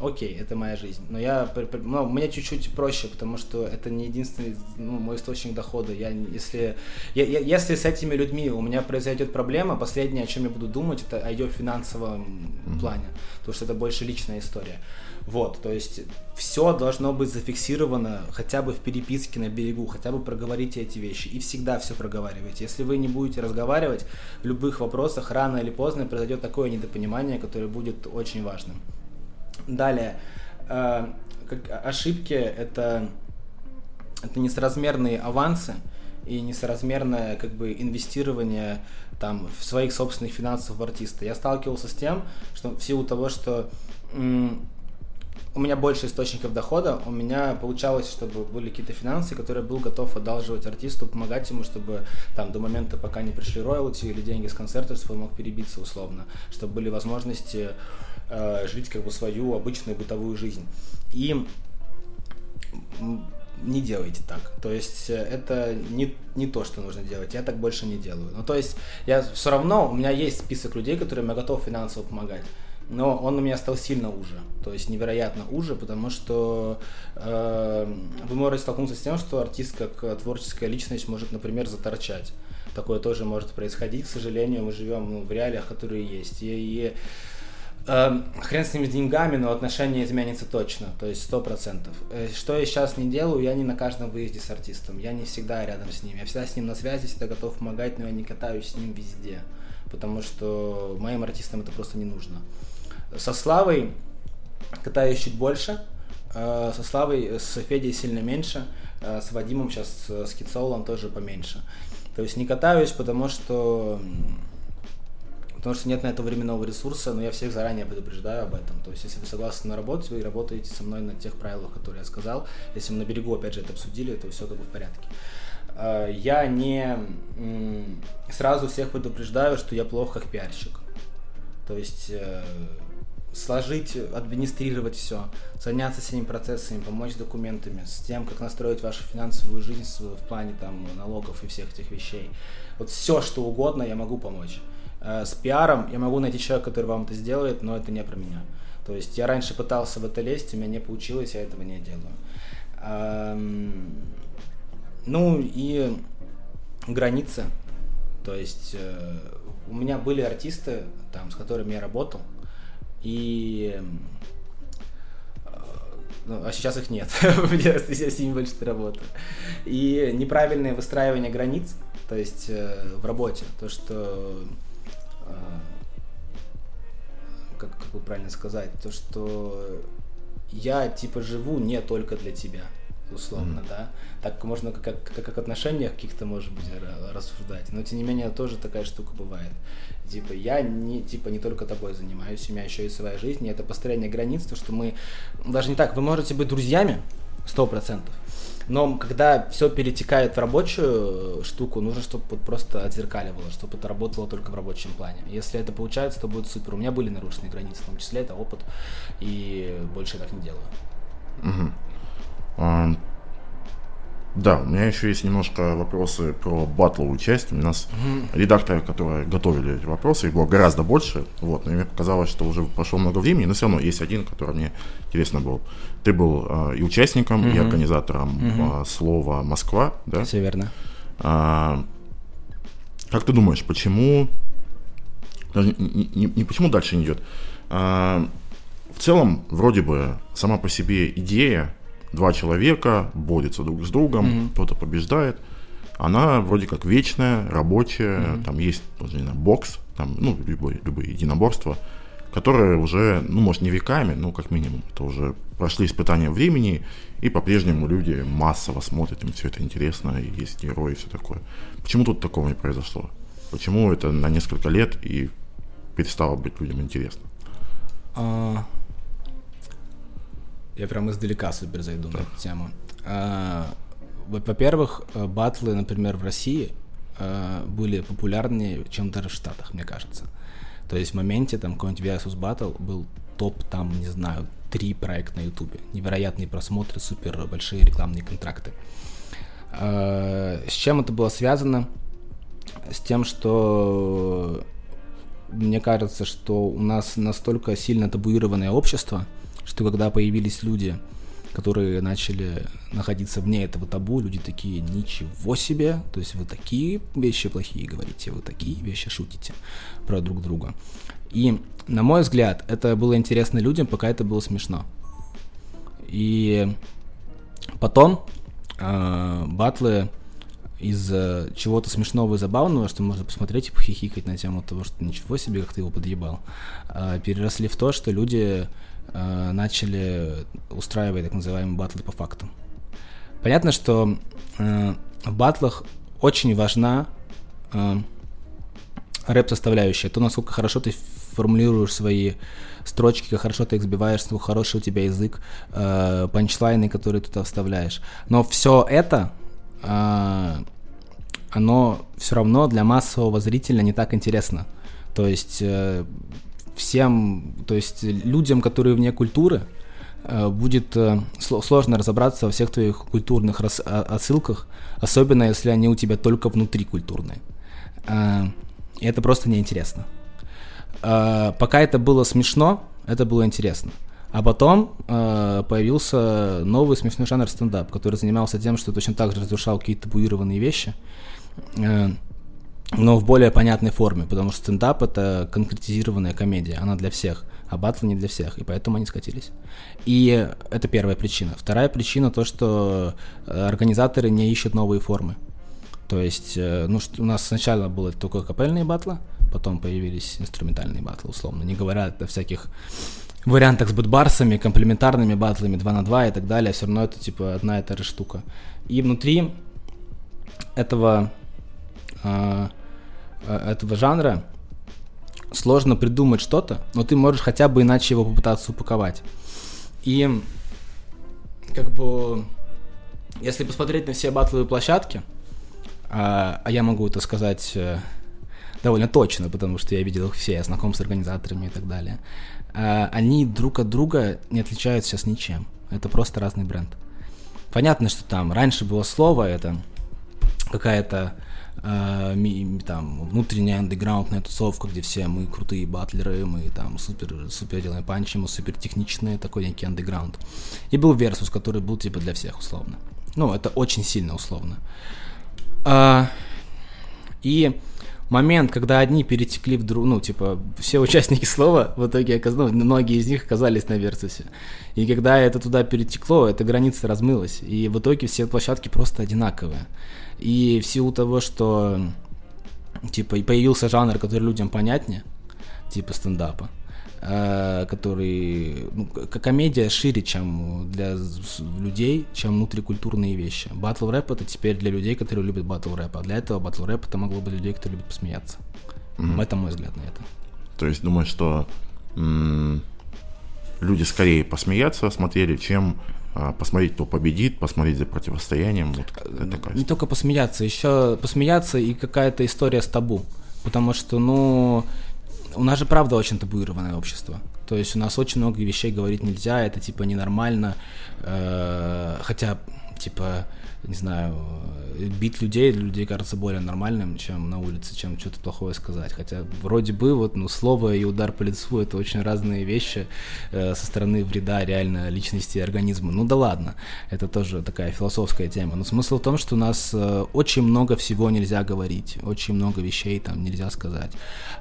окей, это моя жизнь. Но я, ну, мне чуть-чуть проще, потому что это не единственный ну, мой источник дохода. Я, если, я, я, если с этими людьми у меня произойдет проблема, последнее, о чем я буду думать, это о ее финансовом mm-hmm. плане, потому что это больше личная история. Вот, то есть все должно быть зафиксировано хотя бы в переписке на берегу, хотя бы проговорите эти вещи и всегда все проговаривайте. Если вы не будете разговаривать в любых вопросах, рано или поздно произойдет такое недопонимание, которое будет очень важным. Далее, э, ошибки это, это несоразмерные авансы и несоразмерное как бы инвестирование там в своих собственных финансов в артиста. Я сталкивался с тем, что в силу того, что у меня больше источников дохода, у меня получалось, чтобы были какие-то финансы, которые был готов одалживать артисту, помогать ему, чтобы там до момента, пока не пришли роялти или деньги с концерта, чтобы он мог перебиться условно, чтобы были возможности э, жить как бы свою обычную бытовую жизнь. И не делайте так. То есть э, это не, не то, что нужно делать. Я так больше не делаю. Ну, то есть я все равно, у меня есть список людей, которым я готов финансово помогать но он у меня стал сильно уже, то есть невероятно уже, потому что э, вы можете столкнуться с тем, что артист как творческая личность может, например, заторчать. Такое тоже может происходить, к сожалению, мы живем ну, в реалиях, которые есть. И, и э, хрен с ними с деньгами, но отношение изменится точно, то есть сто процентов. Э, что я сейчас не делаю, я не на каждом выезде с артистом, я не всегда рядом с ним, я всегда с ним на связи, всегда готов помогать, но я не катаюсь с ним везде, потому что моим артистам это просто не нужно. Со Славой катаюсь чуть больше, э, со Славой, с Федей сильно меньше, э, с Вадимом сейчас, с Кицолом тоже поменьше. То есть не катаюсь, потому что потому что нет на это временного ресурса, но я всех заранее предупреждаю об этом. То есть, если вы согласны на работу, вы работаете со мной на тех правилах, которые я сказал. Если мы на берегу, опять же, это обсудили, то все как бы в порядке. Э, я не сразу всех предупреждаю, что я плохо как пиарщик. То есть сложить, администрировать все, заняться всеми процессами, помочь документами, с тем, как настроить вашу финансовую жизнь в плане там налогов и всех этих вещей. Вот все, что угодно, я могу помочь. Э, с пиаром я могу найти человека, который вам это сделает, но это не про меня. То есть я раньше пытался в это лезть, у меня не получилось, я этого не делаю. Эм, ну и границы. То есть э, у меня были артисты, там, с которыми я работал, и э, ну, а сейчас их нет. я, с ними больше не работаю. И неправильное выстраивание границ, то есть э, в работе, то, что как, как бы правильно сказать, то, что я типа живу не только для тебя условно, mm-hmm. да. Так можно как, как, как отношениях каких-то, может быть, рассуждать. Но тем не менее тоже такая штука бывает. Типа я не, типа, не только тобой занимаюсь, у меня еще и своя жизнь, и это построение границ, то, что мы... Даже не так, вы можете быть друзьями, сто процентов, но когда все перетекает в рабочую штуку, нужно, чтобы вот просто отзеркаливало, чтобы это работало только в рабочем плане. Если это получается, то будет супер. У меня были нарушенные границы, в том числе это опыт, и больше я так не делаю. Угу. Да, у меня еще есть немножко вопросы про батловую часть. У нас mm-hmm. редакторы, которые готовили эти вопросы, их было гораздо больше. Вот, но мне показалось, что уже прошло много времени, но все равно есть один, который мне интересно был. Ты был э, и участником, mm-hmm. и организатором mm-hmm. э, слова Москва, да? Все верно. А, как ты думаешь, почему даже не, не, не почему дальше не идет? А, в целом, вроде бы, сама по себе идея два человека борются друг с другом, mm-hmm. кто-то побеждает. Она вроде как вечная, рабочая, mm-hmm. там есть, не знаю, бокс, там, ну, любое, любые единоборства, которые уже, ну, может, не веками, но как минимум, это уже прошли испытания времени, и по-прежнему люди массово смотрят, им все это интересно, и есть герои и все такое. Почему тут такого не произошло? Почему это на несколько лет и перестало быть людям интересно? А, я прям издалека супер зайду на эту тему. А, во-первых, э, батлы, например, в России а, были популярнее, чем даже в Штатах, мне кажется. То есть в моменте там какой-нибудь Versus Battle был топ, там, не знаю, три проекта на Ютубе. Невероятные просмотры, супер большие рекламные контракты. А, с чем это было связано? С тем, что мне кажется, что у нас настолько сильно табуированное общество, что когда появились люди, которые начали находиться вне этого табу, люди такие, ничего себе, то есть вы такие вещи плохие говорите, вы такие вещи шутите про друг друга. И, на мой взгляд, это было интересно людям, пока это было смешно. И потом э, батлы из чего-то смешного и забавного, что можно посмотреть и похихикать на тему того, что ничего себе, как ты его подъебал, э, переросли в то, что люди э, начали устраивать так называемые батлы по фактам. Понятно, что э, в батлах очень важна э, рэп-составляющая, то, насколько хорошо ты формулируешь свои строчки, как хорошо ты их сбиваешь, насколько хороший у тебя язык, э, панчлайны, которые ты туда вставляешь. Но все это, э, оно все равно для массового зрителя не так интересно. То есть э, всем, то есть людям, которые вне культуры, э, будет э, сложно разобраться во всех твоих культурных отсылках, особенно если они у тебя только внутри культурные. Э, и это просто неинтересно. Пока это было смешно, это было интересно. А потом э, появился новый смешной жанр стендап, который занимался тем, что точно так же разрушал какие-то табуированные вещи. Э, но в более понятной форме, потому что стендап это конкретизированная комедия, она для всех, а батл не для всех, и поэтому они скатились. И это первая причина. Вторая причина то, что э, организаторы не ищут новые формы. То есть, э, ну, у нас сначала было только капельные батлы, потом появились инструментальные батлы, условно, не говоря о всяких вариантах с бэтбарсами, комплементарными батлами 2 на 2 и так далее, все равно это типа одна и та же штука. И внутри этого этого жанра сложно придумать что-то, но ты можешь хотя бы иначе его попытаться упаковать. И как бы, если посмотреть на все батловые площадки, а, а я могу это сказать э, довольно точно, потому что я видел их все, я знаком с организаторами и так далее, а, они друг от друга не отличаются сейчас ничем. Это просто разный бренд. Понятно, что там раньше было слово, это какая-то э, там внутренняя андеграундная тусовка, где все мы крутые батлеры, мы там супер, супер делаем панчи, мы супер техничные, такой некий андеграунд. И был Versus, который был типа для всех условно. Ну, это очень сильно условно. А, и момент, когда одни перетекли в друг, ну, типа, все участники слова в итоге оказались, ну, многие из них оказались на Версусе. И когда это туда перетекло, эта граница размылась. И в итоге все площадки просто одинаковые. И в силу того, что типа появился жанр, который людям понятнее, типа стендапа, который ну, комедия шире, чем для людей, чем внутрикультурные вещи. Батл рэп это теперь для людей, которые любят батл рэп, а для этого батл рэп это могло быть людей, которые любят посмеяться. Mm-hmm. Это мой взгляд на это. То есть думаю, что м- люди скорее посмеяться смотрели, чем а, посмотреть, кто победит, посмотреть за противостоянием. Вот такая Не только посмеяться, еще посмеяться и какая-то история с табу. Потому что, ну, у нас же правда очень табуированное общество. То есть у нас очень много вещей говорить нельзя, это типа ненормально. Э, хотя, типа, не знаю, бить людей людей кажется более нормальным, чем на улице, чем что-то плохое сказать. Хотя вроде бы вот, ну, слово и удар по лицу это очень разные вещи э, со стороны вреда реально личности и организма. Ну да ладно, это тоже такая философская тема. Но смысл в том, что у нас э, очень много всего нельзя говорить, очень много вещей там нельзя сказать.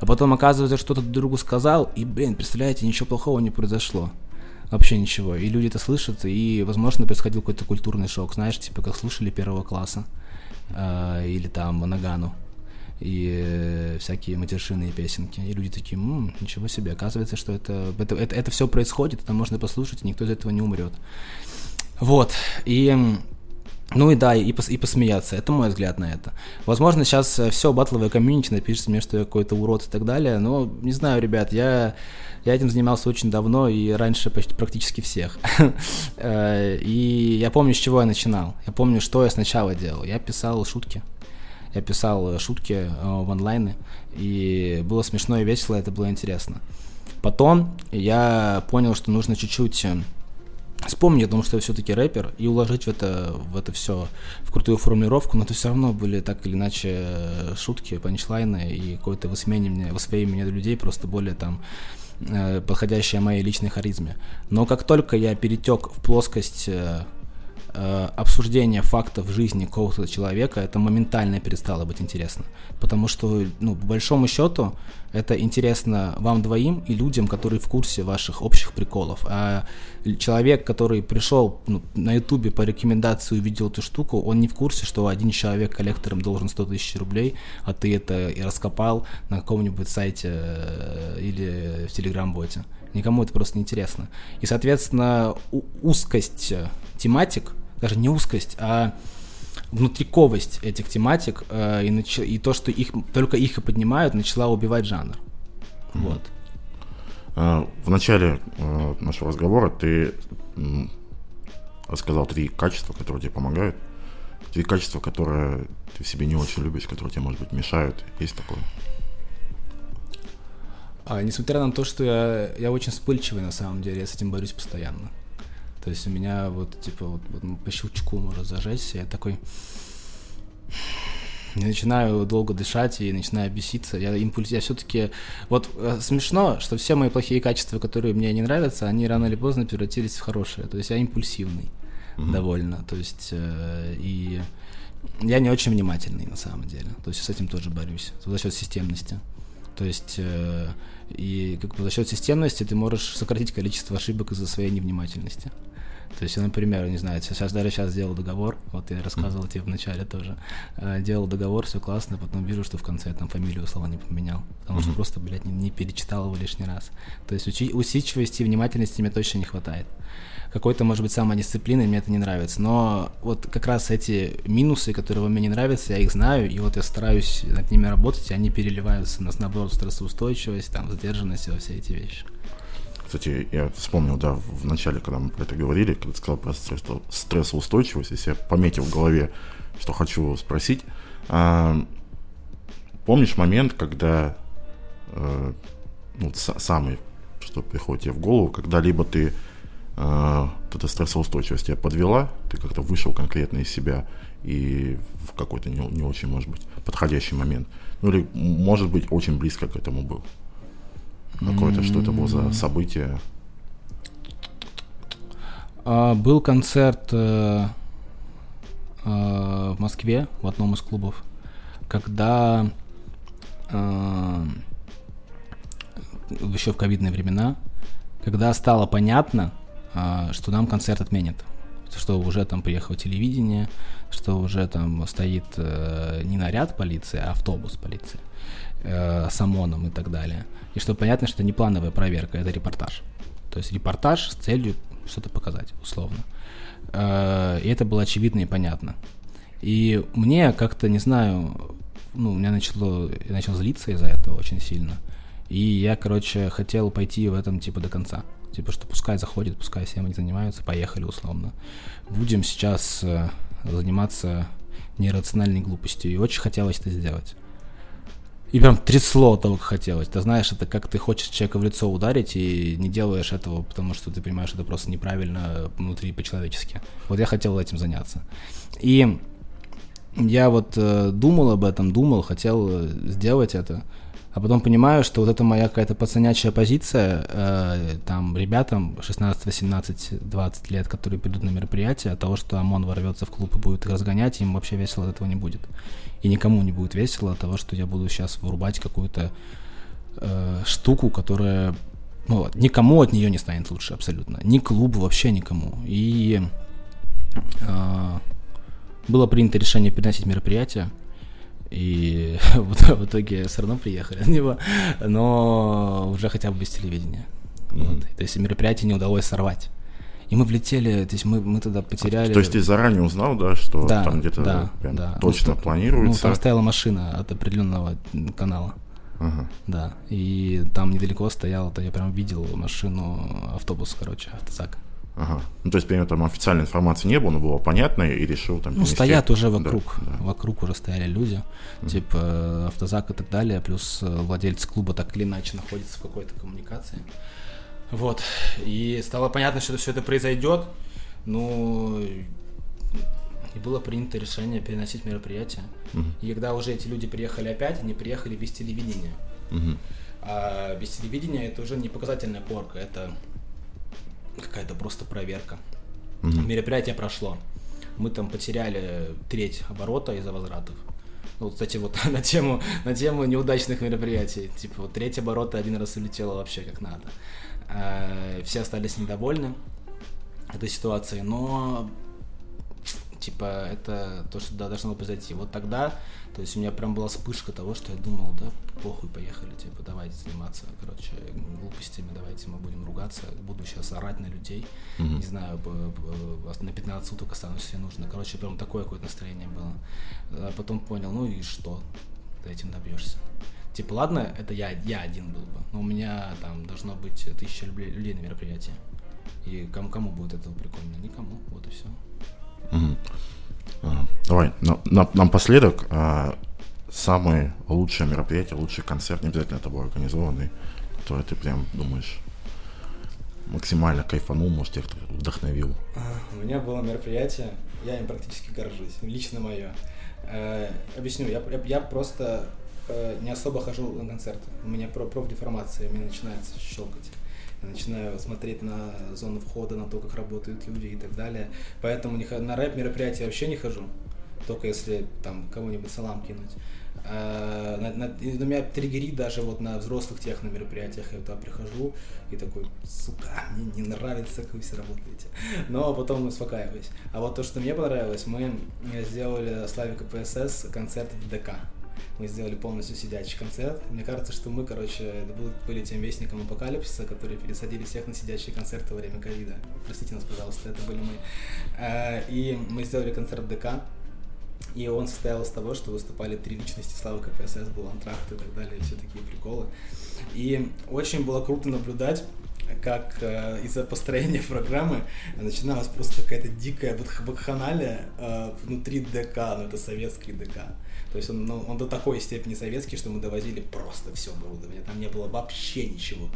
А потом оказывается, что кто-то другу сказал, и, блин, представляете, ничего плохого не произошло вообще ничего. И люди это слышат, и, возможно, происходил какой-то культурный шок, знаешь, типа как слушали первого класса э, или там Нагану и всякие матершинные песенки. И люди такие, М, ничего себе, оказывается, что это, это, это, это все происходит, это можно послушать, и никто из этого не умрет. Вот, и ну и да, и, пос, и посмеяться. Это мой взгляд на это. Возможно, сейчас э, все батловое комьюнити напишет мне, что я какой-то урод и так далее. Но не знаю, ребят, я, я этим занимался очень давно и раньше почти практически всех. Э, и я помню, с чего я начинал. Я помню, что я сначала делал. Я писал шутки. Я писал шутки э, в онлайны. И было смешно и весело, это было интересно. Потом я понял, что нужно чуть-чуть вспомнить о том, что я все-таки рэпер, и уложить в это, в это все в крутую формулировку, но это все равно были так или иначе э, шутки, панчлайны и какое-то высмеивание, высмеивание людей, просто более там э, подходящее моей личной харизме. Но как только я перетек в плоскость э, обсуждения фактов жизни какого-то человека, это моментально перестало быть интересно. Потому что, ну, по большому счету, это интересно вам двоим и людям, которые в курсе ваших общих приколов. А человек, который пришел ну, на ютубе по рекомендации увидел эту штуку, он не в курсе, что один человек коллектором должен 100 тысяч рублей, а ты это и раскопал на каком-нибудь сайте э, или в телеграм-боте. Никому это просто не интересно. И, соответственно, узкость тематик даже не узкость, а внутриковость этих тематик э, и, нач... и то, что их только их и поднимают, начала убивать жанр. Mm-hmm. Вот. А, в начале э, нашего разговора ты рассказал три качества, которые тебе помогают. Три качества, которые ты в себе не очень любишь, которые тебе, может быть, мешают. Есть такое? А, несмотря на то, что я, я очень вспыльчивый на самом деле, я с этим борюсь постоянно. То есть у меня вот, типа, вот, вот по щелчку может зажечься, я такой... Я начинаю долго дышать и начинаю беситься. Я импульс, я все-таки... Вот э, смешно, что все мои плохие качества, которые мне не нравятся, они рано или поздно превратились в хорошие. То есть я импульсивный mm-hmm. довольно. То есть э, и я не очень внимательный на самом деле. То есть с этим тоже борюсь за счет системности. То есть э, и как бы за счет системности ты можешь сократить количество ошибок из-за своей невнимательности. То есть, например, не знаю, сейчас даже сейчас сделал договор, вот я рассказывал тебе в начале тоже, э, делал договор, все классно, потом вижу, что в конце я там фамилию слова не поменял, потому что просто, блядь, не, не перечитал его лишний раз. То есть учи, усидчивости и внимательности мне точно не хватает какой-то, может быть, самодисциплины, мне это не нравится. Но вот как раз эти минусы, которые мне не нравятся, я их знаю, и вот я стараюсь над ними работать, и они переливаются на, наоборот, стрессоустойчивость, там, задержанность и во все эти вещи. Кстати, я вспомнил, да, в начале, когда мы про это говорили, когда ты сказал про стрессоустойчивость, если я пометил в голове, что хочу спросить. А, помнишь момент, когда э, ну, самый, что приходит тебе в голову, когда либо ты э, эта стрессоустойчивость тебя подвела, ты как-то вышел конкретно из себя и в какой-то не, не очень, может быть, подходящий момент. Ну или, может быть, очень близко к этому был. Какое-то, что это было за событие? А, был концерт э, э, в Москве в одном из клубов, когда э, еще в ковидные времена, когда стало понятно, что нам концерт отменят, что уже там приехало телевидение, что уже там стоит не наряд полиции, а автобус полиции э, с ОМОНом и так далее. И что понятно, что это не плановая проверка, это репортаж. То есть репортаж с целью что-то показать, условно. Э, и это было очевидно и понятно. И мне как-то, не знаю, ну, у меня начало, я начал злиться из-за этого очень сильно. И я, короче, хотел пойти в этом, типа, до конца. Типа, что пускай заходит, пускай всем они занимаются, поехали условно. Будем сейчас э, заниматься нерациональной глупостью. И очень хотелось это сделать. И прям трясло того, как хотелось. Ты знаешь, это как ты хочешь человека в лицо ударить и не делаешь этого, потому что ты понимаешь, это просто неправильно внутри по-человечески. Вот я хотел этим заняться. И я вот э, думал об этом, думал, хотел э, сделать это а потом понимаю, что вот это моя какая-то пацанячая позиция, э, там, ребятам 16, 18, 20 лет, которые придут на мероприятие, от того, что ОМОН ворвется в клуб и будет разгонять, им вообще весело от этого не будет. И никому не будет весело от того, что я буду сейчас вырубать какую-то э, штуку, которая, ну, никому от нее не станет лучше абсолютно. Ни клубу, вообще никому. И э, было принято решение переносить мероприятие, и в итоге все равно приехали на него, но уже хотя бы без телевидения. Mm-hmm. Вот. То есть мероприятие не удалось сорвать. И мы влетели, то есть мы, мы тогда потеряли... То есть ты заранее узнал, да, что да, там где-то да, да. точно ну, планируется? Ну, там стояла машина от определенного канала. Ага. Да, и там недалеко стоял, то я прям видел машину, автобус, короче, автозак. Ага. Ну, то есть, примерно, там официальной информации не было, но было понятно, и решил там... Ну, стоят уже вокруг, да, да. вокруг уже стояли люди, mm-hmm. типа э, автозак и так далее, плюс э, владелец клуба так или иначе находится в какой-то коммуникации. Вот, и стало понятно, что все это произойдет, ну, и было принято решение переносить мероприятие. Mm-hmm. И когда уже эти люди приехали опять, они приехали без телевидения. Mm-hmm. А без телевидения это уже не показательная порка, это какая-то просто проверка. Угу. Мероприятие прошло. Мы там потеряли треть оборота из-за возвратов. Ну, кстати, вот на тему, на тему неудачных мероприятий. Типа, вот треть оборота один раз улетела вообще как надо. А, все остались недовольны этой ситуацией, но типа, это то, что должно произойти. Вот тогда, то есть у меня прям была вспышка того, что я думал, да, похуй, поехали, типа, давайте заниматься, короче, глупостями, давайте мы будем ругаться, буду сейчас орать на людей, mm-hmm. не знаю, на 15 суток останусь, если нужно. Короче, прям такое какое-то настроение было. А потом понял, ну и что, ты этим добьешься. Типа, ладно, это я, я один был бы, но у меня там должно быть тысяча людей на мероприятии. И кому, кому будет это прикольно? Никому, вот и все. А, давай, на, на, напоследок, а, самое лучшее мероприятие, лучший концерт, не обязательно это был организованный, который ты прям думаешь максимально кайфанул, может, тех, вдохновил? А, у меня было мероприятие, я им практически горжусь, лично мое. Э, объясню, я, я просто э, не особо хожу на концерты. У меня про профдеформация, мне начинается щелкать. Начинаю смотреть на зону входа, на то, как работают люди и так далее. Поэтому не, на рэп-мероприятия вообще не хожу. Только если там кого-нибудь салам кинуть. А, на, на, на меня триггерит даже вот на взрослых техно мероприятиях. Я туда прихожу и такой, сука, мне не нравится, как вы все работаете. Но потом успокаиваюсь. А вот то, что мне понравилось, мы сделали Славика ПСС концерт в ДК мы сделали полностью сидячий концерт. Мне кажется, что мы, короче, были тем вестником апокалипсиса, которые пересадили всех на сидячие концерты во время ковида. Простите нас, пожалуйста, это были мы. Э, и мы сделали концерт ДК, и он состоял из того, что выступали три личности Славы КПСС, был антракт и так далее, все такие приколы. И очень было круто наблюдать, как э, из-за построения программы начиналась просто какая-то дикая вакханалия э, внутри ДК, ну это советский ДК. То есть он, ну, он до такой степени советский, что мы довозили просто все оборудование, там не было вообще ничего,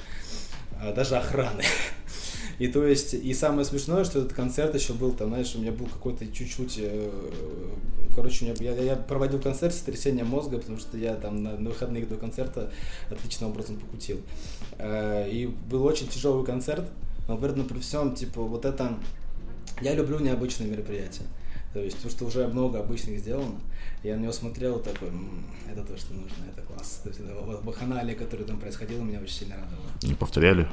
э, даже охраны. И то есть, и самое смешное, что этот концерт еще был, там, знаешь, у меня был какой-то чуть-чуть, э, короче, у меня, я, я проводил концерт с трясением мозга, потому что я там на, на выходных до концерта отличным образом покутил. Э, и был очень тяжелый концерт, но при, при всем, типа, вот это, я люблю необычные мероприятия. То есть то, что уже много обычных сделано, я на него смотрел такой, это то, что нужно, это класс. То есть это баханалия, которая там происходила, меня очень сильно радовало. Не повторяли?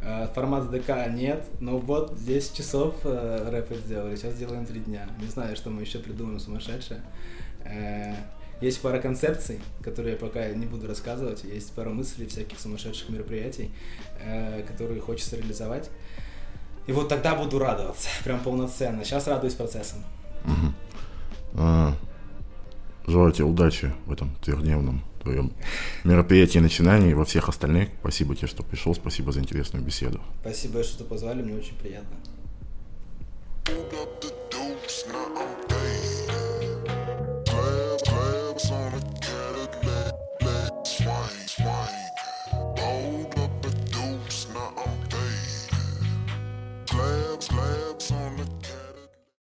Э, формат ДК нет, но вот 10 часов э, рэпы сделали, сейчас делаем 3 дня. Не знаю, что мы еще придумаем сумасшедшее. Э, есть пара концепций, которые я пока не буду рассказывать, есть пара мыслей всяких сумасшедших мероприятий, которые хочется реализовать. И вот тогда буду радоваться, прям полноценно. Сейчас радуюсь процессом. Угу. А, Желаю тебе удачи в этом трехдневном твоем мероприятии начинании и во всех остальных. Спасибо тебе, что пришел, спасибо за интересную беседу. Спасибо, что позвали, мне очень приятно. Claps, on